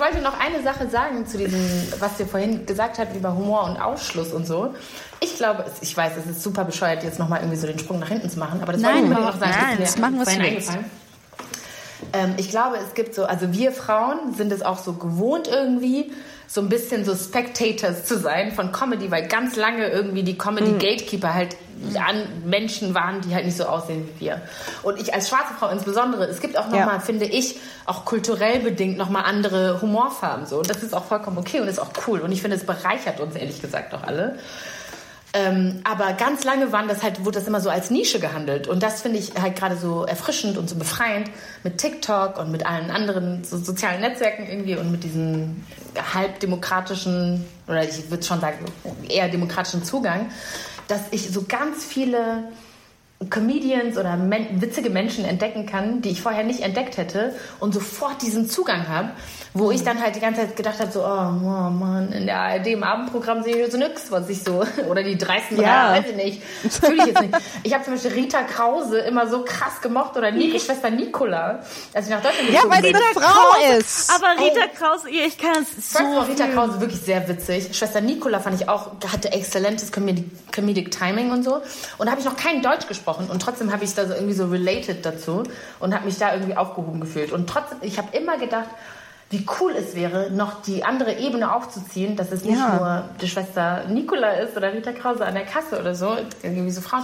Wollte noch eine Sache sagen zu diesem, was ihr vorhin gesagt habt über Humor und Ausschluss und so. Ich glaube, ich weiß, es ist super bescheuert, jetzt nochmal irgendwie so den Sprung nach hinten zu machen, aber das Nein, wollte ich unbedingt noch sagen. nein, mir das machen, willst. eingefallen. Ähm, ich glaube, es gibt so, also wir Frauen sind es auch so gewohnt irgendwie, so ein bisschen so Spectators zu sein von Comedy, weil ganz lange irgendwie die Comedy Gatekeeper halt an Menschen waren, die halt nicht so aussehen wie wir. Und ich als schwarze Frau insbesondere, es gibt auch nochmal, Ja. finde ich, auch kulturell bedingt nochmal andere Humorfarben so. Und das ist auch vollkommen okay und ist auch cool. Und ich finde, es bereichert uns ehrlich gesagt auch alle. Ähm, aber ganz lange waren das halt, wurde das immer so als Nische gehandelt. Und das finde ich halt gerade so erfrischend und so befreiend mit TikTok und mit allen anderen so sozialen Netzwerken irgendwie und mit diesem halbdemokratischen, oder ich würde schon sagen, eher demokratischen Zugang, dass ich so ganz viele Comedians oder men witzige Menschen entdecken kann, die ich vorher nicht entdeckt hätte und sofort diesen Zugang habe, wo ich dann halt die ganze Zeit gedacht habe, so, oh, oh Mann, in der ARD im Abendprogramm sehe ich so nix, was ich so, oder die dreisten Ja. ja. weiß ich nicht, fühle ich jetzt nicht. Ich habe zum Beispiel Rita Krause immer so krass gemocht oder Nico, Schwester Nicola, als ich nach Deutschland Ja, gezogen weil sie bin. eine Frau ist. Aber Rita Krause, ihr, ich kann es Ich so fand auch Rita fühlen. Krause wirklich sehr witzig. Schwester Nicola fand ich auch, hatte exzellentes Comedic, Comedic Timing und so. Und da habe ich noch kein Deutsch gesprochen und trotzdem habe ich da so irgendwie so related dazu und habe mich da irgendwie aufgehoben gefühlt. Und trotzdem, ich habe immer gedacht, wie cool es wäre, noch die andere Ebene aufzuziehen, dass es nicht Ja. nur die Schwester Nicola ist oder Rita Krause an der Kasse oder so, irgendwie so Frauen,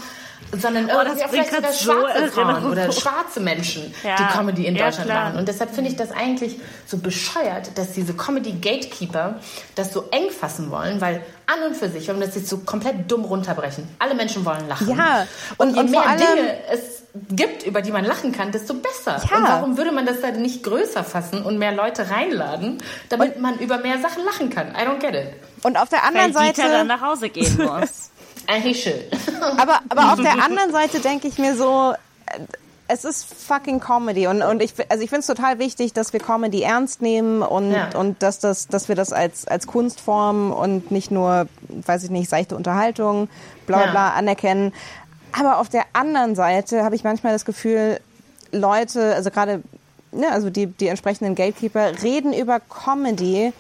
sondern Oh, irgendwie auch vielleicht sogar grad so schwarze Frauen oder schwarze Menschen, Ja. die Comedy in Ja, Deutschland klar. machen. Und deshalb finde ich das eigentlich so bescheuert, dass diese Comedy-Gatekeeper das so eng fassen wollen, weil an und für sich, wenn wir das jetzt so komplett dumm runterbrechen, alle Menschen wollen lachen. Ja, und, und- je und mehr allem- Dinge es gibt, über die man lachen kann, desto besser. Ja. Und warum würde man das dann nicht größer fassen und mehr Leute reinladen, damit man über mehr Sachen lachen kann? I don't get it. Und auf der Weil anderen Dieter dann Seite, nach Hause gehen muss. Eigentlich schön. aber, aber auf der anderen Seite denke ich mir so, es ist fucking Comedy und, und ich, also ich finde es total wichtig, dass wir Comedy ernst nehmen und, Ja. und dass, das, dass wir das als, als Kunstform und nicht nur, weiß ich nicht, seichte Unterhaltung, bla bla Ja. bla anerkennen. Aber auf der anderen Seite habe ich manchmal das Gefühl, Leute, also gerade ne, also die, die entsprechenden Gatekeeper, reden über Comedy,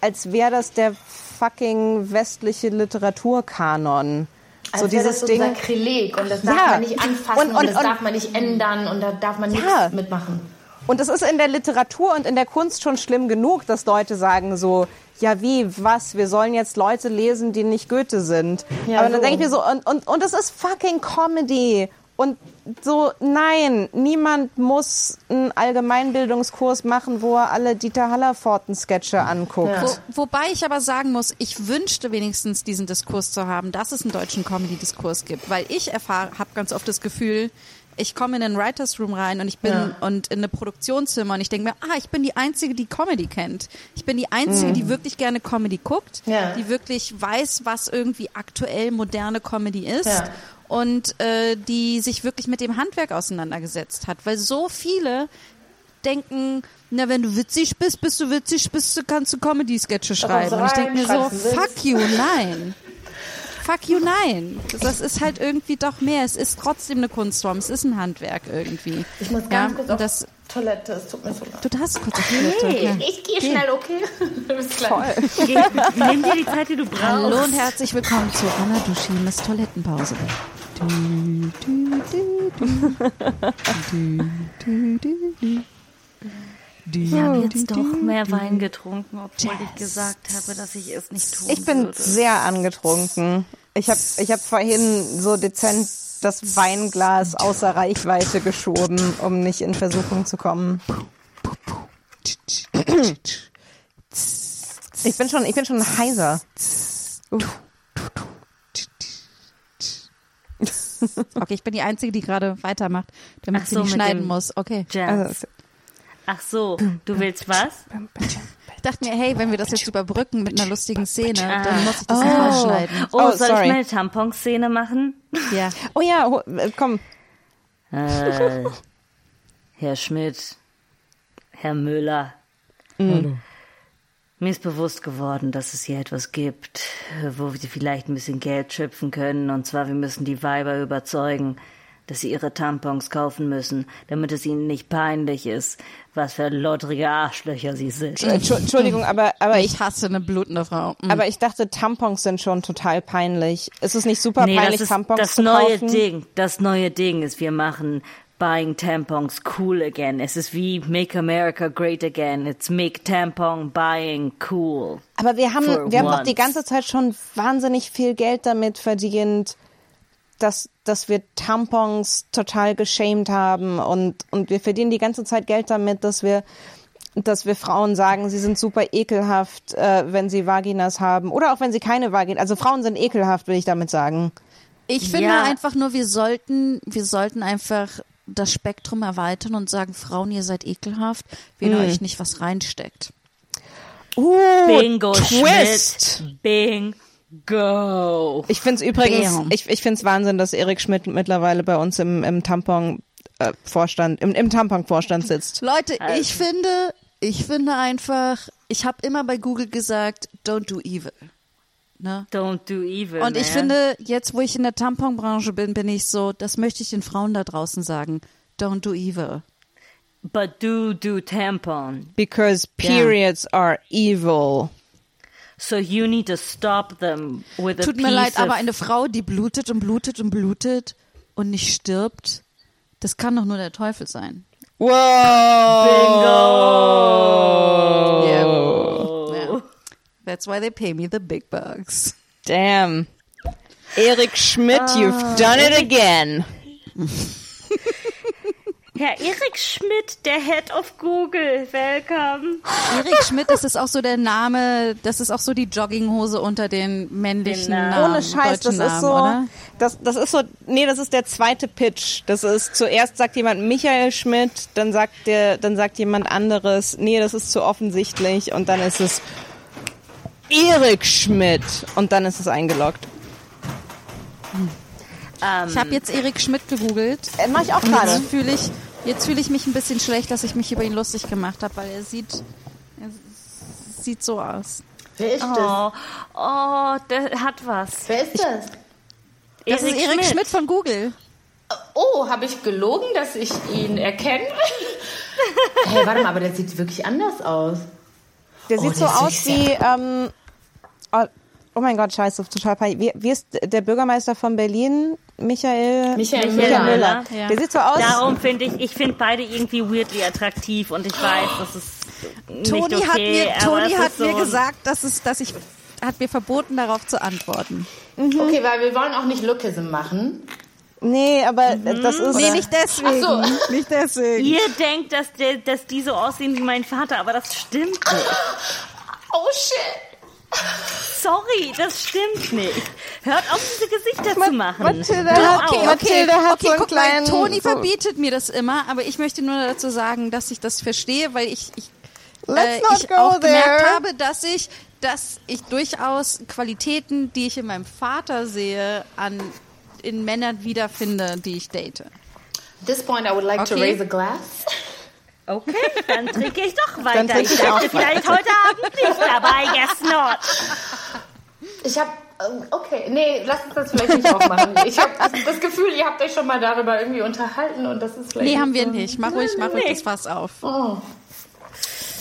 als wäre das der fucking westliche Literaturkanon. Als so dieses das Ding. Sakrileg und das darf Ja. man nicht anfassen Und- und, und- das und- darf man nicht ändern und da darf man Ja. nichts mitmachen. Und es ist in der Literatur und in der Kunst schon schlimm genug, dass Leute sagen so, ja wie, was, wir sollen jetzt Leute lesen, die nicht Goethe sind. Ja, Aber dann so. denke ich mir so, und, und, und es ist fucking Comedy. Und so, nein, niemand muss einen Allgemeinbildungskurs machen, wo er alle Dieter Hallerforten-Sketche anguckt. Ja. Wo, wobei ich aber sagen muss, ich wünschte wenigstens diesen Diskurs zu haben, dass es einen deutschen Comedy-Diskurs gibt, weil ich erfahre, habe ganz oft das Gefühl, ich komme in einen Writers Room rein und ich bin Ja. und in eine Produktionszimmer und ich denke mir, ah, ich bin die einzige, die Comedy kennt. Ich bin die einzige, die wirklich gerne Comedy guckt, Ja. die wirklich weiß, was irgendwie aktuell moderne Comedy ist. Ja. Und äh, die sich wirklich mit dem Handwerk auseinandergesetzt hat, weil so viele denken, na, wenn du witzig bist, bist du witzig, bist du, kannst du Comedy-Sketche schreiben. kommst du Und ich rein, denke mir so, fuck you, nein. Fuck you, nein. Das ist halt irgendwie doch mehr. Es ist trotzdem eine Kunstform. Es ist ein Handwerk irgendwie. Ich muss ja, ganz kurz und auf das, Toilette, es tut mir so leid. Du darfst kurz auf Toilette. Hey, Ja. ich gehe schnell, okay? Bis gleich. Geh, nimm dir die Zeit, die du brauchst. Hallo und herzlich willkommen zu Anna Duschimes Toilettenpause. Du, du, du, du. Du, du, du, du. Ich habe jetzt doch mehr Wein getrunken, obwohl ich gesagt habe, dass ich es nicht tun Ich bin würde. sehr angetrunken. Ich habe ich hab vorhin so dezent das Weinglas außer Reichweite geschoben, um nicht in Versuchung zu kommen. Ich bin schon, ich bin schon heiser. Okay, ich bin die Einzige, die gerade weitermacht, damit Ach sie so, nicht schneiden muss. Okay. Jazz. Also, Ach so, du willst was? Ich dachte mir, hey, wenn wir das jetzt überbrücken mit einer lustigen Szene, Ah. dann muss ich das nicht rausschneiden. Oh, Oh, soll sorry. ich meine Tamponszene machen? Ja. oh ja, äh, komm. Äh, Herr Schmidt, Herr Müller. Mir ist bewusst geworden, dass es hier etwas gibt, wo wir vielleicht ein bisschen Geld schöpfen können. Und zwar, wir müssen die Weiber überzeugen, dass sie ihre Tampons kaufen müssen, damit es ihnen nicht peinlich ist, was für lottrige Arschlöcher sie sind. Entschu- Entschuldigung, aber, aber ich Ich hasse eine blutende Frau. Mm. aber ich dachte, Tampons sind schon total peinlich. Ist es nicht super Nee, peinlich, das ist Tampons das zu neue kaufen? Ding. Das neue Ding ist, wir machen Buying Tampons cool again. Es ist wie Make America Great Again. It's Make Tampon Buying cool. Aber wir haben, wir haben doch once. die ganze Zeit schon wahnsinnig viel Geld damit verdient, dass, dass wir Tampons total geschämt haben und, und wir verdienen die ganze Zeit Geld damit, dass wir, dass wir Frauen sagen, sie sind super ekelhaft, äh, wenn sie Vaginas haben oder auch wenn sie keine Vagina, also Frauen sind ekelhaft, will ich damit sagen. Ich finde Ja. einfach nur, wir sollten, wir sollten einfach das Spektrum erweitern und sagen, Frauen, ihr seid ekelhaft, wenn ihr euch nicht was reinsteckt. Uh, Bingo Twist. Schmidt. Bing. Go. Ich finde es übrigens, Bam. ich, ich finde es Wahnsinn, dass Erik Schmidt mittlerweile bei uns im, im Tampon äh, Vorstand, im, im Tampon-Vorstand sitzt. Leute, Also- ich finde, ich finde einfach, ich habe immer bei Google gesagt, don't do evil. Ne? Don't do evil. Und ich man. finde, jetzt wo ich in der Tamponbranche bin, bin ich so, das möchte ich den Frauen da draußen sagen. Don't do evil. But do do tampon. Because periods are evil. So you need to stop them with a Tut mir piece leid, aber eine Frau, die blutet und blutet und blutet und nicht stirbt, das kann doch nur der Teufel sein. Wow. Oh. Yeah. That's why they pay me the big bucks. Damn. Erik Schmidt, you've done it again. Herr Erik Schmidt, der Head of Google, welcome. Erik Schmidt, das ist auch so der Name, das ist auch so die Jogginghose unter den männlichen Den Namen. Namen. Ohne Scheiß, das ist so, Oder? das, das ist so, nee, das ist der zweite Pitch. Das ist, zuerst sagt jemand Michael Schmidt, dann sagt der, dann sagt jemand anderes, nee, das ist zu offensichtlich und dann ist es Erik Schmidt und dann ist es eingeloggt. Ähm, Ich habe jetzt Erik Schmidt gegoogelt. Äh, mach ich auch gerade. jetzt fühle ich, jetzt fühle ich mich ein bisschen schlecht, dass ich mich über ihn lustig gemacht habe, weil er sieht, er sieht so aus. Wer ist das? oh, oh, der hat was. Wer ist das? Das ist Erik Schmidt von Google. Oh, habe ich gelogen, dass ich ihn erkenne? hey, warte mal, aber der sieht wirklich anders aus. Der Oh, sieht der so aus wie, ähm, oh, oh mein Gott, scheiße, total peinlich. Wie, wie ist der Bürgermeister von Berlin? Michael, Michael Michael Müller. Müller. Ja. Der sieht so aus. Darum finde ich, ich finde beide irgendwie weirdly attraktiv und ich weiß, das ist nicht Toni okay, hat mir, Toni hat so mir gesagt, dass es, dass ich, hat mir verboten, darauf zu antworten. Okay, weil wir wollen auch nicht Lookism machen. Nee, aber das ist. Nee, nicht deswegen. Ach so. Nicht deswegen. Ihr denkt, dass, der, dass die so aussehen wie mein Vater, aber das stimmt nicht. Oh shit. Sorry, das stimmt nicht. Hört auf, diese Gesichter zu machen. Mathilde hat, auf. Okay, Mathilde okay, hat okay, so einen guck kleinen. mal, Toni so, verbietet mir das immer, aber ich möchte nur dazu sagen, dass ich das verstehe, weil ich, ich, Let's äh, not ich go auch gemerkt there. habe, dass ich, dass ich durchaus Qualitäten, die ich in meinem Vater sehe, an in Männern wiederfinde, die ich date. At this point, I would like to Okay. raise a glass. Okay, dann trinke ich doch weiter. trinke Ich ich dachte auch vielleicht heute Abend nicht, aber I guess not. Ich habe, okay, nee, lass uns das vielleicht nicht aufmachen. Ich habe das, das Gefühl, ihr habt euch schon mal darüber irgendwie unterhalten und das ist vielleicht. Nee, haben wir so- nicht. Mach ruhig, mach ruhig das Fass auf. Oh.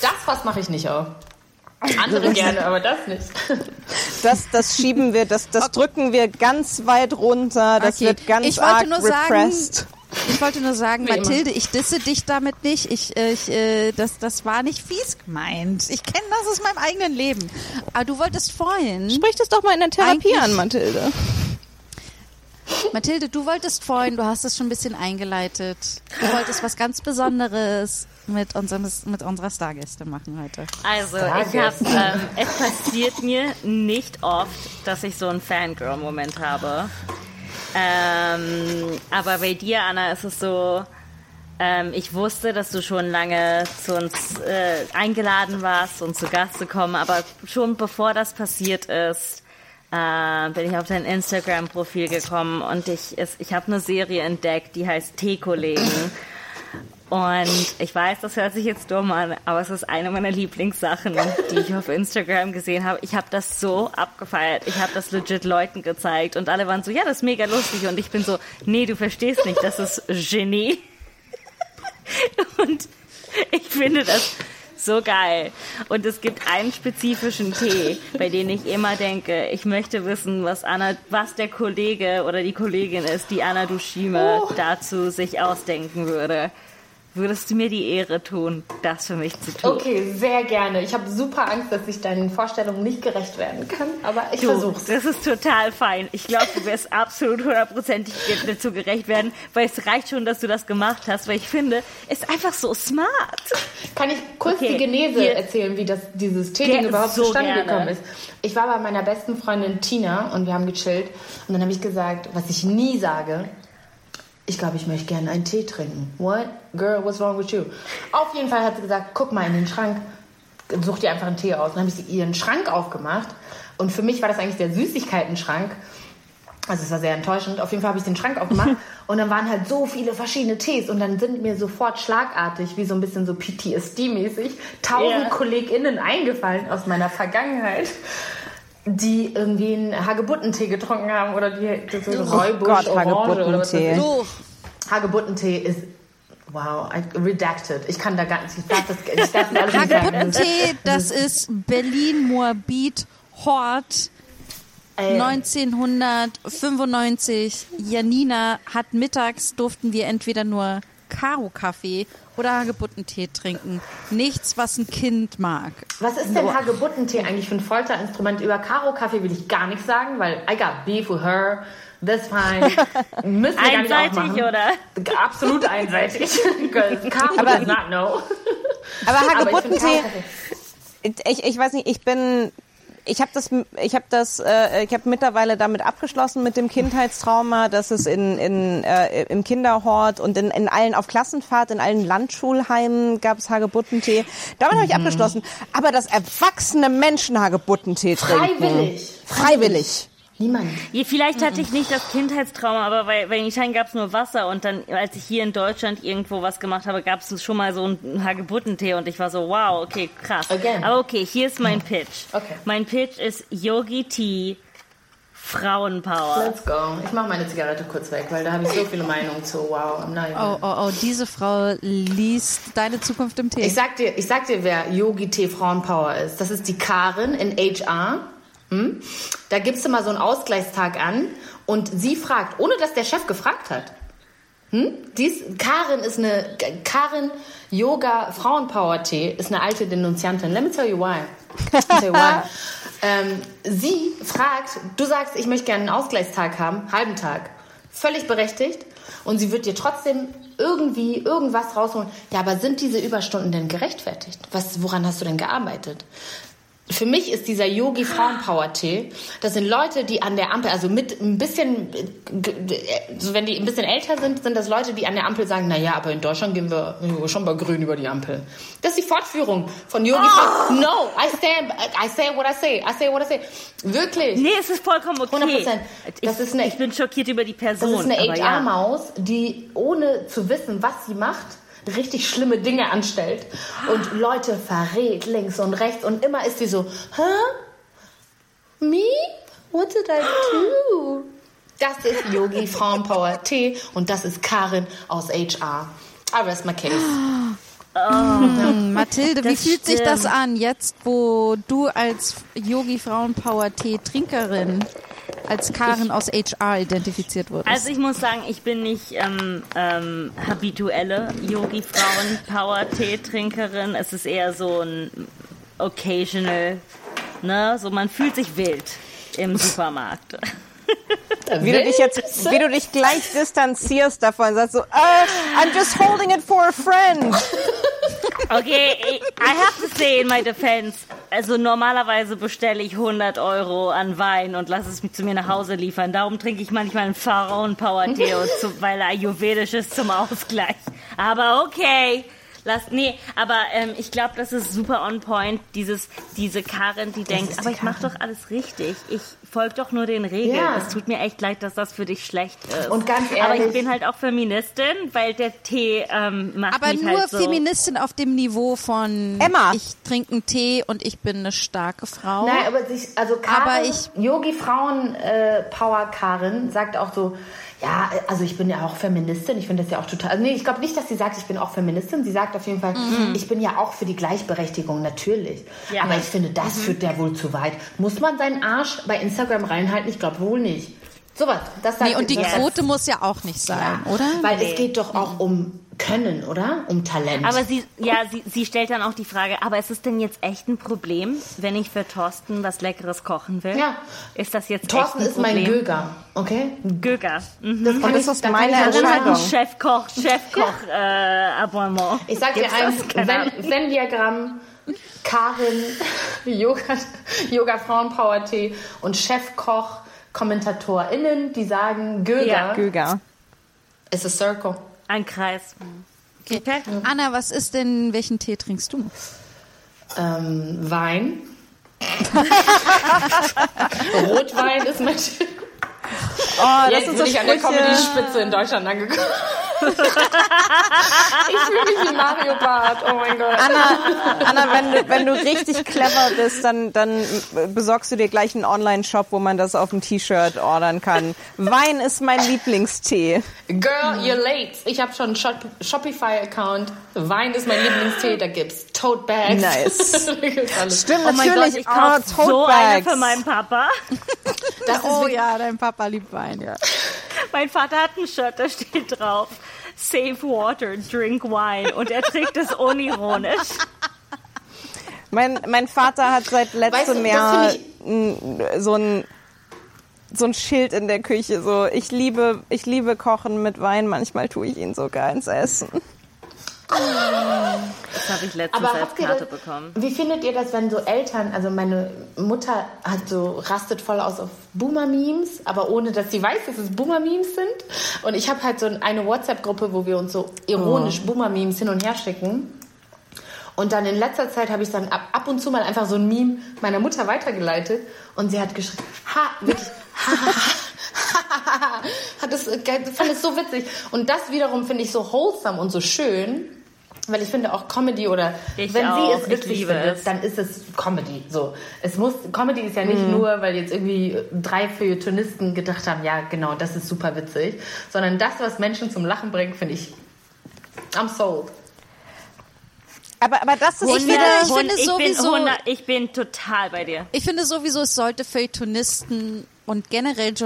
Das was mache ich nicht auf. Andere gerne, aber das nicht. Das, das schieben wir, das, das drücken wir ganz weit runter. Das Okay. wird ganz Ich arg nur sagen- repressed. Ich wollte nur sagen, Wie immer. Mathilde, ich disse dich damit nicht. Ich, äh, ich, äh, das, das war nicht fies gemeint. Ich kenne das aus meinem eigenen Leben. Aber du wolltest vorhin, Sprich das doch mal in der Therapie an, Mathilde. Mathilde, du wolltest vorhin, du hast es schon ein bisschen eingeleitet. Du wolltest was ganz Besonderes mit, unserem, mit unserer Stargäste machen heute. Also, ich hab, ähm, es passiert mir nicht oft, dass ich so einen Fangirl-Moment habe. Ähm, aber bei dir, Anna, ist es so, ähm, ich wusste, dass du schon lange zu uns äh, eingeladen warst und zu Gast zu kommen, aber schon bevor das passiert ist, äh, bin ich auf dein Instagram-Profil gekommen und ich, ich habe eine Serie entdeckt, die heißt Teekollegen. Und ich weiß, das hört sich jetzt dumm an, aber es ist eine meiner Lieblingssachen, die ich auf Instagram gesehen habe. Ich habe das so abgefeiert. Ich habe das legit Leuten gezeigt und alle waren so, ja, das ist mega lustig. Und ich bin so, nee, du verstehst nicht, das ist Genie. Und ich finde das so geil. Und es gibt einen spezifischen Tee, bei dem ich immer denke, ich möchte wissen, was Anna, was der Kollege oder die Kollegin ist, die Anna Dushime dazu sich ausdenken würde. Würdest du mir die Ehre tun, das für mich zu tun? Okay, sehr gerne. Ich habe super Angst, dass ich deinen Vorstellungen nicht gerecht werden kann, aber ich Du, versuch's. das ist total fein. Ich glaube, du wirst absolut hundertprozentig dazu gerecht werden, weil es reicht schon, dass du das gemacht hast, weil ich finde, es ist einfach so smart. Kann ich kurz Okay, die Genese hier- erzählen, wie das, dieses Täting überhaupt so zustande gerne. gekommen ist? Ich war bei meiner besten Freundin Tina und wir haben gechillt und dann habe ich gesagt, was ich nie sage, ich glaube, ich möchte gerne einen Tee trinken. What? Girl, what's wrong with you? Auf jeden Fall hat sie gesagt, guck mal in den Schrank. such dir einfach einen Tee aus. Dann habe ich sie ihren Schrank aufgemacht und für mich war das eigentlich der Süßigkeiten-Schrank. Also es war sehr enttäuschend. Auf jeden Fall habe ich den Schrank aufgemacht und dann waren halt so viele verschiedene Tees und dann sind mir sofort schlagartig, wie so ein bisschen so PTSD-mäßig, tausend Ja. KollegInnen eingefallen aus meiner Vergangenheit, die irgendwie einen Hagebuttentee getrunken haben oder die, die so Räubusch, Gott, Orange oder was weiß Hagebuttentee. ich. So, Hagebuttentee ist wow, I, redacted. Ich kann da gar nicht, ich darf das, ich darf das alles nicht sagen. Hagebuttentee, das ist Berlin, Moabit, Hort. Ey. 1995, Janina hat mittags, durften wir entweder nur Karo-Kaffee oder Hagebuttentee trinken. Nichts, was ein Kind mag. Was ist denn Hagebuttentee eigentlich für ein Folterinstrument? Über Karo-Kaffee will ich gar nichts sagen, weil I got beef with her. That's fine. Müssen wir gar nicht Einseitig, oder? Absolut einseitig. Caro Aber- does not know. Aber Aber ich Hagebuttentee, ich, ich weiß nicht, ich bin, ich habe das, ich habe das, äh, ich habe mittlerweile damit abgeschlossen mit dem Kindheitstrauma, dass es in, in äh, im Kinderhort und in, in allen auf Klassenfahrt, in allen Landschulheimen gab es Hagebuttentee. Damit habe ich abgeschlossen. Aber dass erwachsene Menschen Hagebuttentee trinken, Freiwillig. freiwillig. Niemand. Ja, vielleicht hatte ich nicht das Kindheitstrauma, aber weil in Italien gab es nur Wasser und dann, als ich hier in Deutschland irgendwo was gemacht habe, gab es schon mal so einen Hagebuttentee und ich war so, wow, okay, krass. Again. Aber okay, hier ist mein Pitch. Okay. Mein Pitch ist Yogi Tea Frauenpower. Let's go. Ich mache meine Zigarette kurz weg, weil da habe ich so viele Meinungen zu. Wow, I'm not even- Oh, oh, oh, diese Frau liest deine Zukunft im Tee. Ich sag dir, ich sag dir, wer Yogi T Frauenpower ist. Das ist die Karin in HR. Hm? Da gibst du mal so einen Ausgleichstag an und sie fragt, ohne dass der Chef gefragt hat. Hm? Dies, Karin ist eine, Karin Yoga Frauenpower Tee ist eine alte Denunziantin. Let me tell you why. Let me tell you why. ähm, sie fragt, du sagst, ich möchte gerne einen Ausgleichstag haben, halben Tag. Völlig berechtigt. Und sie wird dir trotzdem irgendwie irgendwas rausholen. Ja, aber sind diese Überstunden denn gerechtfertigt? Was, woran hast du denn gearbeitet? Für mich ist dieser Yogi Frauenpower Tee, das sind Leute, die an der Ampel, also mit ein bisschen, so wenn die ein bisschen älter sind, sind das Leute, die an der Ampel sagen, na ja, aber in Deutschland gehen wir schon bei grün über die Ampel. Das ist die Fortführung von Yogi Frau. No, I stand, I say what I say, I say what I say. Wirklich. Nee, es ist vollkommen okay. 100%. Das ich, ist eine- ich bin schockiert über die Person. Das ist eine aber ja. HR-Maus, die ohne zu wissen, was sie macht, richtig schlimme Dinge anstellt und Leute verrät links und rechts und immer ist sie so, hä? Me? What did I do? Das ist Yogi Frauenpower T und das ist Karin aus HR. I rest my case. Hm, Mathilde, wie fühlt sich das stimmt. an, jetzt wo du als Yogi Frauenpower Tee Trinkerin als Karin aus HR identifiziert wurdest? Also ich muss sagen, ich bin nicht ähm, ähm, habituelle Yogi-Frauen-Power-Tee-Trinkerin. Es ist eher so ein occasional, ne? So man fühlt sich wild im Supermarkt. Wie du dich jetzt, wie du dich gleich distanzierst davon, sagst so, uh, I'm just holding it for a friend. Okay, I have to say in my defense, also normalerweise bestelle ich 100 Euro an Wein und lasse es mir zu mir nach Hause liefern. Darum trinke ich manchmal einen Pharaon-Power-Tee, weil er ayurvedisch ist zum Ausgleich. Aber okay. Lass, nee, aber ähm, ich glaube, das ist super on point, dieses, diese Karin, die denkt, ist aber die ich mache doch alles richtig. Ich folge doch nur den Regeln. Ja. Es tut mir echt leid, dass das für dich schlecht ist. Und ganz aber ich ehrlich- bin halt auch Feministin, weil der Tee ähm, macht Aber mich nur halt so. Feministin auf dem Niveau von Emma. ich trinke einen Tee und ich bin eine starke Frau. Nein, aber sich, also Karin, Aber ich- Yogi Frauen äh, Power Karin sagt auch so, ja, also ich bin ja auch Feministin. Ich finde das ja auch total. Also nee, ich glaube nicht, dass sie sagt, ich bin auch Feministin. Sie sagt auf jeden Fall, ich bin ja auch für die Gleichberechtigung, natürlich. Ja. Aber ich finde, das führt ja wohl zu weit. Muss man seinen Arsch bei Instagram reinhalten? Ich glaube wohl nicht. Sowas. Das sagt Nee, und die Quote muss ja auch nicht sein, oder? Weil es geht doch auch um Können, oder? Um Talent. Aber sie, ja, sie, sie stellt dann auch die Frage, aber ist es denn jetzt echt ein Problem, wenn ich für Thorsten was Leckeres kochen will? Ja. Ist das jetzt Thorsten echt ein ist mein Problem? Göger, okay? Göger. Mhm. Das Und das ist da meine Entscheidung. Chefkoch, Chefkoch, äh, Abonnement. Ich sag dir Gibt's ein das? Keine Ahnung. Venn- Venn-Diagramm, Karin, Yoga, Yoga Frauen Power Tee und Chefkoch, KommentatorInnen, die sagen, Göger Ja. Göger. ist a circle. Ein Kreis. Okay. Okay. Anna, was ist denn, welchen Tee trinkst du? Ähm, Wein. Rotwein ist mein Oh, das Jetzt sind bin so ich an der. Comedy-Spitze in Deutschland angekommen. Ich fühle mich wie Mario Barth. Oh mein Gott. Anna, Anna wenn, du, wenn du richtig clever bist, dann, dann besorgst du dir gleich einen Online-Shop, wo man das auf ein T-Shirt ordern kann. Wein ist mein Lieblingstee. Girl, you're late. Ich habe schon einen Shop Shopify-Account. Wein ist mein Lieblingstee. Da gibt's Tote Bags. Nice. Stimmt, Oh mein Gott, ich kaufe oh, so Tote eine Bags. für meinen Papa. Das Oh ja, dein Papa liebt Wein, ja. Mein Vater hat ein Shirt, da steht drauf, Save Water, Drink Wine. Und er trägt es unironisch. Mein, mein Vater hat seit letztem Weißt du, Jahr so ein so ein Schild in der Küche. So, ich liebe, ich liebe Kochen mit Wein. Manchmal tue ich ihn sogar ins Essen. Das habe ich letztens Aber als Karte das, bekommen. wie findet ihr das, wenn so Eltern, also meine Mutter hat so rastet voll aus auf Boomer-Memes, aber ohne dass sie weiß, dass es Boomer-Memes sind. Und ich habe halt so eine WhatsApp-Gruppe, wo wir uns so ironisch Boomer-Memes hin und her schicken. Und dann in letzter Zeit habe ich dann ab, ab und zu mal einfach so ein Meme meiner Mutter weitergeleitet und sie hat geschrieben, ha, wirklich, ha, ha, ha, ha, hat das, äh, fand es so witzig. Und das wiederum finde ich so wholesome und so schön, weil ich finde auch Comedy oder Ich wenn auch, sie es ich witzig liebe findet, es. dann ist es Comedy. So, es muss Comedy ist ja nicht Mhm. nur, weil jetzt irgendwie drei Feuilletonisten gedacht haben, ja genau, das ist super witzig, sondern das, was Menschen zum Lachen bringt, finde ich, I'm sold. Aber, aber das ist Ich finde- ich finde ich bin, sowieso- 100 ich bin total bei dir. Ich finde sowieso, es sollte Feuilletonisten und generell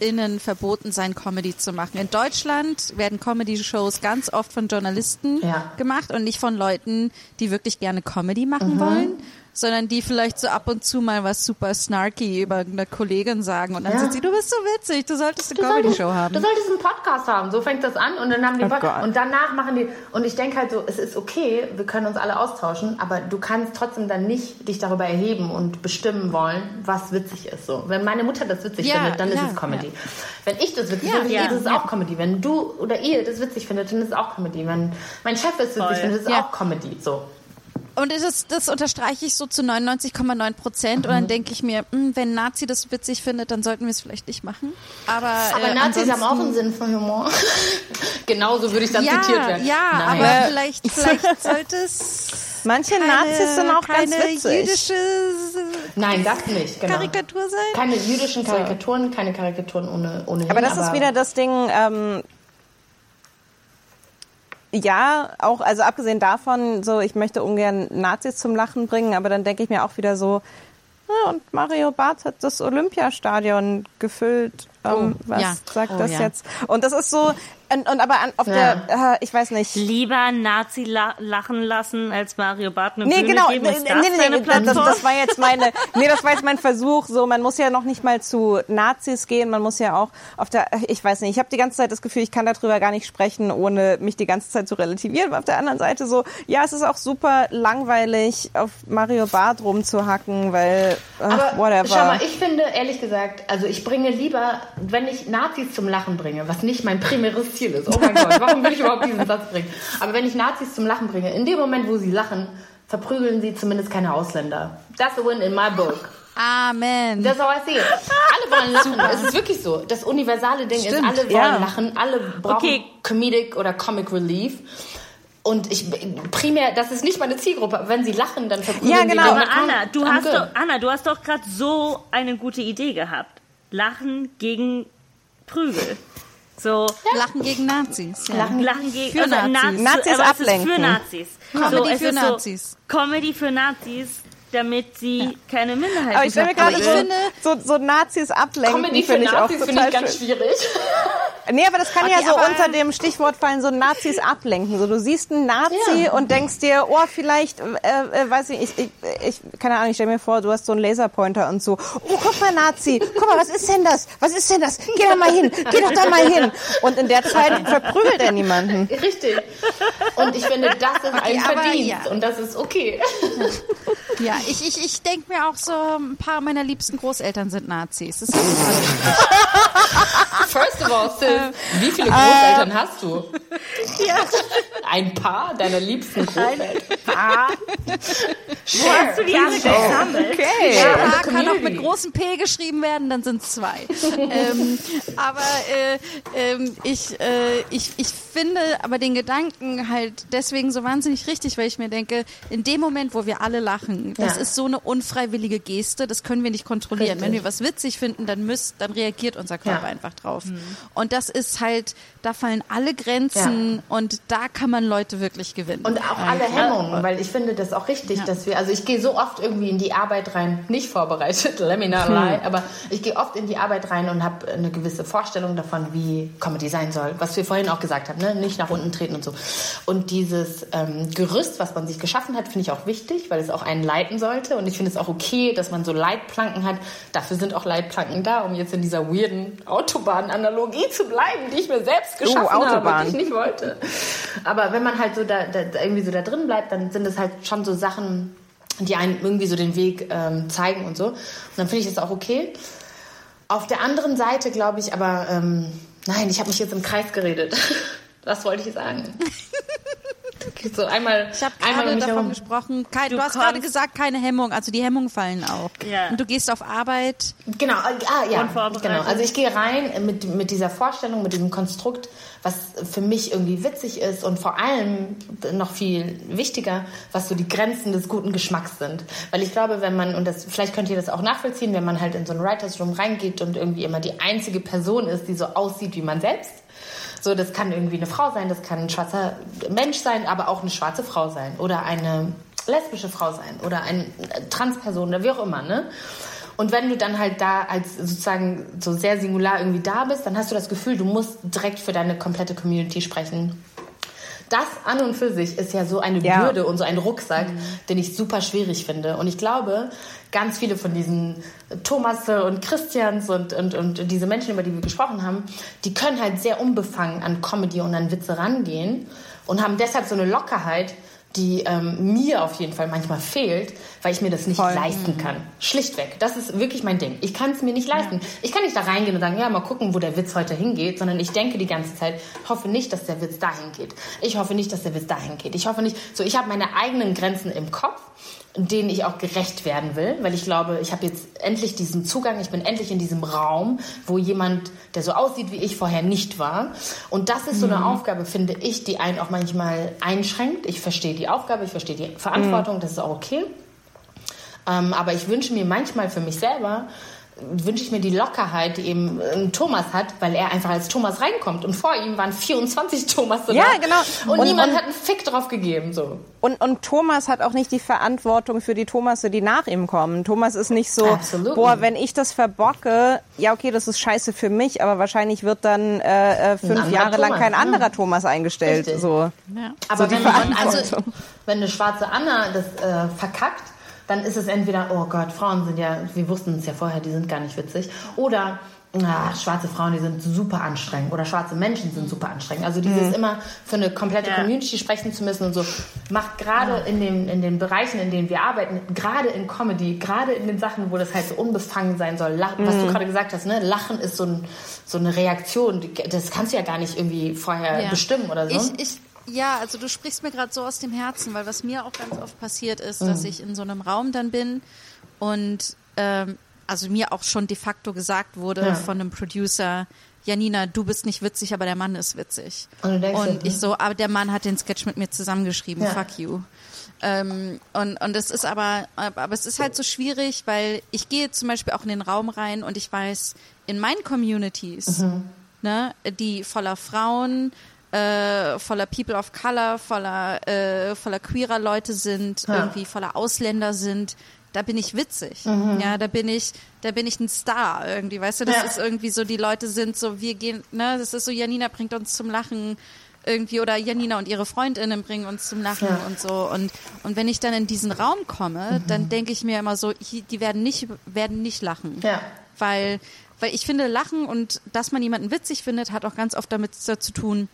JournalistInnen verboten sein, Comedy zu machen. In Deutschland werden Comedy-Shows ganz oft von Journalisten Ja. gemacht und nicht von Leuten, die wirklich gerne Comedy machen wollen, sondern die vielleicht so ab und zu mal was super snarky über eine Kollegin sagen und dann Ja. sind sie, du bist so witzig, du solltest eine Comedy-Show haben. du solltest einen Podcast haben. So fängt das an und dann haben die Oh und danach machen die und ich denke halt so, es ist okay, wir können uns alle austauschen, aber du kannst trotzdem dann nicht dich darüber erheben und bestimmen wollen, was witzig ist. So, wenn meine Mutter das witzig Ja, findet, dann klar, ist es Comedy. ja. Wenn ich das witzig Ja, finde, ja, ist es auch Comedy. Wenn du oder ihr das witzig findet, dann ist es auch Comedy. Wenn mein Chef es witzig findet, ist es Ja. auch Comedy. So. Und das, das unterstreiche ich so zu 99,9 Prozent. Und dann Mhm. denke ich mir, hm, wenn Nazi das witzig findet, dann sollten wir es vielleicht nicht machen. Aber, Aber äh, Nazis haben auch einen Sinn für Humor. Genauso würde ich dann ja, zitiert werden. Ja, Nein. aber vielleicht, vielleicht sollte es Manche keine, Nazis sind auch ganz keine witzig. jüdische Nein, das nicht. Genau. Karikatur sein. Keine jüdischen Karikaturen, keine Karikaturen ohne ohnehin. Aber das ist wieder das Ding, ähm, ja, auch, also abgesehen davon, so, ich möchte ungern Nazis zum Lachen bringen, aber dann denke ich mir auch wieder so, ja, und Mario Barth hat das Olympiastadion gefüllt. Ähm, Oh, was ja. sagt Oh, das ja. jetzt? Und das ist so, und, und aber an, auf Ja. der, äh, ich weiß nicht. Lieber Nazi la lachen lassen, als Mario Barth eine Nee, Bühne genau. geben. Nee, Ist nee, das nee, nee, das, das war jetzt meine, nee, das war jetzt mein Versuch. So, man muss ja noch nicht mal zu Nazis gehen. Man muss ja auch auf der, ich weiß nicht, ich habe die ganze Zeit das Gefühl, ich kann darüber gar nicht sprechen, ohne mich die ganze Zeit zu relativieren. Aber auf der anderen Seite so, ja, es ist auch super langweilig, auf Mario Barth rumzuhacken, weil, ach, Aber whatever. schau mal, ich finde ehrlich gesagt, also ich bringe lieber, wenn ich Nazis zum Lachen bringe, was nicht mein primäres Ziel ist. Oh mein Gott, warum will ich überhaupt diesen Satz bringen? Aber wenn ich Nazis zum Lachen bringe, in dem Moment, wo sie lachen, verprügeln sie zumindest keine Ausländer. That's a win in my book. Amen. Das ist how I see it. Alle wollen lachen. Es ist wirklich so. Das universale Ding ist, Stimmt, alle wollen ja. lachen, alle brauchen Okay. Comedic oder Comic Relief. Und ich primär, das ist nicht meine Zielgruppe, aber wenn sie lachen, dann verprügeln Ja, sie genau. den Aber. Anna, du hast good. doch, Anna, du hast doch gerade so eine gute Idee gehabt. Lachen gegen Prügel. So, Lachen gegen Nazis. Ja. Lachen Lachen gegen Für also Nazis. Nazis ist ablenken. für Nazis. Comedy es für Nazis. So Comedy für Nazis, damit sie keine Minderheiten aber ich stelle mir gerade Aber ich so, finde- so, so Nazis ablenken, Comedy für auch Nazis finde ich ganz schön. schwierig. Nee, aber das kann Okay, ja so unter dem Stichwort fallen, so Nazis ablenken. So, du siehst einen Nazi Ja. und denkst dir, oh, vielleicht, äh, äh, weiß ich, ich, ich, ich, keine Ahnung, ich stell mir vor, du hast so einen Laserpointer und so, oh, guck mal, Nazi, guck mal, was ist denn das? Was ist denn das? Geh da mal hin, geh doch da mal hin. Und in der Zeit verprügelt er niemanden. Richtig. Und ich finde, das ist ein Verdienst ja. und das ist okay. Ja, ich, ich, ich denke mir auch so, ein paar meiner liebsten Großeltern sind Nazis. Das ist First of all, sis, ist, wie viele Großeltern hast du? Ja. Ein paar deiner liebsten Großeltern. Ah. Wo hast du die alle gesammelt? Okay. Ja, kann auch mit großem P geschrieben werden, dann sind es zwei. ähm, aber äh, ähm, ich, äh, ich, ich finde aber den Gedanken halt deswegen so wahnsinnig richtig, weil ich mir denke, in dem Moment, wo wir alle lachen, das ist so eine unfreiwillige Geste, das können wir nicht kontrollieren. Richtig. Wenn wir was witzig finden, dann müsst, dann reagiert unser Körper einfach drauf. Und das ist halt, da fallen alle Grenzen und da kann man Leute wirklich gewinnen. Und auch alle Hemmungen, weil ich finde das auch richtig, dass wir, also ich gehe so oft irgendwie in die Arbeit rein, nicht vorbereitet, let me not lie, aber ich gehe oft in die Arbeit rein und habe eine gewisse Vorstellung davon, wie Comedy sein soll, was wir vorhin auch gesagt haben, ne? nicht nach unten treten und so. Und dieses ähm, Gerüst, was man sich geschaffen hat, finde ich auch wichtig, weil es auch einen leiten sollte und ich finde es auch okay, dass man so Leitplanken hat. Dafür sind auch Leitplanken da, um jetzt in dieser weirden Autobahn-Analogie zu bleiben, die ich mir selbst geschaffen habe, Autobahn. die ich nicht wollte. Aber wenn man halt so da, da da irgendwie so da drin bleibt, dann sind es halt schon so Sachen, die einen irgendwie so den Weg ähm, zeigen und so. Und dann finde ich das auch okay. Auf der anderen Seite glaube ich aber, ähm, nein, ich habe mich jetzt im Kreis geredet. Was wollte ich sagen? So einmal, Ich habe einmal gerade davon herum. gesprochen, kein, du, Du hast gerade gesagt, keine Hemmung, also die Hemmungen fallen auch. Ja. Und du gehst auf Arbeit, Genau, äh, ah, ja, genau. Also ich gehe rein mit, mit dieser Vorstellung, mit diesem Konstrukt, was für mich irgendwie witzig ist und vor allem noch viel wichtiger, was so die Grenzen des guten Geschmacks sind. Weil ich glaube, wenn man, und das, vielleicht könnt ihr das auch nachvollziehen, wenn man halt in so einen Writers Room reingeht und irgendwie immer die einzige Person ist, die so aussieht wie man selbst, so, das kann irgendwie eine Frau sein, das kann ein schwarzer Mensch sein, aber auch eine schwarze Frau sein oder eine lesbische Frau sein oder eine Transperson oder wie auch immer, ne? Und wenn du dann halt da als sozusagen so sehr singular irgendwie da bist, dann hast du das Gefühl, du musst direkt für deine komplette Community sprechen. Das an und für sich ist ja so eine Ja. Bürde und so ein Rucksack, den ich super schwierig finde. Und ich glaube, ganz viele von diesen Thomasse und Christians und, und, und diese Menschen, über die wir gesprochen haben, die können halt sehr unbefangen an Comedy und an Witze rangehen und haben deshalb so eine Lockerheit, die ähm, mir auf jeden Fall manchmal fehlt, weil ich mir das nicht Voll. leisten kann. Schlichtweg. Das ist wirklich mein Ding. Ich kann es mir nicht leisten. Ich kann nicht da reingehen und sagen, ja, mal gucken, wo der Witz heute hingeht, sondern ich denke die ganze Zeit, hoffe nicht, dass der Witz dahin geht. Ich hoffe nicht, dass der Witz dahin geht. Ich hoffe nicht. So, ich habe meine eigenen Grenzen im Kopf denen ich auch gerecht werden will, weil ich glaube, ich habe jetzt endlich diesen Zugang, ich bin endlich in diesem Raum, wo jemand, der so aussieht wie ich, vorher nicht war. Und das ist so eine Aufgabe, finde ich, die einen auch manchmal einschränkt. Ich verstehe die Aufgabe, ich verstehe die Verantwortung, das ist auch okay. Ähm, aber ich wünsche mir manchmal für mich selber, wünsche ich mir die Lockerheit, die eben ein Thomas hat, weil er einfach als Thomas reinkommt. Und vor ihm waren 24 Thomas Ja, da. genau. Und, Und- niemand und- hat einen Fick drauf gegeben. So. Und, und Thomas hat auch nicht die Verantwortung für die Thomasse, die nach ihm kommen. Thomas ist nicht so, Absolut. boah, wenn ich das verbocke, ja okay, das ist scheiße für mich, aber wahrscheinlich wird dann äh, äh, fünf Jahre lang Thomas, kein ja. anderer Thomas eingestellt. Richtig. So. ja. Aber die wenn, man, also, Verantwortung. wenn eine schwarze Anna das äh, verkackt, dann ist es entweder, oh Gott, Frauen sind ja, wir wussten es ja vorher, die sind gar nicht witzig. Oder, ah, schwarze Frauen, die sind super anstrengend. Oder schwarze Menschen sind super anstrengend. Also dieses immer für eine komplette Ja. Community sprechen zu müssen und so, macht gerade in, den, in den Bereichen, in denen wir arbeiten, gerade in Comedy, gerade in den Sachen, wo das halt so unbefangen sein soll, Lach, was du gerade gesagt hast, ne? Lachen ist so, ein, so eine Reaktion, das kannst du ja gar nicht irgendwie vorher Ja. bestimmen oder so. Ich, ich, ja, also du sprichst mir gerade so aus dem Herzen, weil was mir auch ganz oft passiert ist, dass ich in so einem Raum dann bin und ähm, also mir auch schon de facto gesagt wurde Ja. von einem Producer, Janina, du bist nicht witzig, aber der Mann ist witzig. Und denkst und dir, ich so, aber der Mann hat den Sketch mit mir zusammengeschrieben, Ja. fuck you. Ähm, und, und es ist aber, aber es ist halt so schwierig, weil ich gehe zum Beispiel auch in den Raum rein und ich weiß, in meinen Communities, ne, die voller Frauen, äh, voller People of Color, voller, äh, voller queerer Leute sind, Ja. irgendwie voller Ausländer sind, da bin ich witzig. Ja, da bin ich, da bin ich ein Star irgendwie, weißt du, das Ja. ist irgendwie so, die Leute sind so, wir gehen, ne, das ist so, Janina bringt uns zum Lachen irgendwie oder Janina und ihre Freundinnen bringen uns zum Lachen Ja. und so und und wenn ich dann in diesen Raum komme, dann denke ich mir immer so, die werden nicht werden nicht lachen, Ja. weil weil ich finde Lachen und dass man jemanden witzig findet, hat auch ganz oft damit zu tun.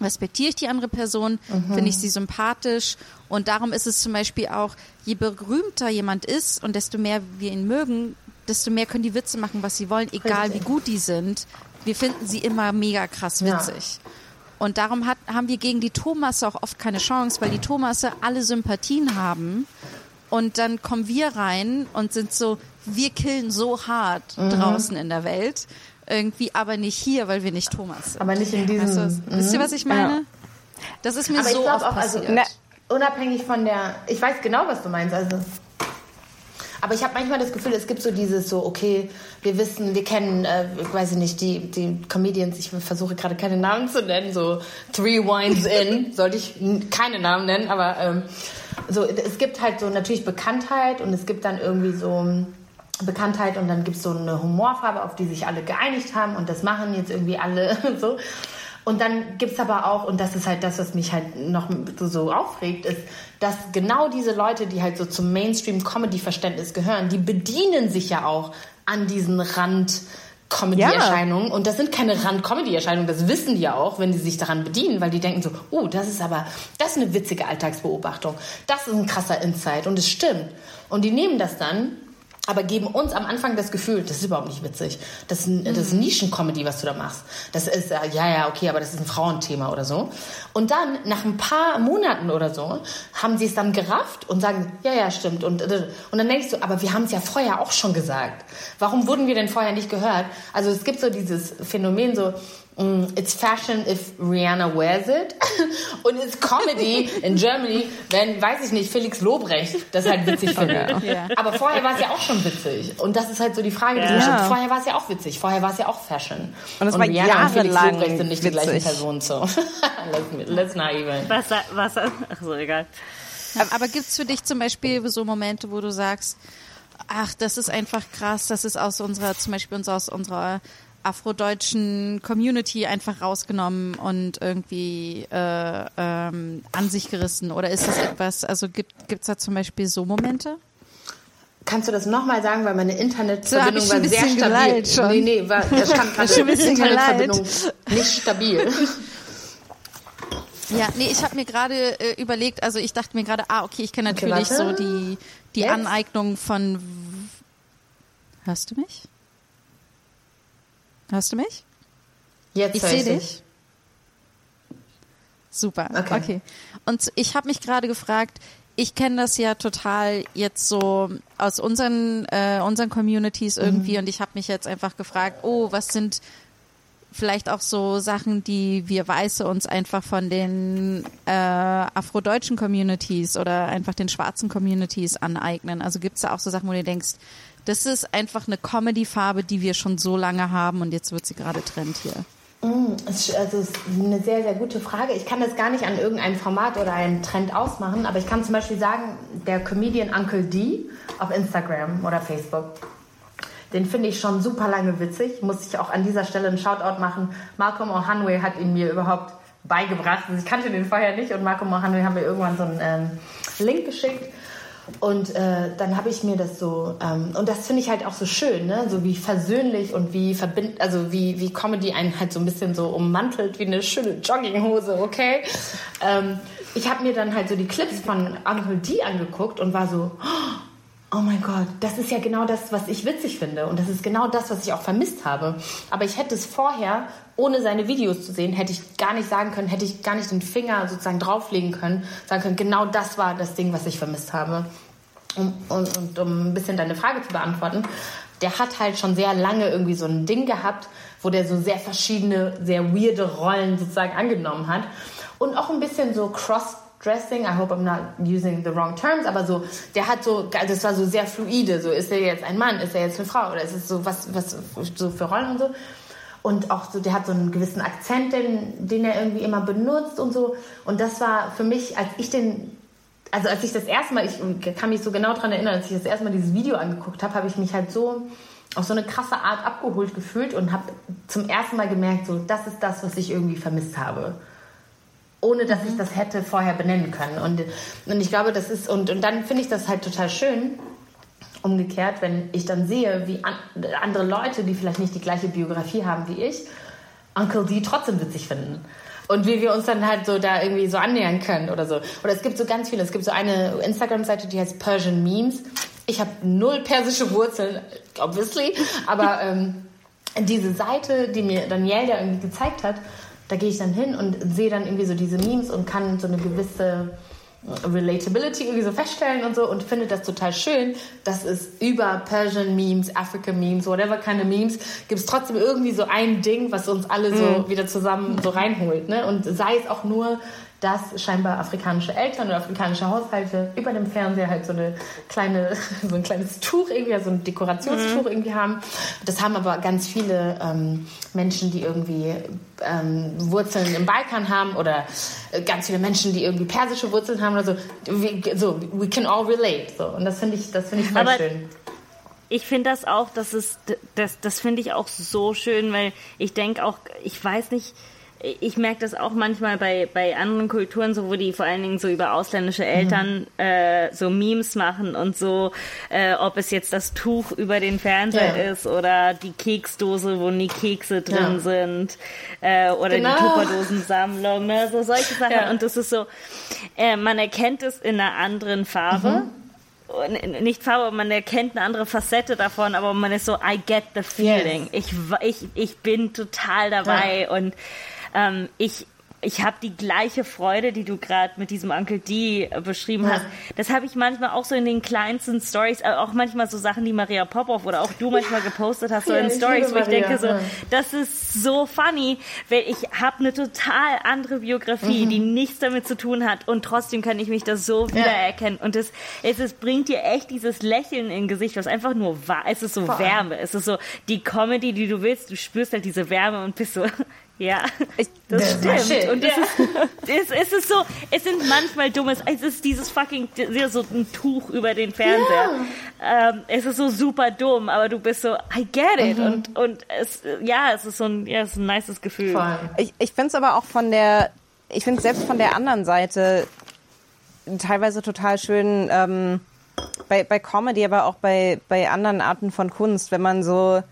Respektiere ich die andere Person, finde ich sie sympathisch und darum ist es zum Beispiel auch, je berühmter jemand ist und desto mehr wir ihn mögen, desto mehr können die Witze machen, was sie wollen, egal Richtig. wie gut die sind, wir finden sie immer mega krass witzig. Und darum hat, haben wir gegen die Thomasse auch oft keine Chance, weil die Thomasse alle Sympathien haben. Und dann kommen wir rein und sind so, wir killen so hart Mhm. draußen in der Welt. Irgendwie aber nicht hier, weil wir nicht Thomas sind. Aber nicht in diesem. Du, was- Wisst ihr, was ich meine? Das ist mir Aber ich so glaub oft auch, also, passiert. Na, unabhängig von der, ich weiß genau, was du meinst, also. Aber ich habe manchmal das Gefühl, es gibt so dieses so, okay, wir wissen, wir kennen, äh, ich weiß nicht, die, die Comedians, ich versuche gerade keine Namen zu nennen, so Three Wines In, sollte ich keine Namen nennen, aber ähm, so, es gibt halt so natürlich Bekanntheit und es gibt dann irgendwie so Bekanntheit und dann gibt es so eine Humorfarbe, auf die sich alle geeinigt haben und das machen jetzt irgendwie alle so. Und dann gibt es aber auch, und das ist halt das, was mich halt noch so, aufregt, ist, dass genau diese Leute, die halt so zum Mainstream-Comedy-Verständnis gehören, die bedienen sich ja auch an diesen Rand- Comedy-Erscheinungen. Und das sind keine Rand-Comedy-Erscheinungen, das wissen die ja auch, wenn die sich daran bedienen, weil die denken so, oh, das ist aber, das ist eine witzige Alltagsbeobachtung. Das ist ein krasser Insight und es stimmt. Und die nehmen das dann aber geben uns am Anfang das Gefühl, das ist überhaupt nicht witzig. Das das ist Nischen-Comedy, was du da machst. Das ist, äh, ja, ja, okay, aber das ist ein Frauenthema oder so. Und dann, nach ein paar Monaten oder so, haben sie es dann gerafft und sagen, ja, ja, stimmt. Und, äh, und dann denkst du, aber wir haben es ja vorher auch schon gesagt. Warum wurden wir denn vorher nicht gehört? Also es gibt so dieses Phänomen so, It's fashion if Rihanna wears it. Und it's comedy in Germany, wenn, weiß ich nicht, Felix Lobrecht das halt witzig findet. Ja. Aber vorher war es ja auch schon witzig. Und das ist halt so die Frage, die Ja. Vorher war es ja auch witzig. Vorher war es ja auch Fashion. Und es war Rihanna und Felix Lobrecht sind nicht die gleichen witzig. Personen. So. let's, let's not even. Was, was, ach so, egal. Aber, aber gibt's für dich zum Beispiel so Momente, wo du sagst, ach, das ist einfach krass, das ist aus unserer, zum Beispiel uns aus unserer afrodeutschen Community einfach rausgenommen und irgendwie äh, ähm, an sich gerissen? Oder ist das etwas, also gibt gibt's da zum Beispiel so Momente? Kannst du das nochmal sagen, weil meine So, Internetverbindung war sehr stabil. schon. Nee, nee, war, da stand gerade Schon ein bisschen Internetverbindung nicht stabil. Ja, nee, ich habe mir gerade äh, überlegt, also ich dachte mir gerade, ah, okay, ich kenne Okay, natürlich so warte. die, die Jetzt? Aneignung von. Hörst du mich? Hörst du mich? Jetzt Ich sehe dich. Super. Okay. Okay. Und ich habe mich gerade gefragt, ich kenne das ja total jetzt so aus unseren äh, unseren Communities irgendwie und ich habe mich jetzt einfach gefragt, oh, was sind vielleicht auch so Sachen, die wir Weiße uns einfach von den äh, afrodeutschen Communities oder einfach den schwarzen Communities aneignen. Also gibt's da auch so Sachen, wo du denkst, das ist einfach eine Comedy-Farbe, die wir schon so lange haben und jetzt wird sie gerade Trend hier. Ist- Also eine sehr, sehr gute Frage. Ich kann das gar nicht an irgendeinem Format oder einem Trend ausmachen, aber ich kann zum Beispiel sagen, der Comedian Uncle D auf Instagram oder Facebook, den finde ich schon super lange witzig. Muss ich auch an dieser Stelle einen Shoutout machen. Malcolm O'Hanway hat ihn mir überhaupt beigebracht. Also ich kannte den vorher nicht und Malcolm O'Hanway hat mir irgendwann so einen ähm, Link geschickt. Und äh, dann habe ich mir das so, ähm, und das finde ich halt auch so schön, ne? so wie versöhnlich und wie verbind, also wie, wie Comedy einen halt so ein bisschen so ummantelt, wie eine schöne Jogginghose, okay? Ähm, ich habe mir dann halt so die Clips von Uncle D angeguckt und war so, oh mein Gott, das ist ja genau das, was ich witzig finde. Und das ist genau das, was ich auch vermisst habe. Aber ich hätte es vorher, ohne seine Videos zu sehen, hätte ich gar nicht sagen können, hätte ich gar nicht den Finger sozusagen drauflegen können, sagen können, genau das war das Ding, was ich vermisst habe. Um, und, und um ein bisschen deine Frage zu beantworten, der hat halt schon sehr lange irgendwie so ein Ding gehabt, wo der so sehr verschiedene, sehr weirde Rollen sozusagen angenommen hat. Und auch ein bisschen so Cross-Dressing, I hope I'm not using the wrong terms, aber so, der hat so, also das war so sehr fluide, so ist er jetzt ein Mann, ist er jetzt eine Frau? Oder ist es so was, was so für Rollen und so. Und auch so, der hat so einen gewissen Akzent, den, den er irgendwie immer benutzt und so. Und das war für mich, als ich den, also als ich das erste Mal, ich kann mich so genau daran erinnern, als ich das erste Mal dieses Video angeguckt habe, habe ich mich halt so auf so eine krasse Art abgeholt gefühlt und habe zum ersten Mal gemerkt, so, das ist das, was ich irgendwie vermisst habe ohne dass ich das hätte vorher benennen können. Und, und ich glaube, das ist, und, und dann finde ich das halt total schön, umgekehrt, wenn ich dann sehe, wie an, andere Leute, die vielleicht nicht die gleiche Biografie haben wie ich, Uncle D trotzdem witzig finden. Und wie wir uns dann halt so da irgendwie so annähern können oder so. Oder es gibt so ganz viele. Es gibt so eine Instagram-Seite, die heißt Persian Memes. Ich habe null persische Wurzeln, obviously, aber ähm, diese Seite, die mir Danielle da irgendwie gezeigt hat, da gehe ich dann hin und sehe dann irgendwie so diese Memes und kann so eine gewisse Relatability irgendwie so feststellen und so und finde das total schön, dass es über Persian Memes, African Memes, whatever kind of Memes, gibt es trotzdem irgendwie so ein Ding, was uns alle so wieder zusammen so reinholt. Ne? Und sei es auch nur, dass scheinbar afrikanische Eltern oder afrikanische Haushalte über dem Fernseher halt so eine kleine, so ein kleines Tuch irgendwie, so ein Dekorationstuch irgendwie haben. Das haben aber ganz viele ähm, Menschen, die irgendwie ähm, Wurzeln im Balkan haben oder äh, ganz viele Menschen, die irgendwie persische Wurzeln haben oder so. We, so, we can all relate. So. Und das finde ich, das finde ich voll Aber- schön. Ich finde das auch, das ist, das, das finde ich auch so schön, weil ich denke auch, ich weiß nicht, ich merke das auch manchmal bei, bei anderen Kulturen, so wo die vor allen Dingen so über ausländische Eltern äh, so Memes machen und so, äh, ob es jetzt das Tuch über den Fernseher Ja. ist oder die Keksdose, wo nie Kekse drin Ja. sind äh, oder Genau. die Tupperdosensammlung, ne? so solche Sachen. Ja. Und das ist so, äh, man erkennt es in einer anderen Farbe. Und nicht Farbe, man erkennt eine andere Facette davon, aber man ist so, I get the feeling. Ich, ich, ich bin total dabei und ähm, ich, ich habe die gleiche Freude, die du gerade mit diesem Uncle D äh, beschrieben Ja. hast. Das habe ich manchmal auch so in den kleinsten Stories, äh, auch manchmal so Sachen, die Maria Popov oder auch du manchmal gepostet hast, so Ja, in Stories, wo ich Maria, denke so, ja. das ist so funny, weil ich habe eine total andere Biografie, Mhm. die nichts damit zu tun hat und trotzdem kann ich mich da so wiedererkennen und es, es, es bringt dir echt dieses Lächeln im Gesicht, was einfach nur war. Es ist so Voll. Wärme, es ist so die Comedy, die du willst, du spürst halt diese Wärme und bist so, ja, das my stimmt. shit. Und es, Ja. ist, es, ist so, es sind manchmal dummes, es ist dieses fucking, so ein Tuch über den Fernseher. Ähm, es ist so super dumm, aber du bist so, I get it. Mhm. Und, und es, ja, es ist so ein, ja, es ist ein nices Gefühl. Voll. Ich, ich finde es aber auch von der, ich finde selbst von der anderen Seite teilweise total schön, ähm, bei, bei Comedy, aber auch bei, bei anderen Arten von Kunst, wenn man so,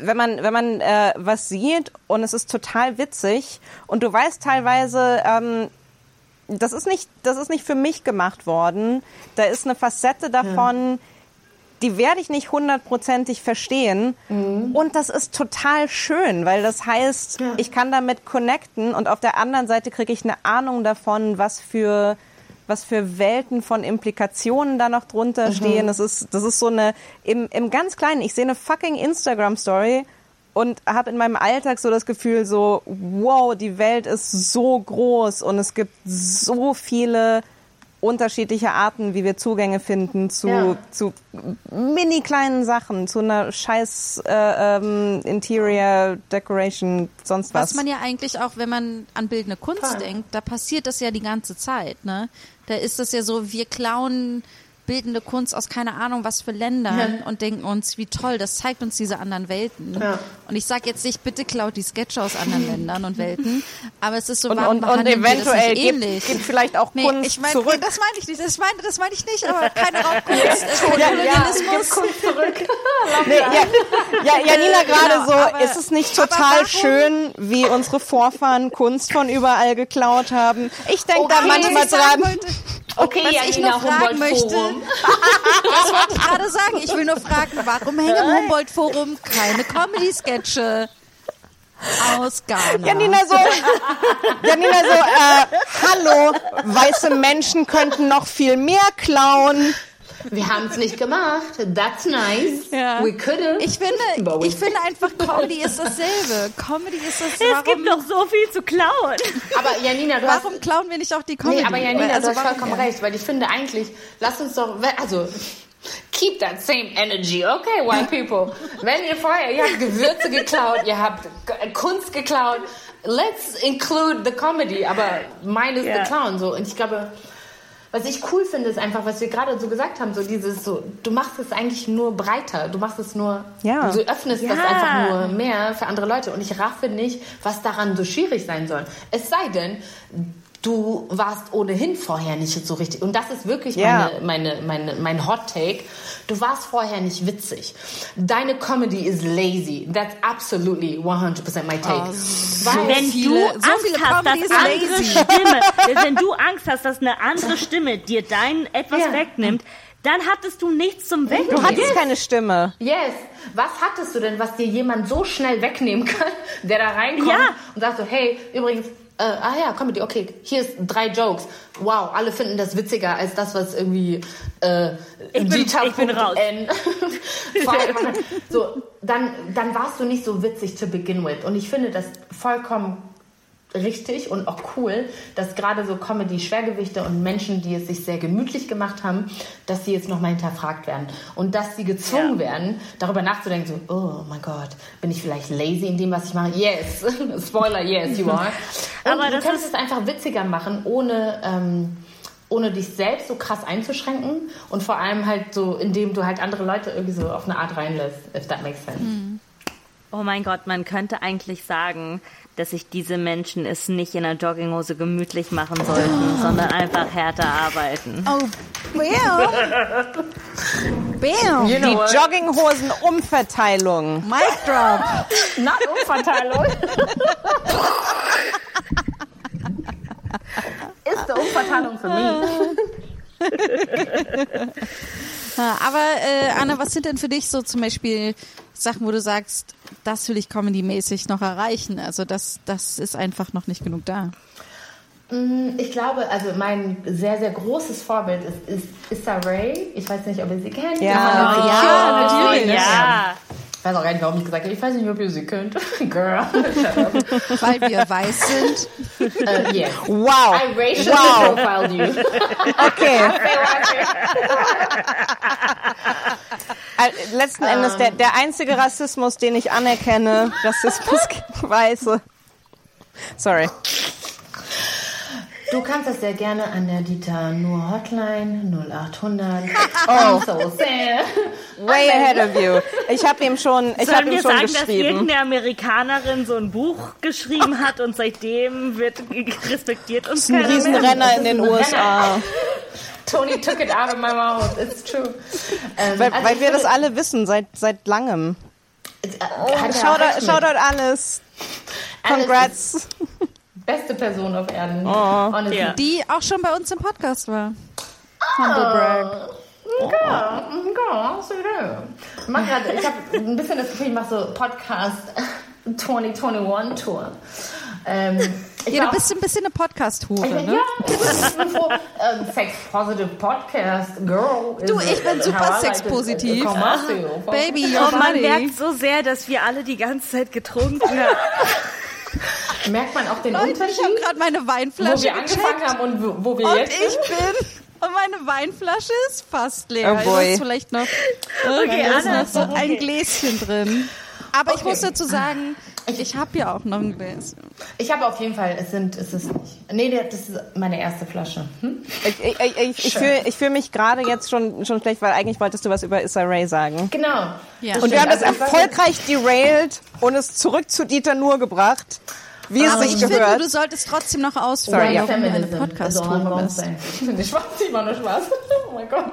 wenn man, wenn man äh, was sieht und es ist total witzig und du weißt teilweise, ähm, das ist nicht, das ist nicht für mich gemacht worden. Da ist eine Facette davon, die werde ich nicht hundertprozentig verstehen. Und das ist total schön, weil das heißt, Ja. ich kann damit connecten und auf der anderen Seite kriege ich eine Ahnung davon, was für was für Welten von Implikationen da noch drunter stehen. Das ist, das ist so eine, im, im ganz Kleinen, ich sehe eine fucking Instagram-Story und habe in meinem Alltag so das Gefühl so, wow, die Welt ist so groß und es gibt so viele unterschiedliche Arten, wie wir Zugänge finden zu, Ja. zu mini kleinen Sachen, zu einer scheiß äh, ähm, Interior Decoration, sonst was. Was man ja eigentlich auch, wenn man an bildende Kunst Voll. denkt, da passiert das ja die ganze Zeit, ne? Da ist das ja so, wir klauen bildende Kunst aus keine Ahnung was für Ländern Ja. und denken uns, wie toll, das zeigt uns diese anderen Welten. Ja. Und ich sage jetzt nicht, bitte klaut die Sketche aus anderen Ländern und Welten, aber es ist so, und, warum und, und das eventuell nicht gibt, ähnlich? gibt vielleicht auch Nee, Kunst ich meine, zurück. das meine ich nicht, das meine, das meine ich nicht, aber keine Raubkunst, es ist Kolonialismus. Kunst zurück. Nee, ja, ja, Janina gerade Genau, so, aber- ist es nicht total schön, wie unsere Vorfahren Kunst von überall geklaut haben? Ich denke da Okay, manchmal was ich sagen dran. wollte, Okay, Was ich Janina, noch fragen möchte, das wollte ich gerade sagen. Ich will nur fragen, warum hängen im Humboldt-Forum keine Comedy-Sketche aus Ghana? Janina so, Janina so, äh, hallo, weiße Menschen könnten noch viel mehr klauen. Wir haben es nicht gemacht. That's nice. Ja. We could've. Ich finde, ich finde einfach, Comedy ist dasselbe. Comedy ist das, Es gibt noch so viel zu klauen. Aber Janina, du hast warum klauen wir nicht auch die Comedy? Nee, aber Janina, Also du hast vollkommen recht, weil ich finde eigentlich, lass uns doch, also, keep that same energy, okay, white people. Wenn ihr vorher, ihr habt Gewürze geklaut, ihr habt K- Kunst geklaut, let's include the comedy, aber mine is Ja. the clown, so. Und ich glaube, was ich cool finde, ist einfach, was wir gerade so gesagt haben, so dieses so, du machst es eigentlich nur breiter, du machst es nur, Ja. du öffnest das Ja. einfach nur mehr für andere Leute und ich raffe nicht, was daran so schwierig sein soll. Es sei denn, du warst ohnehin vorher nicht so richtig. Und das ist wirklich Ja. meine, meine, meine, mein Hot Take. Du warst vorher nicht witzig. Deine Comedy is lazy. That's absolutely 100% my take. Weil, Wenn viele- du Angst hast, dass Comedies andere lazy. Stimme, wenn du Angst hast, dass eine andere Stimme dir dein etwas Ja. wegnimmt, dann hattest du nichts zum Wegnehmen. Du hattest keine Stimme. Yes. Was hattest du denn, was dir jemand so schnell wegnehmen kann, der da reinkommt Ja. und sagt so, hey, übrigens, äh, ah ja, Comedy, okay, hier ist drei Jokes. Wow, alle finden das witziger als das, was irgendwie äh, Ich bin- ich bin raus. So, dann, dann warst du nicht so witzig to begin with. Und ich finde das vollkommen richtig und auch cool, dass gerade so Comedy-Schwergewichte und Menschen, die es sich sehr gemütlich gemacht haben, dass sie jetzt nochmal hinterfragt werden. Und dass sie gezwungen werden, darüber nachzudenken, so, oh mein Gott, bin ich vielleicht lazy in dem, was ich mache? Yes. Spoiler, yes, you are. Und Aber du kannst es einfach witziger machen, ohne... Ähm, ohne dich selbst so krass einzuschränken und vor allem halt so, indem du halt andere Leute irgendwie so auf eine Art reinlässt, if that makes sense. Oh mein Gott, man könnte eigentlich sagen, dass sich diese Menschen es nicht in der Jogginghose gemütlich machen sollten, sondern einfach härter arbeiten. Oh, Bam. Bam. You know Die what? Jogginghosen-Umverteilung. Mic drop. Not Umverteilung. Ist eine Umverteilung für mich. Ja, aber äh, Anna, was sind denn für dich so zum Beispiel Sachen, wo du sagst, das will ich comedy-mäßig noch erreichen? Also das, das ist einfach noch nicht genug da. Ich glaube, also mein sehr, sehr großes Vorbild ist, ist Issa Rae. Ich weiß nicht, ob ihr sie kennt. Ja. Die Ja, Mann- natürlich. Ja. Ich weiß auch gar nicht, warum ich gesagt habe. Ich weiß nicht, ob ihr sie kennt. Girl. Weil wir weiß sind. uh, yes. Wow. I racially Wow. profiled you. Okay. Äh, Letzten Endes der, der einzige Rassismus, den ich anerkenne, Rassismus gegen Weiße. Sorry. Du kannst das sehr gerne an der Dieter Nur Hotline 0800. Oh, so sad. Way ahead of you. Ich habe ihm schon, ich Sollen habe ihm wir schon sagen, dass geschrieben. irgendeine Amerikanerin so ein Buch geschrieben hat und seitdem wird respektiert uns Ein keiner mehr? Riesenrenner in den ein USA. Tony took it out of my mouth. It's true. Ähm, Weil, also weil wir das alle wissen, seit, seit langem. er Shoutout, alles. Alles Congrats. ist Beste Person auf Erden. Oh. Honestly. Ja. Die auch schon bei uns im Podcast war. Humble brag. Ja, ja, so du. Ich mach grad, ich habe ein bisschen das Gefühl, ich mache so Podcast 2021 Tour. Ähm, ich Ja, du bist ein bisschen eine Podcast-Hure, ne? Ja, ich bin froh. Ähm, Sex Positive Podcast Girl. Du, ich bin super sexpositiv. Baby, Oh, you're man funny. merkt so sehr, dass wir alle die ganze Zeit getrunken haben. Merkt man auch den Leute, ich habe Unterschied, gerade meine wo Weinflasche wir angefangen gecheckt. haben und wo, wo wir Und jetzt ich bin. Und meine Weinflasche ist fast leer. Oh Also boy. ist vielleicht noch, Okay, da ist Anna, noch so ein okay. Gläschen drin. Aber ich Okay. muss dazu sagen, ich habe ja auch noch ein Gläschen. Ich habe auf jeden Fall, es sind, es ist nicht. Nee, das ist meine erste Flasche. Hm? Ich, ich, ich, ich, ich fühle ich fühl mich gerade jetzt schon, schon schlecht, weil eigentlich wolltest du was über Issa Rae sagen. Genau. Ja. Und wir haben das Also ich erfolgreich derailed und es zurück zu Dieter Nur gebracht, wie es Aber sich ich finde, gehört. du solltest trotzdem noch Sorry, ausführen, ja. warum du eine Podcast-Hure gonna bist. ich war nur Spaß. Oh mein Gott.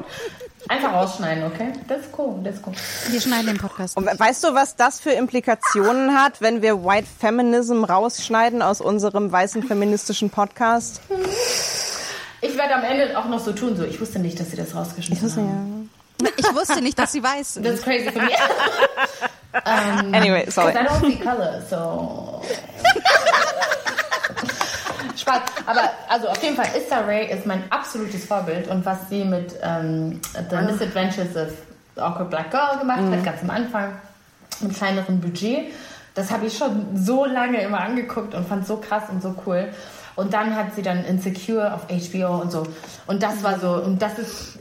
Einfach rausschneiden, okay? Das ist cool, das ist cool. Wir schneiden den Podcast. Und weißt du, was das für Implikationen hat, wenn wir White Feminism rausschneiden aus unserem weißen feministischen Podcast? Ich werde am Ende auch noch so tun, so. Ich wusste nicht, dass sie das rausgeschnitten haben. Ich wusste nicht, dass sie weiß sind. Das ist crazy für mich. um, Anyway, sorry. I don't see color, so. Spaß. Aber also auf jeden Fall, Issa Rae ist mein absolutes Vorbild und was sie mit ähm, The Misadventures of Awkward Black Girl gemacht hat, ganz am Anfang, mit kleinerem Budget, das habe ich schon so lange immer angeguckt und fand so krass und so cool. Und dann hat sie dann Insecure auf HBO und so. Und das war so, und das ist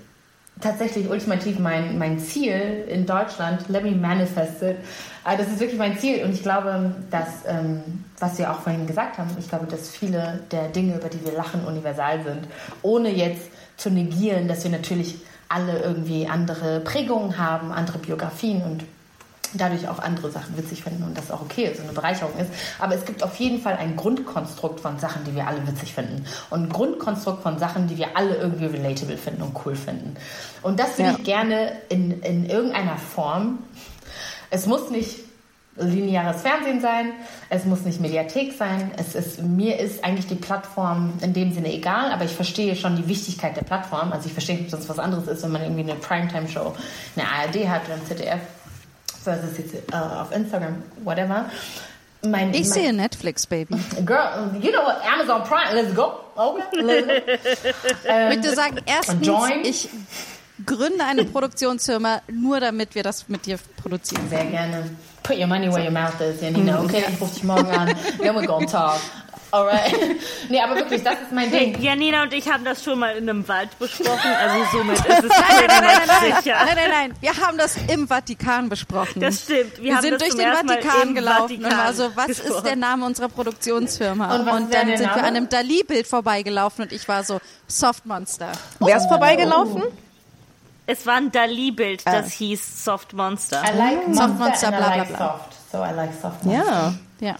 tatsächlich ultimativ mein, mein Ziel in Deutschland. Let me manifest it. Äh, Das ist wirklich mein Ziel und ich glaube, dass, ähm, was wir auch vorhin gesagt haben, ich glaube, dass viele der Dinge, über die wir lachen, universal sind, ohne jetzt zu negieren, dass wir natürlich alle irgendwie andere Prägungen haben, andere Biografien und dadurch auch andere Sachen witzig finden und das auch okay ist und eine Bereicherung ist. Aber es gibt auf jeden Fall ein Grundkonstrukt von Sachen, die wir alle witzig finden. Und ein Grundkonstrukt von Sachen, die wir alle irgendwie relatable finden und cool finden. Und das würde Ja. ich gerne in, in irgendeiner Form, es muss nicht lineares Fernsehen sein, es muss nicht Mediathek sein. Es ist, mir ist eigentlich die Plattform in dem Sinne egal, aber ich verstehe schon die Wichtigkeit der Plattform. Also ich verstehe nicht, dass es was anderes ist, wenn man irgendwie eine Primetime-Show, eine ARD hat oder ein ZDF versus jetzt äh, auf Instagram, whatever. Mein, Ich mein, sehe Netflix, Baby. Girl, you know what? Amazon Prime, let's go. Okay, let's go. Ähm, Ich möchte sagen, erstens, Join. ich gründe eine Produktionsfirma, nur damit wir das mit dir produzieren. Sehr gerne. Put your money where your mouth is, Janina, okay? Ich rufe dich morgen an. Then we're gonna talk. Alright. Nee, aber wirklich, das ist mein Ding. Janina und ich haben das schon mal in einem Wald besprochen, also somit ist es Nein, nein, nein, nein, nein, sicher. nein, nein, nein. Wir haben das im Vatikan besprochen. Das stimmt. Wir, Wir haben sind das durch den Vatikan gelaufen und Vatikan war so, was ist gesprochen. der Name unserer Produktionsfirma? Und Und ist dann sind wir Name? an einem Dali-Bild vorbeigelaufen und ich war so, Soft Monster. Wer ist vorbeigelaufen? Es war ein Dali-Bild, das hieß Soft Monster. I like Monster, Soft Monster, bla, bla, like bla. soft. So I like soft Monster. Ja. Ja,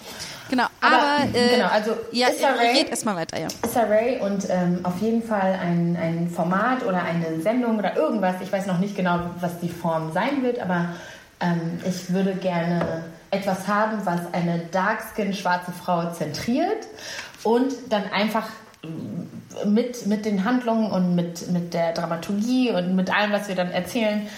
genau. Aber, Aber, äh, genau, also ja, Issa Rae- geht erstmal weiter, ja. Issa Rae und ähm, auf jeden Fall ein, ein Format oder eine Sendung oder irgendwas. Ich weiß noch nicht genau, was die Form sein wird, aber ähm, ich würde gerne etwas haben, was eine dark-skin schwarze Frau zentriert und dann einfach mit, mit den Handlungen und mit, mit der Dramaturgie und mit allem, was wir dann erzählen,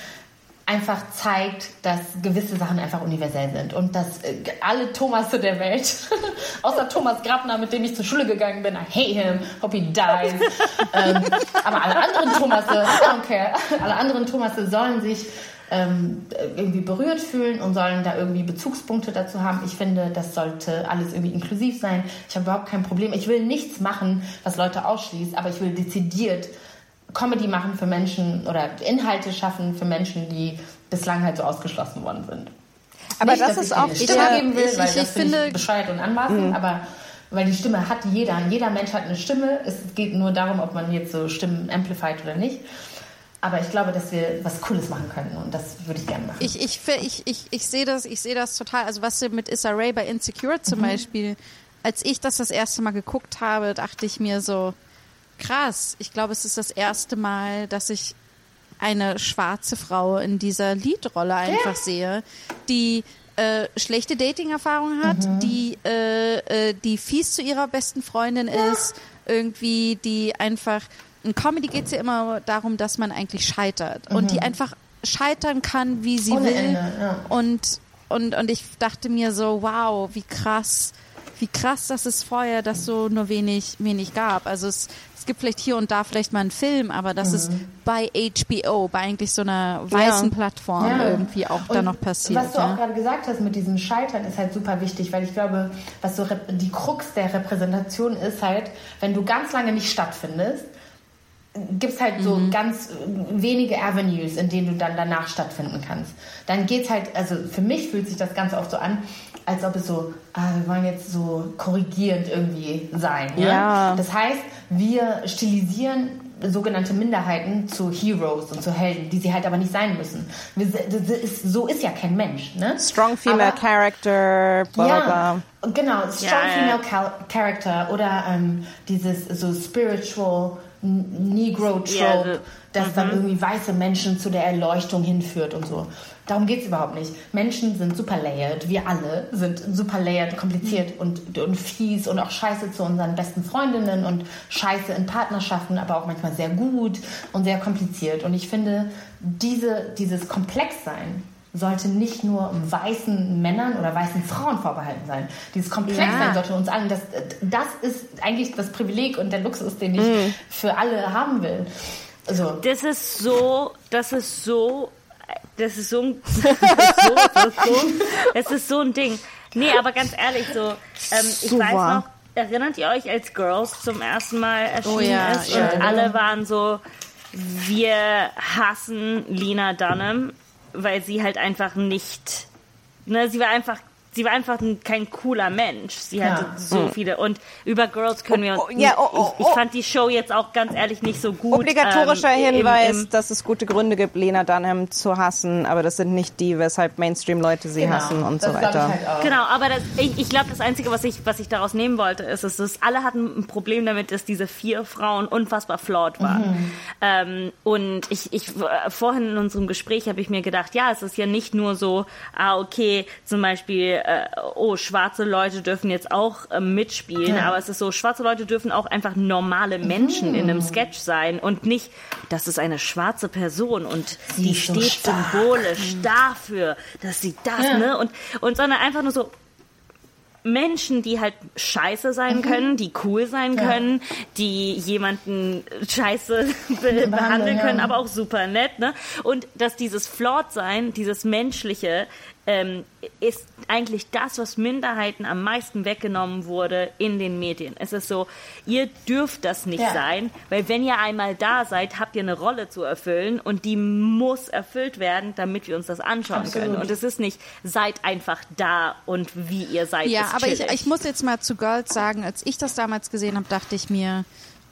einfach zeigt, dass gewisse Sachen einfach universell sind und dass äh, alle Thomasse der Welt, außer Thomas Grabner, mit dem ich zur Schule gegangen bin, I hate him, hope he dies, ähm, aber alle anderen Thomasse, I don't care, alle anderen Thomasse sollen sich ähm, irgendwie berührt fühlen und sollen da irgendwie Bezugspunkte dazu haben. Ich finde, das sollte alles irgendwie inklusiv sein. Ich habe überhaupt kein Problem. Ich will nichts machen, was Leute ausschließt, aber ich will dezidiert Comedy machen für Menschen oder Inhalte schaffen für Menschen, die bislang halt so ausgeschlossen worden sind. Aber Nicht, das dass ist ich auch sehr- Stimme geben will, ich- weil ich- das ich finde finde- ich bescheuert und anmaßend, aber weil die Stimme hat jeder. Jeder Mensch hat eine Stimme. Es geht nur darum, ob man jetzt so Stimmen amplified oder nicht. Aber ich glaube, dass wir was Cooles machen können und das würde ich gerne machen. Ich, ich, ich, ich, ich sehe das, ich sehe das total. Also was mit Issa Rae bei Insecure zum Beispiel, als ich das das erste Mal geguckt habe, dachte ich mir so, krass. Ich glaube, es ist das erste Mal, dass ich eine schwarze Frau in dieser Leadrolle einfach sehe, die äh, schlechte Dating-Erfahrungen hat, die, äh, äh, die fies zu ihrer besten Freundin ist, irgendwie, die einfach, in Comedy geht es ja immer darum, dass man eigentlich scheitert und die einfach scheitern kann, wie sie Ohne will. Ende, ja. Und, und, und ich dachte mir so, wow, wie krass, wie krass, dass es vorher das so nur wenig, wenig gab. Also es, es gibt vielleicht hier und da vielleicht mal einen Film, aber das ist bei HBO, bei eigentlich so einer weißen Plattform Ja. irgendwie auch da Und noch passiert. Was du ja. auch gerade gesagt hast mit diesem Scheitern ist halt super wichtig, weil ich glaube, was so die Krux der Repräsentation ist halt, wenn du ganz lange nicht stattfindest, gibt es halt so Mhm. ganz äh, wenige Avenues, in denen du dann danach stattfinden kannst. Dann geht's halt, also für mich fühlt sich das ganz oft so an, als ob es so, ah, wir wollen jetzt so korrigierend irgendwie sein. Ja? Ja. Das heißt, wir stilisieren sogenannte Minderheiten zu Heroes und zu Helden, die sie halt aber nicht sein müssen. Ist, so ist ja kein Mensch. Ne? Strong female Aber- character, bla bla bla. genau, strong ja. female Char Character oder ähm, dieses so spiritual N- Negro Trope, Ja, so- das dann irgendwie weiße Menschen zu der Erleuchtung hinführt und so. Darum geht's überhaupt nicht. Menschen sind super layered, wir alle sind super layered, kompliziert und, und fies und auch scheiße zu unseren besten Freundinnen und scheiße in Partnerschaften, aber auch manchmal sehr gut und sehr kompliziert. Und ich finde, diese, dieses Komplexsein sollte nicht nur weißen Männern oder weißen Frauen vorbehalten sein. Dieses Komplexsein Ja. sollte uns allen, das, das ist eigentlich das Privileg und der Luxus, den ich für alle haben will. Also, Das ist so, das ist so, das ist so, ein- das ist so, das ist so, das ist so ein Ding. Nee, aber ganz ehrlich, so, ähm, ich So weiß noch, erinnert ihr euch, als Girls zum ersten Mal erschienen Oh ja, ist ja, und ja. alle waren so, wir hassen Lena Dunham, weil sie halt einfach nicht, ne, sie war einfach sie war einfach ein, kein cooler Mensch. Sie hatte Ja. so viele. Und über Girls können wir uns. Oh, oh, ja, oh, oh, ich, ich oh. fand die Show jetzt auch ganz ehrlich nicht so gut. Obligatorischer ähm, im- Hinweis, im- dass es gute Gründe gibt, Lena Dunham zu hassen, aber das sind nicht die, weshalb Mainstream-Leute sie hassen und das so weiter. Ich halt auch. Genau, aber das, ich, ich glaube, das Einzige, was ich, was ich daraus nehmen wollte, ist, ist, dass alle hatten ein Problem damit, dass diese vier Frauen unfassbar flawed waren. Ähm, und ich, ich vorhin in unserem Gespräch habe ich mir gedacht, ja, es ist ja nicht nur so, ah, okay, zum Beispiel, äh, oh, schwarze Leute dürfen jetzt auch äh, mitspielen, aber es ist so, schwarze Leute dürfen auch einfach normale Menschen in einem Sketch sein und nicht, das ist eine schwarze Person und die ist so steht stark. symbolisch dafür, dass sie das, ne? Und, und sondern einfach nur so, Menschen, die halt scheiße sein können, die cool sein können, die jemanden scheiße be behandeln können, ja. aber auch super nett, ne? Und dass dieses Flawed sein, dieses menschliche, ähm, ist eigentlich das, was Minderheiten am meisten weggenommen wurde in den Medien. Es ist so, ihr dürft das nicht Ja. sein, weil wenn ihr einmal da seid, habt ihr eine Rolle zu erfüllen und die muss erfüllt werden, damit wir uns das anschauen Absolut. können. Und es ist nicht, seid einfach da und wie ihr seid. Ja, aber ich, ich muss jetzt mal zu Girls sagen, als ich das damals gesehen habe, dachte ich mir,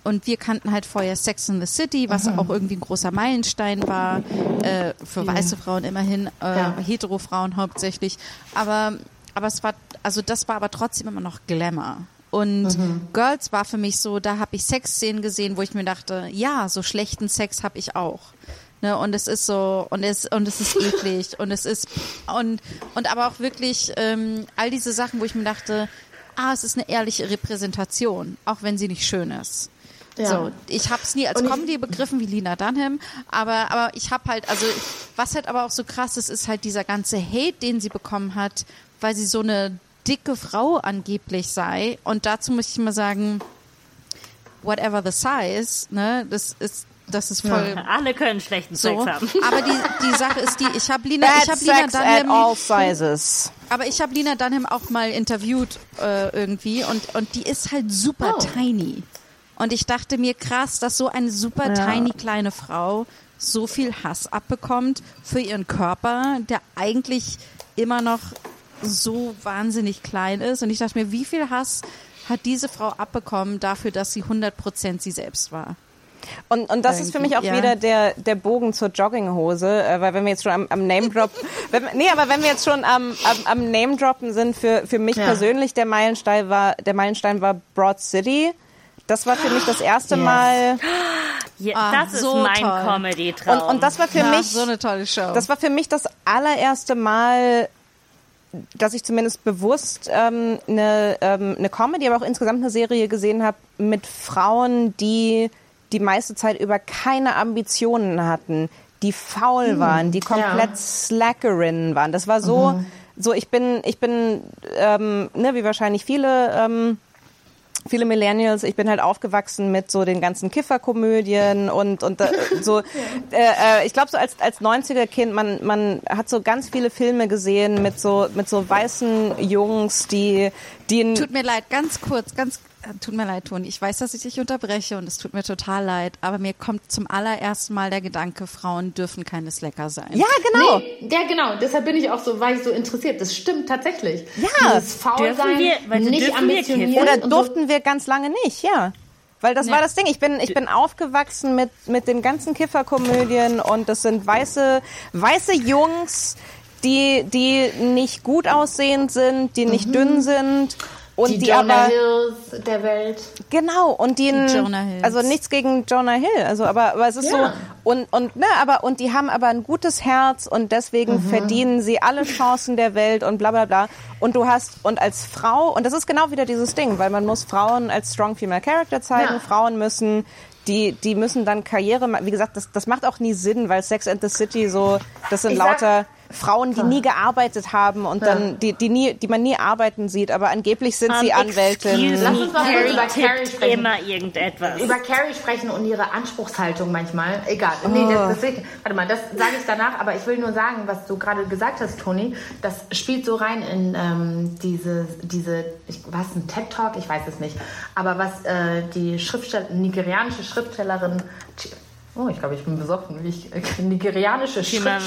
und wir kannten halt vorher Sex in the City, was auch irgendwie ein großer Meilenstein war, äh, für weiße Frauen immerhin, äh, Ja. hetero Frauen hauptsächlich. Aber, aber es war, also das war aber trotzdem immer noch Glamour. Und Girls war für mich so, da habe ich Sexszenen gesehen, wo ich mir dachte, ja, so schlechten Sex habe ich auch. Ne, und es ist so, und es, und es ist eklig, und es ist, und, und aber auch wirklich ähm, all diese Sachen, wo ich mir dachte, ah, es ist eine ehrliche Repräsentation, auch wenn sie nicht schön ist. Ja. So, ich habe es nie als Comedy begriffen wie Lina Dunham, aber aber ich habe halt, also was halt aber auch so krass ist, ist halt dieser ganze Hate, den sie bekommen hat, weil sie so eine dicke Frau angeblich sei. Und dazu muss ich mal sagen, whatever the size, ne, das ist das ist voll Alle können schlechten so. Sex haben. Aber die die Sache ist die, ich habe Lina, Bad ich habe Lina Dunham all sizes. aber ich habe Lina Dunham auch mal interviewt äh, irgendwie und, und die ist halt super Oh. tiny. Und ich dachte mir, krass, dass so eine super tiny kleine Frau so viel Hass abbekommt für ihren Körper, der eigentlich immer noch so wahnsinnig klein ist. Und ich dachte mir, wie viel Hass hat diese Frau abbekommen dafür, dass sie 100% sie selbst war? Und, und das ist für mich auch ja. wieder der, der Bogen zur Jogginghose, äh, weil wenn wir jetzt schon am, am Name Drop, wenn, nee, aber wenn wir jetzt schon am, am, am Name Droppen sind, für, für mich Ja. persönlich der Meilenstein war, der Meilenstein war Broad City. Das war für mich das erste Yes. Mal, Ja, Ah, das so ist mein toll. Comedy-Traum. und, und das war für Ja, mich, so eine tolle Show. das war für mich das allererste Mal, dass ich zumindest bewusst ähm, eine, ähm, eine Comedy, aber auch insgesamt eine Serie gesehen habe mit Frauen, die die meiste Zeit über keine Ambitionen hatten, die faul waren, die komplett Ja. Slackerinnen waren. Das war so, so ich bin, ich bin, ähm, ne, wie wahrscheinlich viele ähm, viele Millennials, ich bin halt aufgewachsen mit so den ganzen Kifferkomödien und und äh, so äh, äh, ich glaube so als als 90er Kind man man hat so ganz viele Filme gesehen mit so mit so weißen Jungs, die die Tut mir leid, ganz kurz, ganz tut mir leid, Toni. Ich weiß, dass ich dich unterbreche und es tut mir total leid, aber mir kommt zum allerersten Mal der Gedanke, Frauen dürfen keine Slacker sein. ja genau Nee, ja, genau. Deshalb bin ich auch so, war ich so interessiert. Das stimmt tatsächlich. Ja. Dieses Faul Dürfen sein, wir- weil nicht dürfen wir ambitioniert. oder und so. durften wir ganz lange nicht, ja. Weil das war das Ding. Ich bin, ich bin aufgewachsen mit, mit den ganzen Kifferkomödien und das sind weiße, weiße Jungs, die, die nicht gut aussehend sind, die nicht dünn sind und die, die, Jonah aber, Hills der Welt. genau, und die, Die Jonah Hills. also nichts gegen Jonah Hill, also, aber, aber es ist Ja. so, und, und, ne, aber, und die haben aber ein gutes Herz und deswegen Mhm. verdienen sie alle Chancen der Welt und bla, bla, bla. Und du hast, und als Frau, und das ist genau wieder dieses Ding, weil man muss Frauen als strong female character zeigen, Ja. Frauen müssen, die, die müssen dann Karriere, wie gesagt, das, das macht auch nie Sinn, weil Sex and the City so, das sind Ich sag- lauter Frauen, die nie gearbeitet haben und dann, die, die nie, die man nie arbeiten sieht, aber angeblich sind sie Um, Anwältin. excuse Lass uns mal Carrie über Carrie sprechen. immer irgendetwas. Über Carrie sprechen und ihre Anspruchshaltung manchmal. Egal. Nee, Oh. das, das, warte mal, das sage ich danach, aber ich will nur sagen, was du gerade gesagt hast, Toni, das spielt so rein in ähm, diese, diese ich, was, ein TED-Talk? Ich weiß es nicht. Aber was äh, die Schriftsteller, nigerianische Schriftstellerin, Ch- Oh, ich glaube, ich bin besoffen. Wie ich, äh, nigerianische Chimamanda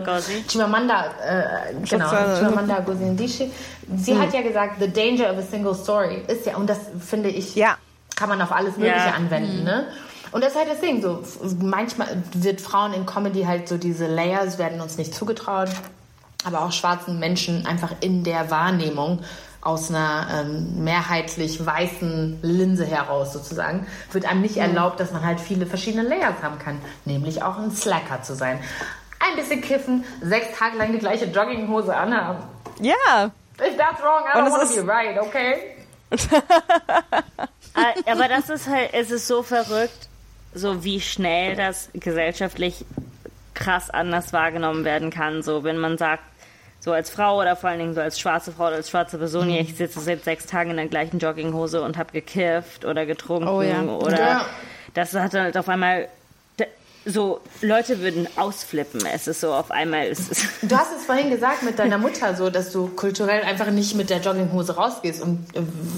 Schriftstellerin. Chimamanda, äh, genau. Chimamanda Ngozi. Sie hat ja gesagt, the danger of a single story ist ja, und das finde ich, Ja. kann man auf alles Mögliche Ja. anwenden, ne? Und das ist halt das Ding, so, manchmal wird Frauen in Comedy halt so diese Layers werden uns nicht zugetraut, aber auch schwarzen Menschen einfach in der Wahrnehmung aus einer ähm, mehrheitlich weißen Linse heraus sozusagen, wird einem nicht erlaubt, dass man halt viele verschiedene Layers haben kann, nämlich auch ein Slacker zu sein. Ein bisschen kiffen, sechs Tage lang die gleiche Jogginghose anhaben. Ja. If that's wrong, I don't es want to be right, okay? Ah, Aber das ist halt, es ist so verrückt, so wie schnell das gesellschaftlich krass anders wahrgenommen werden kann. So, wenn man sagt, so als Frau oder vor allen Dingen so als schwarze Frau oder als schwarze Person, ja, ich sitze seit sechs Tagen in der gleichen Jogginghose und habe gekifft oder getrunken Oh ja. oder Ja. das hat halt auf einmal so Leute würden ausflippen. Es ist so auf einmal Du hast es vorhin gesagt mit deiner Mutter so, dass du kulturell einfach nicht mit der Jogginghose rausgehst und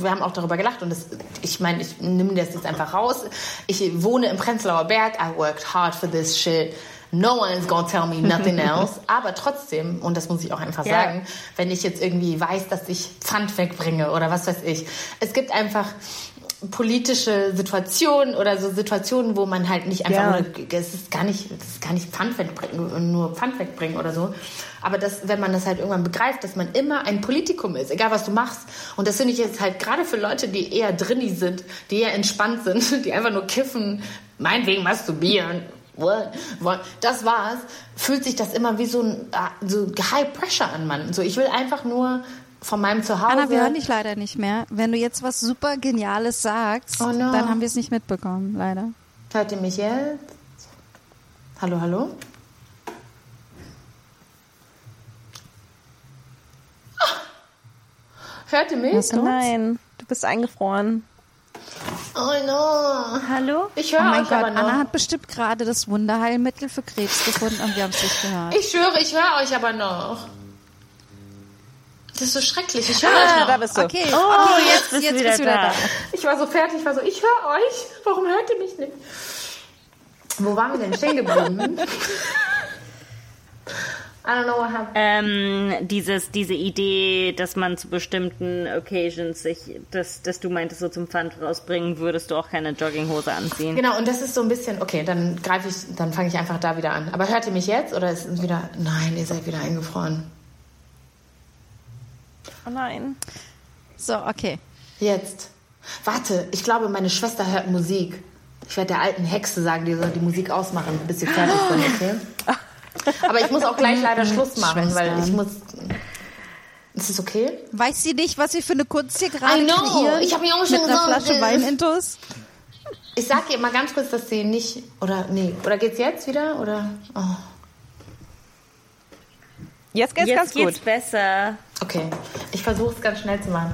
wir haben auch darüber gelacht und das, ich meine, ich nehme das jetzt einfach raus. Ich wohne im Prenzlauer Berg, I worked hard for this shit. No one's gonna tell me nothing else. Aber trotzdem, und das muss ich auch einfach Ja. sagen, wenn ich jetzt irgendwie weiß, dass ich Pfand wegbringe oder was weiß ich. Es gibt einfach politische Situationen oder so Situationen, wo man halt nicht einfach Ja. nur es ist gar nicht, es ist gar nicht Pfand wegbringen, nur Pfand wegbringen oder so. Aber das, wenn man das halt irgendwann begreift, dass man immer ein Politikum ist, egal was du machst. Und das finde ich jetzt halt gerade für Leute, die eher drinni sind, die eher entspannt sind, die einfach nur kiffen, meinetwegen masturbieren. What? What? Das war's. Fühlt sich das immer wie so ein ah, so High Pressure an, Mann. So, ich will einfach nur von meinem Zuhause. Anna, wir hören dich leider nicht mehr. Wenn du jetzt was super Geniales sagst, Oh no. dann haben wir es nicht mitbekommen, leider. Hört ihr mich jetzt? Hallo, hallo? Ah! Hört ihr mich? Nein, du bist eingefroren. Oh no. Hallo? Ich Oh höre mein euch Gott, aber noch. Anna hat bestimmt gerade das Wunderheilmittel für Krebs gefunden und wir haben es nicht gehört. Ich schwöre, ich höre euch aber noch. Das ist so schrecklich. Ich höre Ah, euch noch. da bist du. Okay, Oh, okay jetzt jetzt, bist jetzt du wieder bist du wieder da. da. Ich war so fertig, ich war so, ich höre euch. Warum hört ihr mich nicht? Wo waren wir denn stehen geblieben? I don't know what happened. Ähm, dieses, diese Idee, dass man zu bestimmten Occasions sich, dass, dass du meintest, so zum Pfand rausbringen, würdest du auch keine Jogginghose anziehen. Genau, und das ist so ein bisschen, okay, dann greife ich, dann fange ich einfach da wieder an. Aber hört ihr mich jetzt oder ist es wieder, nein, ihr seid wieder eingefroren. Oh nein. So, okay. Jetzt. Warte, ich glaube, meine Schwester hört Musik. Ich werde der alten Hexe sagen, die soll die Musik ausmachen, bis ihr fertig seid, okay? Aber ich muss auch gleich leider Schluss machen, weil ich Schwestern. muss. Ist es okay? Weiß sie nicht, was wir für eine Kunst hier gerade I know. kreieren? Ich hab mir auch Mit schon einer gesagt, Flasche äh, Wein intus. Ich sag ihr mal ganz kurz, dass sie nicht. Oder nee. Oder geht's jetzt wieder? Oder. Oh. Jetzt geht's Jetzt ganz geht's gut. besser. Okay, ich versuche es ganz schnell zu machen.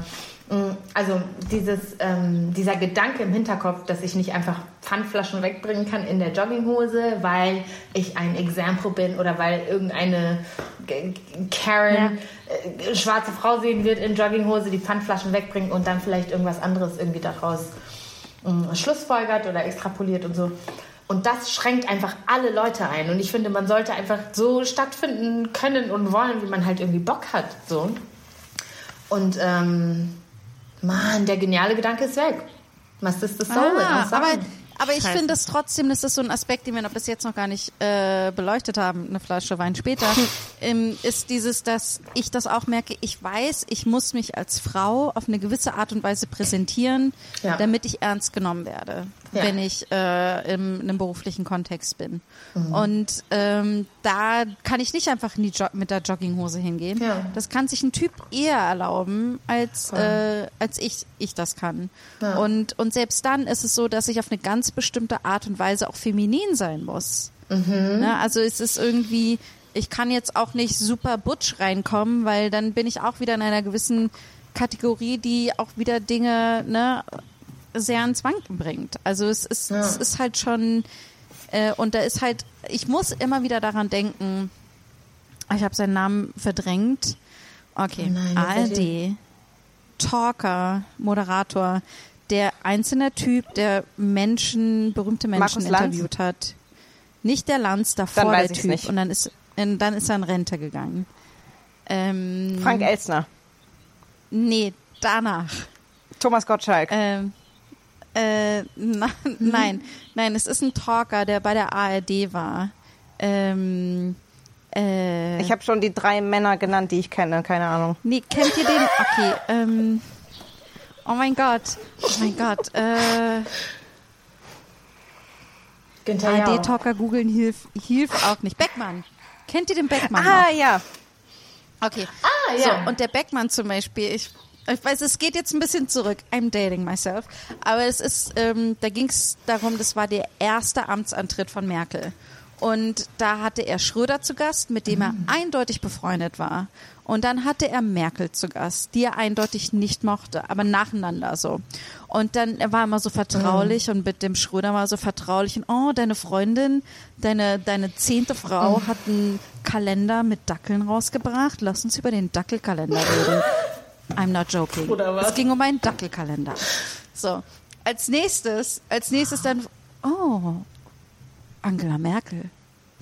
Mm, Also dieses, ähm, dieser Gedanke im Hinterkopf, dass ich nicht einfach Pfandflaschen wegbringen kann in der Jogginghose, weil ich ein Example bin oder weil irgendeine Karen, äh, schwarze Frau sehen wird in Jogginghose, die Pfandflaschen wegbringt und dann vielleicht irgendwas anderes irgendwie daraus ähm, schlussfolgert oder extrapoliert und so. Und das schränkt einfach alle Leute ein. Und ich finde, man sollte einfach so stattfinden können und wollen, wie man halt irgendwie Bock hat. So. Und ähm, Mann, der geniale Gedanke ist weg. Was ist das Soul? Ah, aber, aber ich finde es trotzdem, das ist so ein Aspekt, den wir noch bis jetzt noch gar nicht äh, beleuchtet haben, eine Flasche Wein später, ähm, ist dieses, dass ich das auch merke, ich weiß, ich muss mich als Frau auf eine gewisse Art und Weise präsentieren, Ja. damit ich ernst genommen werde, Ja. wenn ich äh, im, in einem beruflichen Kontext bin. Mhm. Und ähm, da kann ich nicht einfach in die jo mit der Jogginghose hingehen. Ja. Das kann sich ein Typ eher erlauben, als, äh, als ich, ich das kann. Ja. Und, und selbst dann ist es so, dass ich auf eine ganz bestimmte Art und Weise auch feminin sein muss. Ne? Also es ist irgendwie, ich kann jetzt auch nicht super butch reinkommen, weil dann bin ich auch wieder in einer gewissen Kategorie, die auch wieder Dinge ne, sehr ans Wanken bringt. Also es ist, Ja. es ist halt schon, äh, und da ist halt, ich muss immer wieder daran denken, ich habe seinen Namen verdrängt. Okay, nein, ARD, Talker, Moderator, der einzelne Typ, der Menschen, berühmte Menschen Markus Lanz? interviewt hat. Nicht der Lanz davor, der Typ. nicht. Und dann ist, dann ist er in Rente gegangen. Ähm, Frank Elstner. Nee, danach. Thomas Gottschalk. Ähm, äh, na, nein, nein, es ist ein Talker, der bei der ARD war. Ähm, äh, ich habe schon die drei Männer genannt, die ich kenne. Keine Ahnung. nee, kennt ihr den? Okay, ähm, oh mein Gott, oh mein Gott, äh. ARD-Talker googeln hilft hilft auch nicht. Beckmann, kennt ihr den Beckmann Ah, noch? ja. Okay. Ah, ja. So, und der Beckmann zum Beispiel, ich, ich weiß, es geht jetzt ein bisschen zurück. I'm dating myself. Aber es ist, ähm, da ging es darum, das war der erste Amtsantritt von Merkel. Und da hatte er Schröder zu Gast, mit dem er eindeutig befreundet war. Und dann hatte er Merkel zu Gast, die er eindeutig nicht mochte, aber nacheinander so. Und dann er war immer so vertraulich und mit dem Schröder war so vertraulich und oh, deine Freundin, deine, deine zehnte Frau hat einen Kalender mit Dackeln rausgebracht. Lass uns über den Dackelkalender reden. I'm not joking. Oder was? Es ging um einen Dackelkalender. So. Als nächstes, als nächstes dann, oh, Angela Merkel.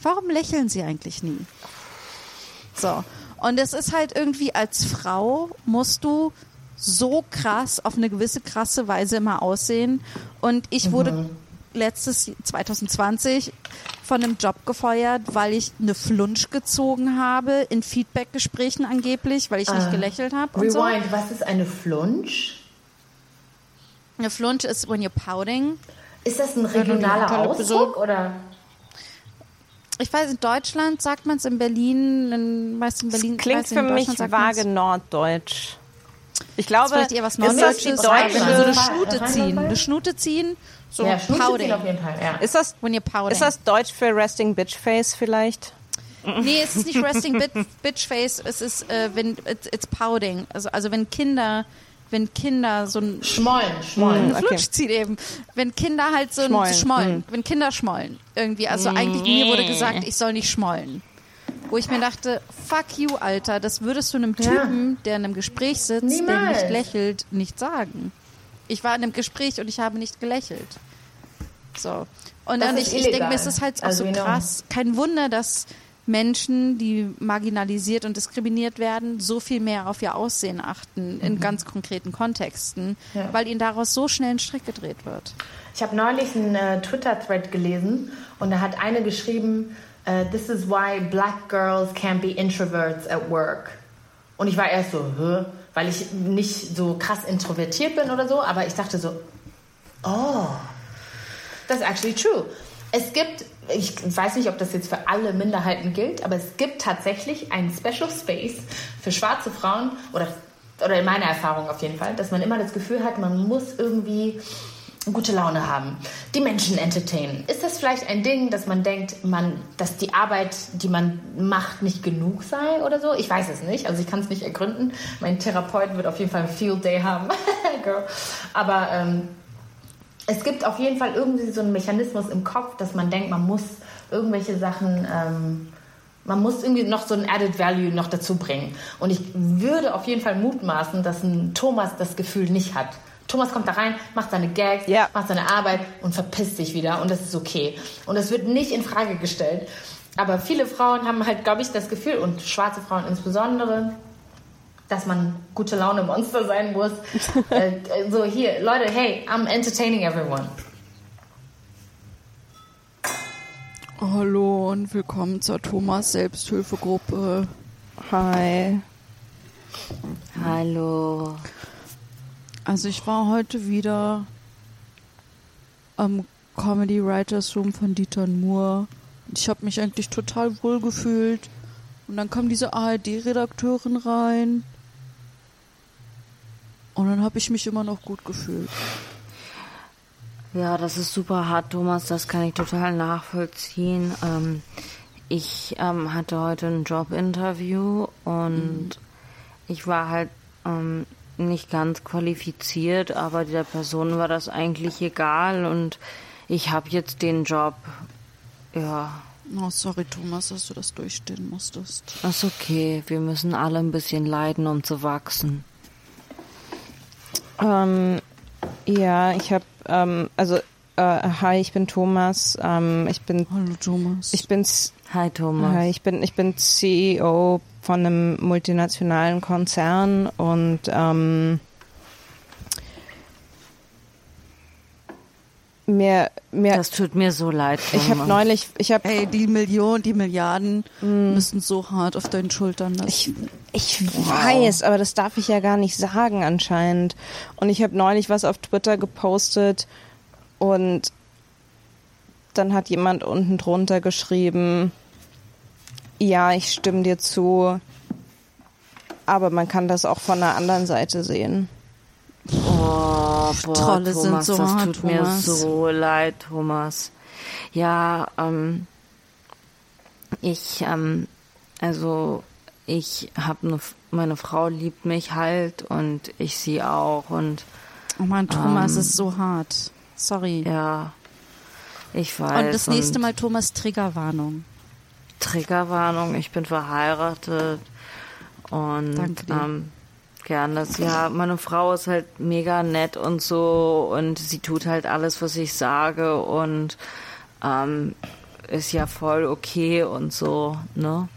Warum lächeln sie eigentlich nie? So. Und es ist halt irgendwie als Frau musst du so krass auf eine gewisse krasse Weise immer aussehen. Und ich wurde letztes 2020 von einem Job gefeuert, weil ich eine Flunsch gezogen habe in Feedbackgesprächen angeblich, weil ich nicht gelächelt habe. und so. Rewind, was ist eine Flunsch? Eine Flunsch ist when you're pouting. Ist das ein regionaler Ausdruck oder? Ich weiß, in Deutschland sagt man es in Berlin, in, meist in Berlin. Klingt weiß, in für mich vage Norddeutsch. Ich Das glaube, ist eher was ist das die du so eine deutsche, Schnute ziehen, eine Schnute ziehen, so ja, ziehen auf jeden Fall, ja. ist das, When you're pouting. ist das Deutsch für Resting Bitch Face vielleicht? Nee, es ist nicht Resting Bit, Bitch Face, es ist, äh, wenn, it's, it's pouting. Also, also wenn Kinder, wenn Kinder so ein Schmollen, schmollen. okay. Flutsch zieht eben. Wenn Kinder halt so ein Schmollen, schmollen, mhm. wenn Kinder schmollen irgendwie. Also eigentlich mir wurde gesagt, ich soll nicht schmollen. Wo ich mir dachte, fuck you, Alter, das würdest du einem Ja. Typen, der in einem Gespräch sitzt, der Niemals. nicht lächelt, nicht sagen. Ich war in einem Gespräch und ich habe nicht gelächelt. So. Und ist ich, ich denke mir, es ist halt auch Also, so know. krass. Kein Wunder, dass Menschen, die marginalisiert und diskriminiert werden, so viel mehr auf ihr Aussehen achten in ganz konkreten Kontexten, Mhm. Ja. weil ihnen daraus so schnell ein Strick gedreht wird. Ich habe neulich einen äh, Twitter-Thread gelesen und da hat eine geschrieben, äh, This is why black girls can't be introverts at work. Und ich war erst so, Hä? Weil ich nicht so krass introvertiert bin oder so, aber ich dachte so, oh, that's actually true. Es gibt, ich weiß nicht, ob das jetzt für alle Minderheiten gilt, aber es gibt tatsächlich einen Special Space für schwarze Frauen oder, oder in meiner Erfahrung auf jeden Fall, dass man immer das Gefühl hat, man muss irgendwie gute Laune haben, die Menschen entertainen. Ist das vielleicht ein Ding, dass man denkt, man, dass die Arbeit, die man macht, nicht genug sei oder so? Ich weiß es nicht, also ich kann es nicht ergründen. Mein Therapeut wird auf jeden Fall einen Field Day haben. Aber ähm, es gibt auf jeden Fall irgendwie so einen Mechanismus im Kopf, dass man denkt, man muss irgendwelche Sachen, ähm, man muss irgendwie noch so ein Added Value noch dazu bringen. Und ich würde auf jeden Fall mutmaßen, dass ein Thomas das Gefühl nicht hat. Thomas kommt da rein, macht seine Gags, Ja. macht seine Arbeit und verpisst sich wieder und das ist okay. Und das wird nicht in Frage gestellt. Aber viele Frauen haben halt, glaube ich, das Gefühl, und schwarze Frauen insbesondere, dass man gute Laune Monster sein muss. äh, so hier, Leute, hey, I'm entertaining everyone. Hallo und willkommen zur Thomas Selbsthilfegruppe. Hi. Hallo. Also ich war heute wieder am Comedy Writers Room von Dieter Moore. Ich habe mich eigentlich total wohl gefühlt. Und dann kam diese ARD-Redakteurin rein. Und dann habe ich mich immer noch gut gefühlt. Ja, das ist super hart, Thomas. Das kann ich total nachvollziehen. Ähm, ich ähm, hatte heute ein Jobinterview und ich war halt ähm, nicht ganz qualifiziert, aber der Person war das eigentlich egal und ich habe jetzt den Job. Ja, Oh, sorry, Thomas, dass du das durchstehen musstest. ist okay. Wir müssen alle ein bisschen leiden, um zu wachsen. Ähm, ja, ich habe, ähm, also äh, hi, ich bin Thomas. Ähm, ich bin, Hallo Thomas. ich bin, Hi Thomas. hi, ich bin, ich bin CEO von einem multinationalen Konzern und ähm, mir, mir, Das tut mir so leid. ich habe Thomas. neulich, ich habe Ey, die Millionen, die Milliarden müssen so hart auf deinen Schultern lassen. Ich, ich weiß, aber das darf ich ja gar nicht sagen anscheinend. Und ich habe neulich was auf Twitter gepostet und dann hat jemand unten drunter geschrieben, ja, ich stimme dir zu, aber man kann das auch von der anderen Seite sehen. Oh, boah, Trolle sind Thomas, so das hart, tut mir Thomas. so leid, Thomas. Ja, ähm, ich, ähm, also ich habe ne, meine Frau liebt mich halt und ich sie auch und oh Mann, Thomas Ähm, ist so hart. Sorry. ja, ich weiß. Und das nächste Mal Thomas Triggerwarnung. Triggerwarnung, ich bin verheiratet und Danke dir. ähm, gern das. Ja, meine Frau ist halt mega nett und so und sie tut halt alles, was ich sage und ähm, ist ja voll okay und so, ne?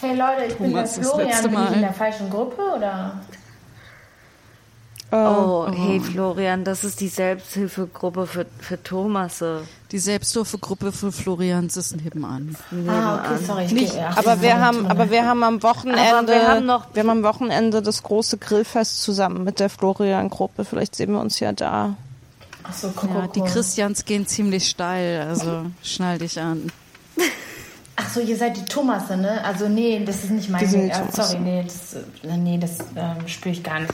Hey Leute, ich bin der Thomas, das Florian. Bin ich Mal. in der falschen Gruppe oder? Oh, hey Florian, das ist die Selbsthilfegruppe für, für Thomasse. Die Selbsthilfegruppe für Florian Sissen heben an. Ah, okay, sorry. Ich Nicht, aber wir haben, aber wir haben am Wochenende, wir haben noch- wir haben am Wochenende das große Grillfest zusammen mit der Florian-Gruppe. Vielleicht sehen wir uns ja da. Ach so, guck, Ja, guck, die. Christians gehen ziemlich steil, also schnall dich an. Ach so, ihr seid die Thomasse, ne? Also nee, das ist nicht mein. äh, Thomasse. sorry, nee, das, nee, das ähm, spüre ich gar nicht.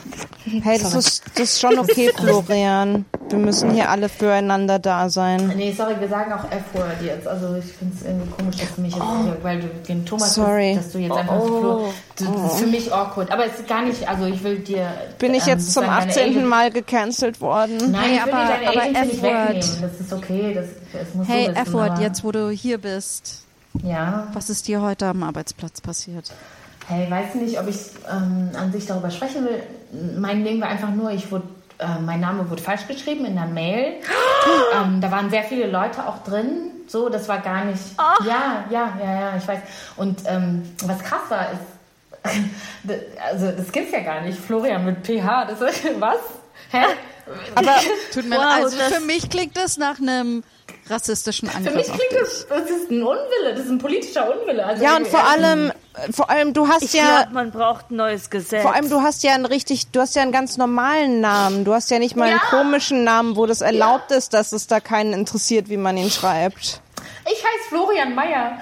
Hey, das ist, das ist schon okay, Florian. Wir müssen hier alle füreinander da sein. Nee, sorry, wir sagen auch F-Word jetzt. Also ich finde es irgendwie komisch, dass du mich jetzt, hier, weil du den Thomas Sorry. bist, dass du jetzt einfach so Flo, du, das ist für mich awkward. Aber es ist gar nicht, also ich will dir. Bin ich ähm, jetzt zum sozusagen deine 18. Agent- Mal gecancelt worden? Nein, Hey, aber- aber F-Word. wegnehmen. Das ist okay, das, das musst Hey. F-Word, jetzt wo du hier bist, Ja. was ist dir heute am Arbeitsplatz passiert? Hey, weiß nicht, ob ich ähm, an sich darüber sprechen will. Mein Ding war einfach nur, ich wurde, äh, mein Name wurde falsch geschrieben in der Mail. ähm, da waren sehr viele Leute auch drin. So, das war gar nicht. Ja, ja, ja, ja, ich weiß. Und ähm, was krass war, ist, also das gibt's ja gar nicht. Florian mit PH, das ist was? Hä? Aber Tut mir Wow, leid, also für mich klingt das nach einem rassistischen Für Angriff mich auf klingt das, das ist ein Unwille, das ist ein politischer Unwille. Also, ja, und vor allem, vor allem, du hast Ich ja, glaube, man braucht ein neues Gesetz. vor allem, du hast ja einen richtig, du hast ja einen ganz normalen Namen. Du hast ja nicht mal einen Ja. komischen Namen, wo das erlaubt ist, dass es da keinen interessiert, wie man ihn schreibt. Ich heiße Florian Meyer.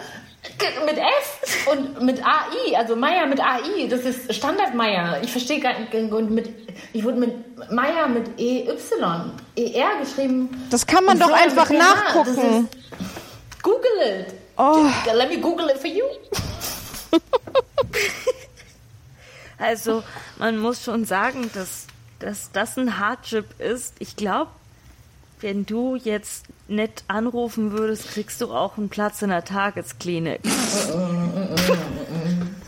Mit F und mit AI, also Meier mit AI, das ist Standard Meier. Ich verstehe gar nicht, und mit, ich wurde mit Meier mit EY, ER geschrieben. Das kann man doch einfach nachgucken. das ist- Google it. Oh. Let me Google it for you. Also, man muss schon sagen, dass, dass das ein Hardship ist. Ich glaube, wenn du jetzt nett anrufen würdest, kriegst du auch einen Platz in der Tagesklinik.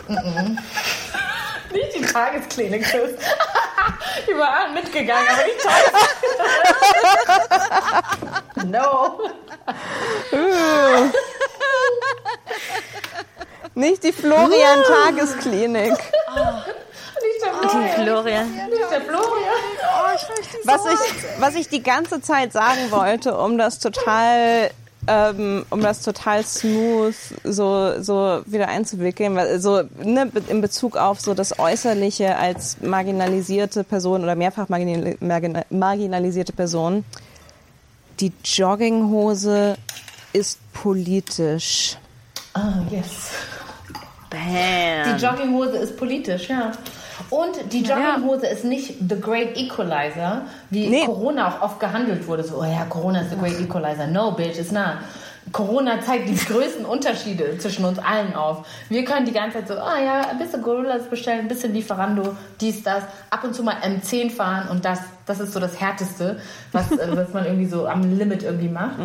Nicht die Tagesklinik. Die war mitgegangen, aber nicht Tagesklinik. no. Nicht die Florian-Tagesklinik. Nicht der Florian. Florian. Nicht der Florian. Was ich, was ich die ganze Zeit sagen wollte, um das total, ähm, um das total smooth so, so wieder einzuwickeln, weil, so, ne, in Bezug auf so das Äußerliche als marginalisierte Person oder mehrfach marginal, margina- marginalisierte Person. Die Jogginghose ist politisch. Ah, yes. Die Bam. Jogginghose ist politisch, ja. Und die Jogginghose ist nicht the great equalizer, wie Nee. Corona auch oft gehandelt wurde. So, oh ja, Corona ist the great equalizer. No, bitch, it's not. Corona zeigt die größten Unterschiede zwischen uns allen auf. Wir können die ganze Zeit so, ah ja, ein bisschen Gorillas bestellen, ein bisschen Lieferando, dies, das, ab und zu mal M10 fahren und das, das ist so das Härteste, was, äh, was man irgendwie so am Limit irgendwie macht.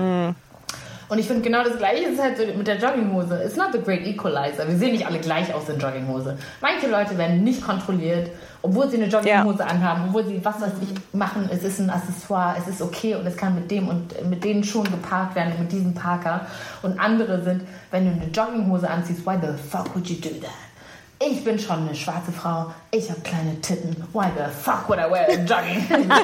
Und ich finde genau das Gleiche ist halt so mit der Jogginghose. It's not the great equalizer. Wir sehen nicht alle gleich aus in Jogginghose. Manche Leute werden nicht kontrolliert, obwohl sie eine Jogginghose anhaben, obwohl sie was weiß ich machen. Es ist ein Accessoire, es ist okay und es kann mit dem und mit den Schuhen geparkt werden, mit diesem Parker. Und andere sind, wenn du eine Jogginghose anziehst, why the fuck would you do that? Ich bin schon eine schwarze Frau. Ich habe kleine Titten. Why the fuck would I wear a jogging?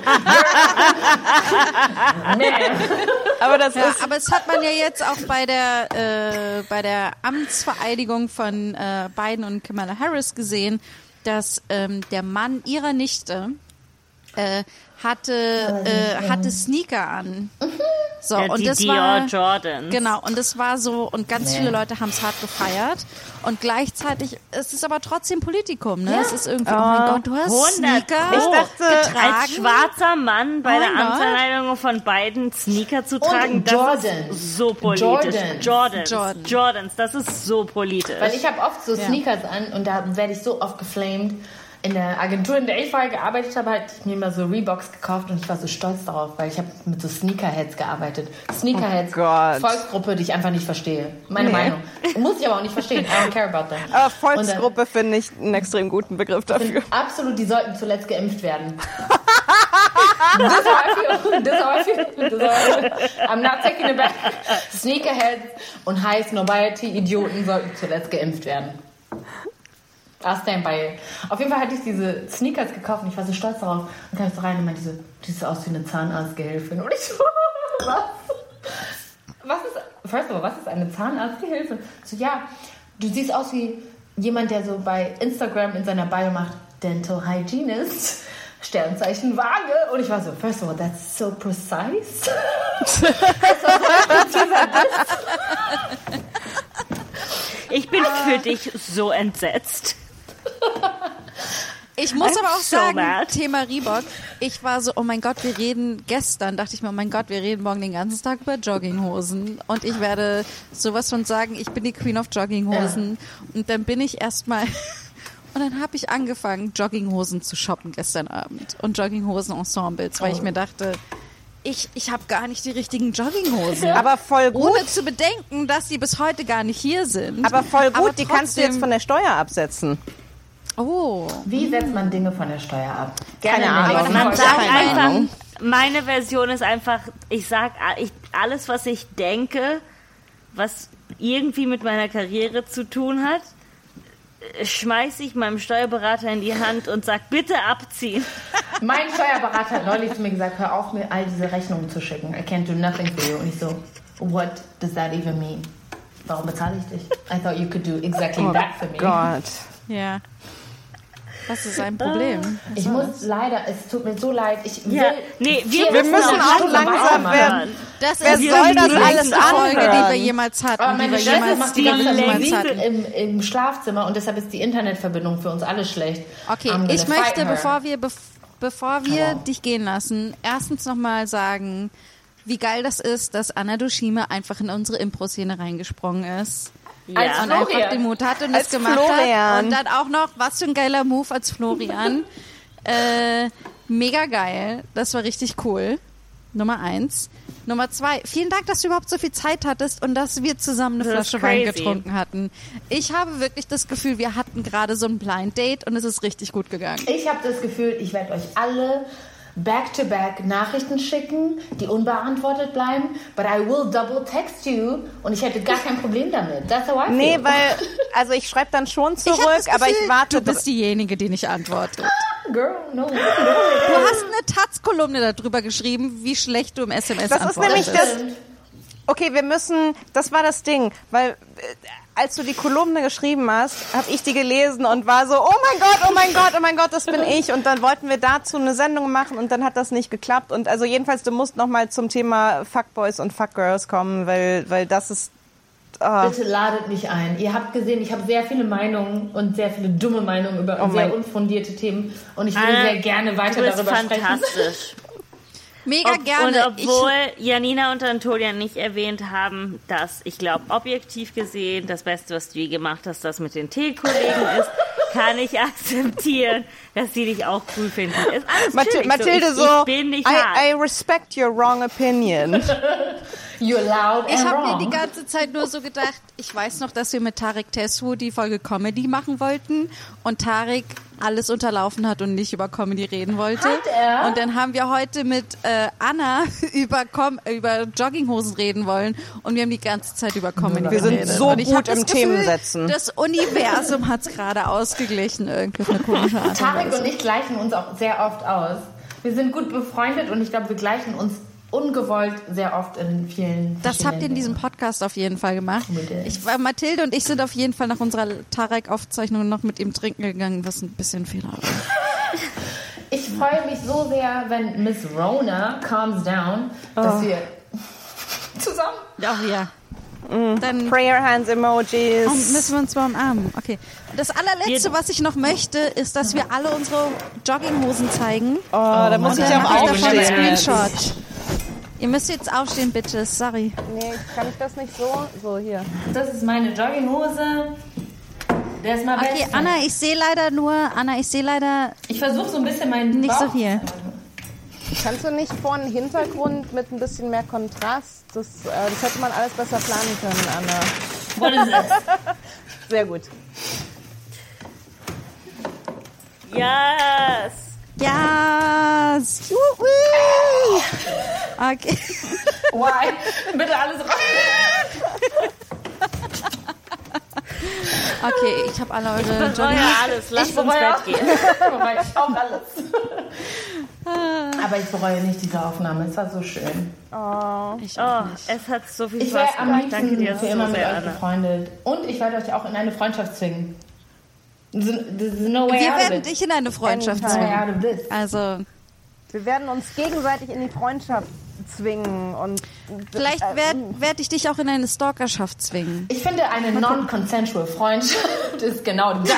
Aber das Ja, ist aber es hat man ja jetzt auch bei der äh, bei der Amtsvereidigung von äh, Biden und Kamala Harris gesehen, dass ähm, der Mann ihrer Nichte äh, hatte äh, hatte Sneaker an. So Ja, und das Dior war Jordans. genau und das war so und ganz Nee. viele Leute haben es hart gefeiert und gleichzeitig es ist aber trotzdem Politikum, ne? Es ist irgendwie oh mein Gott, du hast 100 Sneaker. Ich dachte, getragen. Als schwarzer Mann bei Why der not? Amtsanleitung von beiden Sneaker zu tragen, das Jordans. ist so politisch. Jordans. Jordans. Jordans. Jordans, das ist so politisch. Weil ich habe oft so Sneakers an und da werde ich so oft geflamed. In der Agentur, in der ich vorher gearbeitet habe, hatte ich mir mal so Reeboks gekauft und ich war so stolz darauf, weil ich habe mit so Sneakerheads gearbeitet. Sneakerheads, Oh. Volksgruppe, die ich einfach nicht verstehe. Meine Nee. Meinung. Muss ich aber auch nicht verstehen. I don't care about them. aber dann- Volksgruppe finde ich einen extrem guten Begriff dafür. Absolut, die sollten zuletzt geimpft werden. This is how I feel. This is how I feel. This is how I feel. I'm not taking it back. Sneakerheads und High Snobiety Idioten sollten zuletzt geimpft werden. I'll stand by it. Auf jeden Fall hatte ich diese Sneakers gekauft und ich war so stolz darauf. Und kam ich so rein und meinte so, die sieht aus wie eine Zahnarztgehilfin. Und ich so, was? Was ist, first of all, was ist eine Zahnarztgehilfin? So, ja, du siehst aus wie jemand, der so bei Instagram in seiner Bio macht, Dental Hygienist, Sternzeichen Waage. Und ich war so, first of all, that's so precise. Ich bin für dich so entsetzt. Ich muss I'm aber auch so sagen, mad. Thema Reebok, ich war so, oh mein Gott, wir reden gestern, dachte ich mir, oh mein Gott, wir reden morgen den ganzen Tag über Jogginghosen und ich werde sowas von sagen, ich bin die Queen of Jogginghosen und dann bin ich erstmal und dann habe ich angefangen, Jogginghosen zu shoppen gestern Abend und Jogginghosen-Ensembles, weil ich Oh. mir dachte, ich, ich habe gar nicht die richtigen Jogginghosen. Aber voll gut. Ohne zu bedenken, dass sie bis heute gar nicht hier sind. Aber voll gut, Aber die kannst du jetzt trotzdem- von der Steuer absetzen. Oh. Wie setzt man Dinge von der Steuer ab? Keine eine Ahnung. Man sagt keine einfach, meine Version ist einfach, ich sag ich, alles, was ich denke, was irgendwie mit meiner Karriere zu tun hat, schmeiße ich meinem Steuerberater in die Hand und sag, bitte abziehen. Mein Steuerberater hat neulich zu mir gesagt, hör auf, mir all diese Rechnungen zu schicken. I can't do nothing for you. Und ich so, what does that even mean? Warum bezahle ich dich? I thought you could do exactly that for me. Oh Gott. Ja. Das ist ein Problem. Ich muss leider, es tut mir so leid. Ich will Ja, nee, wir, Wir müssen auch Stunden langsam werden. Das Wer ist soll die das alles längste Folge, die wir jemals hatten. Aber die meine wir Schwester jemals, macht die die ganze Zeit jemals hatten. im, im Schlafzimmer und deshalb ist die Internetverbindung für uns alle schlecht. Okay, ich möchte, bevor wir, bev bevor wir on. dich gehen lassen, erstens nochmal sagen, wie geil das ist, dass Anna Dushime einfach in unsere Impro-Szene reingesprungen ist. Als Ja. Und einfach Florian. den Mut hatte und das Als gemacht Florian. hat. Und dann auch noch, was für ein geiler Move als Florian. äh, mega geil. Das war richtig cool. Nummer eins. Nummer zwei, vielen Dank, dass du überhaupt so viel Zeit hattest und dass wir zusammen eine Das Flasche Wein getrunken hatten. Ich habe wirklich das Gefühl, wir hatten gerade so ein Blind Date und es ist richtig gut gegangen. Ich habe das Gefühl, ich werde euch alle back-to-back Nachrichten schicken, die unbeantwortet bleiben, but I will double text you und ich hätte gar kein Problem damit. That's how I feel. Nee, weil, also ich schreibe dann schon Ich zurück, das aber ich Gefühl, warte. Du bist diejenige, die nicht antwortet. Girl, no. Du hast eine Taz-Kolumne darüber geschrieben, wie schlecht du im SMS Das ist antwortest. nämlich das. Okay, wir müssen, das war das Ding, weil äh, als du die Kolumne geschrieben hast, habe ich die gelesen und war so, oh mein Gott, oh mein Gott, oh mein Gott, das bin ich. Und dann wollten wir dazu eine Sendung machen und dann hat das nicht geklappt. Und also jedenfalls, du musst noch mal zum Thema Fuckboys und Fuckgirls kommen, weil, weil das ist, ah, Bitte ladet mich ein. Ihr habt gesehen, ich habe sehr viele Meinungen und sehr viele dumme Meinungen über Oh sehr unfundierte Themen und ich will Anna, sehr gerne weiter du bist darüber sprechen. fantastisch. Mega Ob, gerne. Und obwohl Janina und Antonia nicht erwähnt haben, dass ich glaube, objektiv gesehen, das Beste, was du je gemacht hast, das mit den Teekollegen ist, kann ich akzeptieren, dass sie dich auch cool finden. Ist alles Mathi chillig Mathilde ich, so, ich bin nicht I, hart. I respect your wrong opinion. You're loud and Ich habe mir die ganze Zeit nur so gedacht, ich weiß noch, dass wir mit Tarek Tessu die Folge Comedy machen wollten und Tarek alles unterlaufen hat und nicht über Comedy reden wollte. Hat er? Und dann haben wir heute mit äh, Anna über, Com über Jogginghosen reden wollen und wir haben die ganze Zeit über Comedy Wir sind geredet. so und ich gut im Gefühl, Themensetzen. Das Universum hat es gerade ausgeglichen, irgendwie auf eine komische Art Tarek Weise. und ich gleichen uns auch sehr oft aus. Wir sind gut befreundet und ich glaube, wir gleichen uns ungewollt sehr oft in vielen Das habt ihr in diesem Podcast auf jeden Fall gemacht. Ich, war- Mathilde und ich sind auf jeden Fall nach unserer Tarek-Aufzeichnung noch mit ihm trinken gegangen, was ein bisschen Fehler war. Ich freue mich so sehr, wenn Miss Rona calms down, dass wir zusammen. Ach ja. Dann Prayer Hands Emojis. oh, müssen wir uns mal umarmen. Okay. Das allerletzte, was ich noch möchte, ist, dass wir alle unsere Jogginghosen zeigen. Oh, da muss ich auch mache ich davon einen aufstehen. Screenshot. Ihr müsst jetzt aufstehen, Bitches. Sorry. Nee, kann ich das nicht so? So, hier. Das ist meine Jogginghose. Der ist mal Okay. Anna, ich sehe leider nur, Anna, ich sehe leider Ich versuche so ein bisschen meinen nicht so Bauch- viel. Kannst du nicht vor einen Hintergrund mit ein bisschen mehr Kontrast? Das, äh, das hätte man alles besser planen können, Anna. What is this? Sehr gut. Yes. Ja. Juhu. Okay. Why? Bitte alles raus. Okay, ich habe alle eure Jogging. ja alles. Lass Ich uns Bett gehen. Wobei, auch alles. Aber ich bereue nicht diese Aufnahme. Es war so schön. Ich Oh, auch nicht. es hat so viel Ich Spaß am gemacht. liebsten Danke dir für so immer mit sehr, euch Anna. befreundet. Und ich werde euch auch in eine Freundschaft zwingen. There's no way Wir out werden dich in eine Freundschaft zwingen. Also, Wir werden uns gegenseitig in die Freundschaft zwingen und vielleicht äh, werde werd ich dich auch in eine Stalkerschaft zwingen. Ich finde, eine non-consensual Freundschaft ist genau das,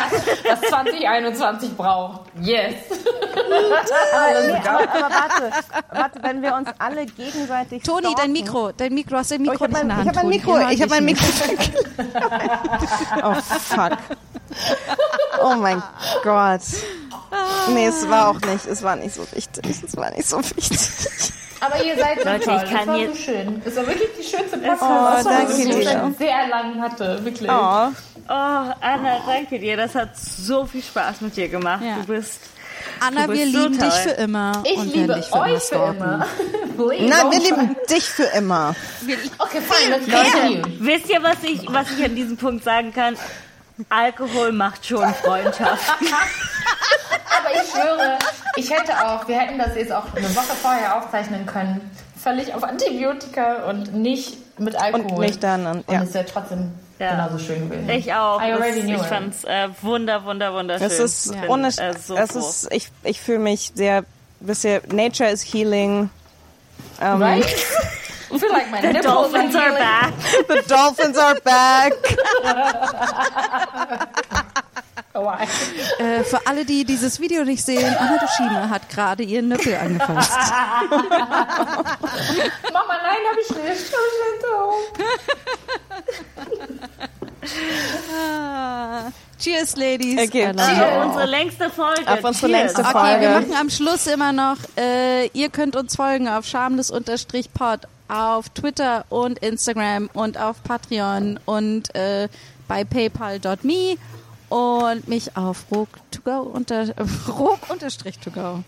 was 2021 braucht. Yes. aber, nee, aber, aber warte, warte, wenn wir uns alle gegenseitig Toni, stalken- dein Mikro, dein Mikro, hast du dein Oh, Mikro ich habe nicht in der mein, Hand. ich hab mein. Mikro, ich habe mein Mikro. oh fuck. Oh mein Gott. Nee, es war auch nicht, es war nicht so wichtig. Es war nicht so wichtig. Aber ihr seid so Leute, toll. ich kann es war hier- so schön. Es war wirklich die schönste Podcast, Oh, die ich dir. seit sehr lang hatte. Wirklich. Oh. Oh, Anna, danke dir. Das hat so viel Spaß mit dir gemacht. Ja. Du bist. Anna, wir so lieben dich toll. für immer. Ich und liebe dich für euch immer für immer. Please Nein, wir lieben dich für immer. Okay, fine, let's continue. Wisst ihr, was ich, was ich an diesem Punkt sagen kann? Alkohol macht schon Freundschaft. Aber ich schwöre, ich hätte auch, wir hätten das jetzt auch eine Woche vorher aufzeichnen können. Völlig auf Antibiotika und nicht mit Alkohol. Und nicht dann, und- Und ja. es wäre trotzdem Ja. genauso schön gewesen. Ich auch. I Das, already knew ich it. fand's äh, wunder, wunder, wunderschön. Es ist, bin, ohne, äh, so es ist, ich, ich fühle mich sehr, bisschen, Nature is healing. Um, Right? I feel like my The nipples dolphins are are back. The dolphins are back. Why? Äh, für alle, die dieses Video nicht sehen, Anna Dushime hat gerade ihren Nippel angefasst. Mama, nein, hab ich nicht. Ah. Cheers, Ladies. Okay, cheers. you Auf unsere längste Folge. Auf unsere Cheers. längste Okay, Folge. wir machen am Schluss immer noch, äh, ihr könnt uns folgen auf schamles-pod auf Twitter und Instagram und auf Patreon und äh, bei paypal.me und mich auf rook2go unter rook unterstrich to go.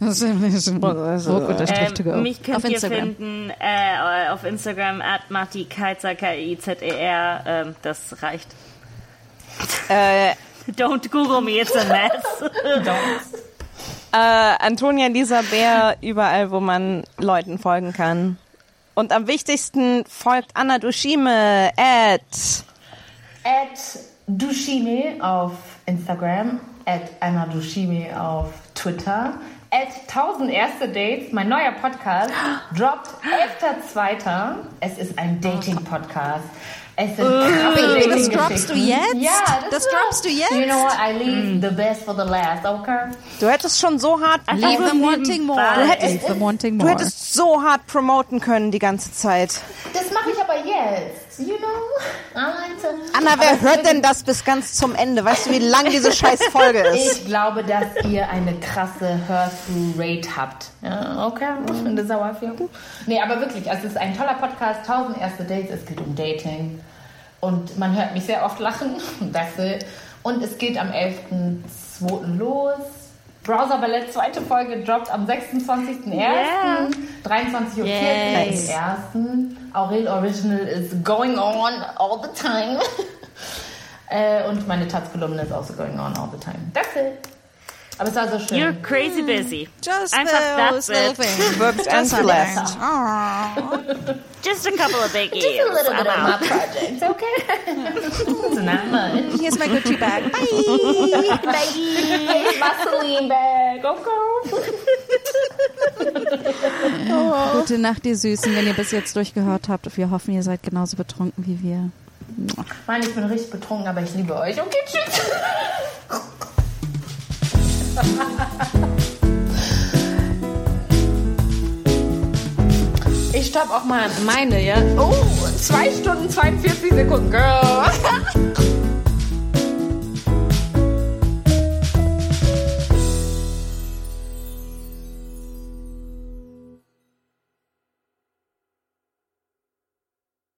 Rook unterstrich to go. Ähm, mich könnt auf ihr Instagram. finden äh, auf Instagram at Marti Keizer, K-I-Z-E-R. Ähm, das reicht. Äh, Don't Google me, it's a mess. äh, Antonia Lisa Bär, überall, wo man Leuten folgen kann. Und am wichtigsten folgt Anna Dushime at At Dushime auf Instagram, at Anna Dushime auf Twitter, at 1000 erste Dates, mein neuer Podcast, droppt 11.2. Es ist ein Dating-Podcast. Es sind das droppst du jetzt? Ja, Das ist droppst du jetzt? You know what? I leave the best for the last, okay? Du hättest schon so hart, Leave them wanting more. Du Leave them wanting du more. hättest so hart promoten können die ganze Zeit. Das mache ich aber jetzt. You know? Anna, Aber wer es hört denn das bis ganz zum Ende? Weißt du, wie lang diese scheiß Folge ist? Ich glaube, dass ihr eine krasse Hör-Through-Rate habt. Ja, okay, ich finde sauer für. Nee, aber wirklich, also es ist ein toller Podcast, 1000 erste Dates, es geht um Dating. Und man hört mich sehr oft lachen. Das, und es geht am 11.02. los. Browser Ballett, zweite Folge, droppt am 26.01. Yeah. 23.40 Uhr am 1. Aurel Original is going on all the time. Äh, und meine Taz-Kolumne ist also going on all the time. That's it. Aber es war so schön. You're crazy busy. Just Einfach those that's little it. things. Booked and Just blessed. Just a couple of biggies. Just a little bit of my project, okay? it's not much. Here's my Gucci bag. Bye. It's my Celine bag, okay? Gute Nacht, ihr Süßen, wenn ihr bis jetzt durchgehört habt. Wir hoffen, ihr seid genauso betrunken wie wir. Mann, ich bin richtig betrunken, aber ich liebe euch. Okay, tschüss. Ich stopp auch mal meine, ja? Oh, zwei Stunden 42 Sekunden, Girl.